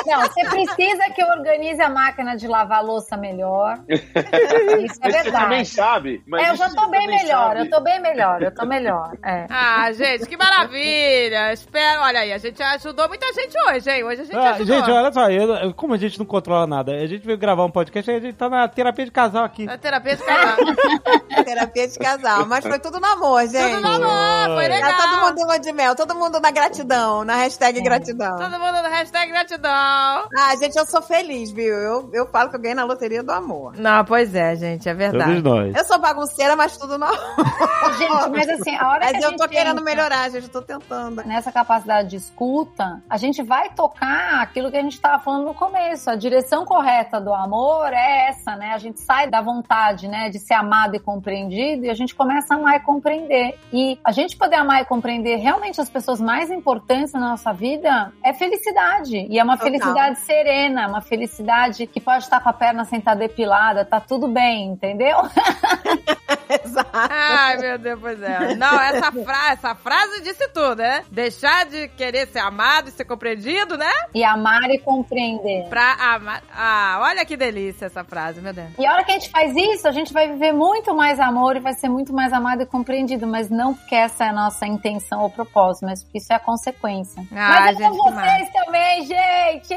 Não, você precisa que eu organize a máquina de lavar louça melhor. Isso é Mas você também verdade. sabe. Mas É, eu já tô bem melhor, sabe. eu tô bem melhor, eu tô melhor. É. Ah, gente, que maravilha. Espero, olha aí, a gente ajudou muita gente hoje, hein? Hoje a gente Ah, ajudou. gente, olha só, eu- como a gente não controla nada, a gente veio gravar um podcast e a gente tá na terapia de casal aqui. A terapia de casal. Terapia de casal. Mas foi tudo no amor, gente. Tudo no amor, foi legal. Tá todo mundo de mel, todo mundo na gratidão, na hashtag gratidão. Todo mundo no hashtag gratidão. Ah, gente, eu sou feliz, viu? Eu, eu falo que eu ganhei na loteria do amor. Não, pois é, gente, é verdade. Todos nós. Eu sou bagunceira, mas tudo amor. Gente, mas assim, a hora que Mas a eu gente tô querendo entra melhorar, gente. Eu tô tentando. Nessa capacidade de escuta, a gente vai tocar aquilo que a gente estava falando no começo. A direção correta do amor é essa, né? A gente sai da vontade, né, de ser amado e compreendido e a gente começa a amar e compreender. E a gente poder amar e compreender realmente as pessoas mais importantes na nossa vida é felicidade. E é uma Total. felicidade serena, uma felicidade que pode estar com a perna sentada depilada, tá tudo bem, entendeu? Exato. Ai, meu Deus, pois é. Não, essa, fra essa frase disse tudo, né? Deixar de querer ser amado e ser compreendido, né? E amar e compreender. Pra amar. Ah, olha que delícia essa frase, meu Deus. E a hora que a gente faz isso, a gente vai viver muito mais amor e vai ser muito mais amado e compreendido, mas não porque essa é a nossa intenção ou propósito, mas porque isso é a consequência. Ah, mas é gente, vocês também, gente!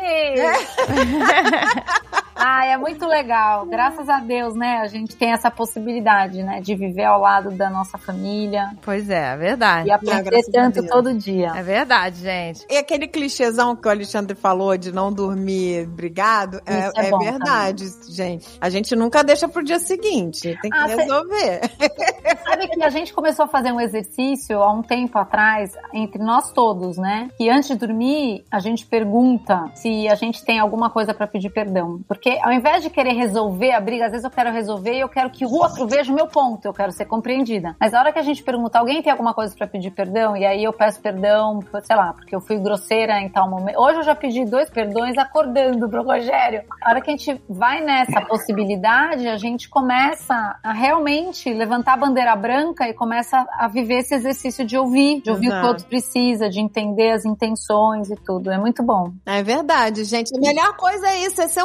Ah, é muito legal. Graças a Deus, né? A gente tem essa possibilidade, né? De viver ao lado da nossa família Pois é, é verdade. e aprender tanto todo dia. É verdade, gente. E aquele clichêzão que o Alexandre falou de não dormir brigado, é, é é verdade, gente. A gente nunca deixa pro dia seguinte. Tem que Ah, cê- resolver. Sabe que a gente começou a fazer um exercício há um tempo atrás, entre nós todos, né? Que antes de dormir, a gente pergunta se a gente tem alguma coisa pra pedir perdão. Porque ao invés de querer resolver a briga, às vezes eu quero resolver e eu quero que o outro veja o meu ponto, eu quero ser compreendida. Mas a hora que a gente pergunta, alguém tem alguma coisa pra pedir perdão? E aí eu peço perdão, sei lá, porque eu fui grosseira em tal momento. Hoje eu já pedi dois perdões acordando pro Rogério. A hora que a gente vai nessa possibilidade, a gente começa a realmente levantar a bandeira branca e começa a viver esse exercício de ouvir, de ouvir o que Exato. o outro precisa, de entender as intenções e tudo. É muito bom. É verdade, gente. A melhor coisa é isso, é ser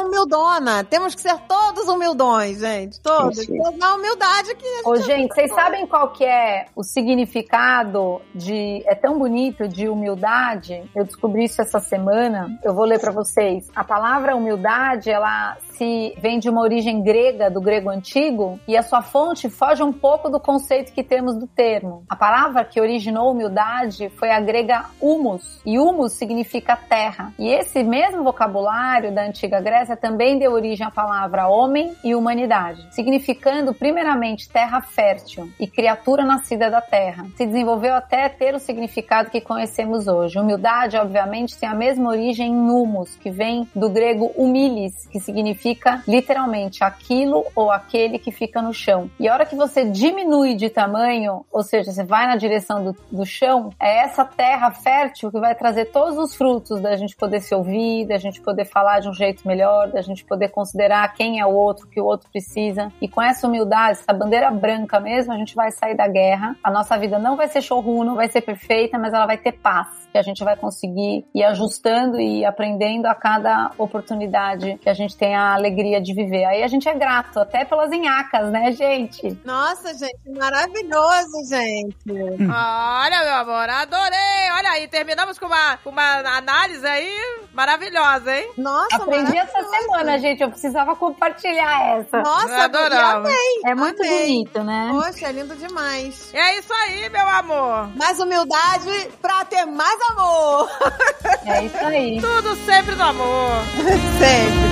humildona. Temos que ser todos humildões, gente. Todos. Sim, sim. Na humildade que Ô, gente gente, vocês sabem qual que é o significado de. É tão bonito de humildade? Eu descobri isso essa semana. Eu vou ler pra vocês. A palavra humildade, ela se vem de uma origem grega, do grego antigo, e a sua fonte foge um pouco do conceito que temos do termo. A palavra que originou humildade foi a grega humus, e humus significa terra. E esse mesmo vocabulário da antiga Grécia também deu origem à palavra homem e humanidade, significando primeiramente terra fértil e criatura nascida da terra. Se desenvolveu até ter o significado que conhecemos hoje. Humildade, obviamente, tem a mesma origem em humus, que vem do grego humilis, que significa literalmente aquilo ou aquele que fica no chão. E a hora que você diminui de tamanho, ou seja, você vai na direção do, do chão, é essa terra fértil que vai trazer todos os frutos da gente poder se ouvir, da gente poder falar de um jeito melhor, da gente poder considerar quem é o outro, o que o outro precisa. E com essa humildade, essa bandeira branca mesmo, a gente vai sair da guerra. A nossa vida não vai ser showroom, não vai ser perfeita, mas ela vai ter paz. Que a gente vai conseguir ir ajustando e aprendendo a cada oportunidade que a gente tem a alegria de viver. Aí a gente é grato, até pelas enhacas, né, gente? Nossa, gente, maravilhoso, gente. Olha, meu amor, adorei. Olha aí, terminamos com uma, com uma análise aí maravilhosa, hein? Nossa, Aprendi essa semana, gente. Eu precisava compartilhar essa. Nossa, Adorava. amei. É muito amei. bonito, né? Poxa, é lindo demais. E é isso aí, meu amor. Mais humildade pra ter mais amor. É isso aí. Tudo sempre no amor. Sempre.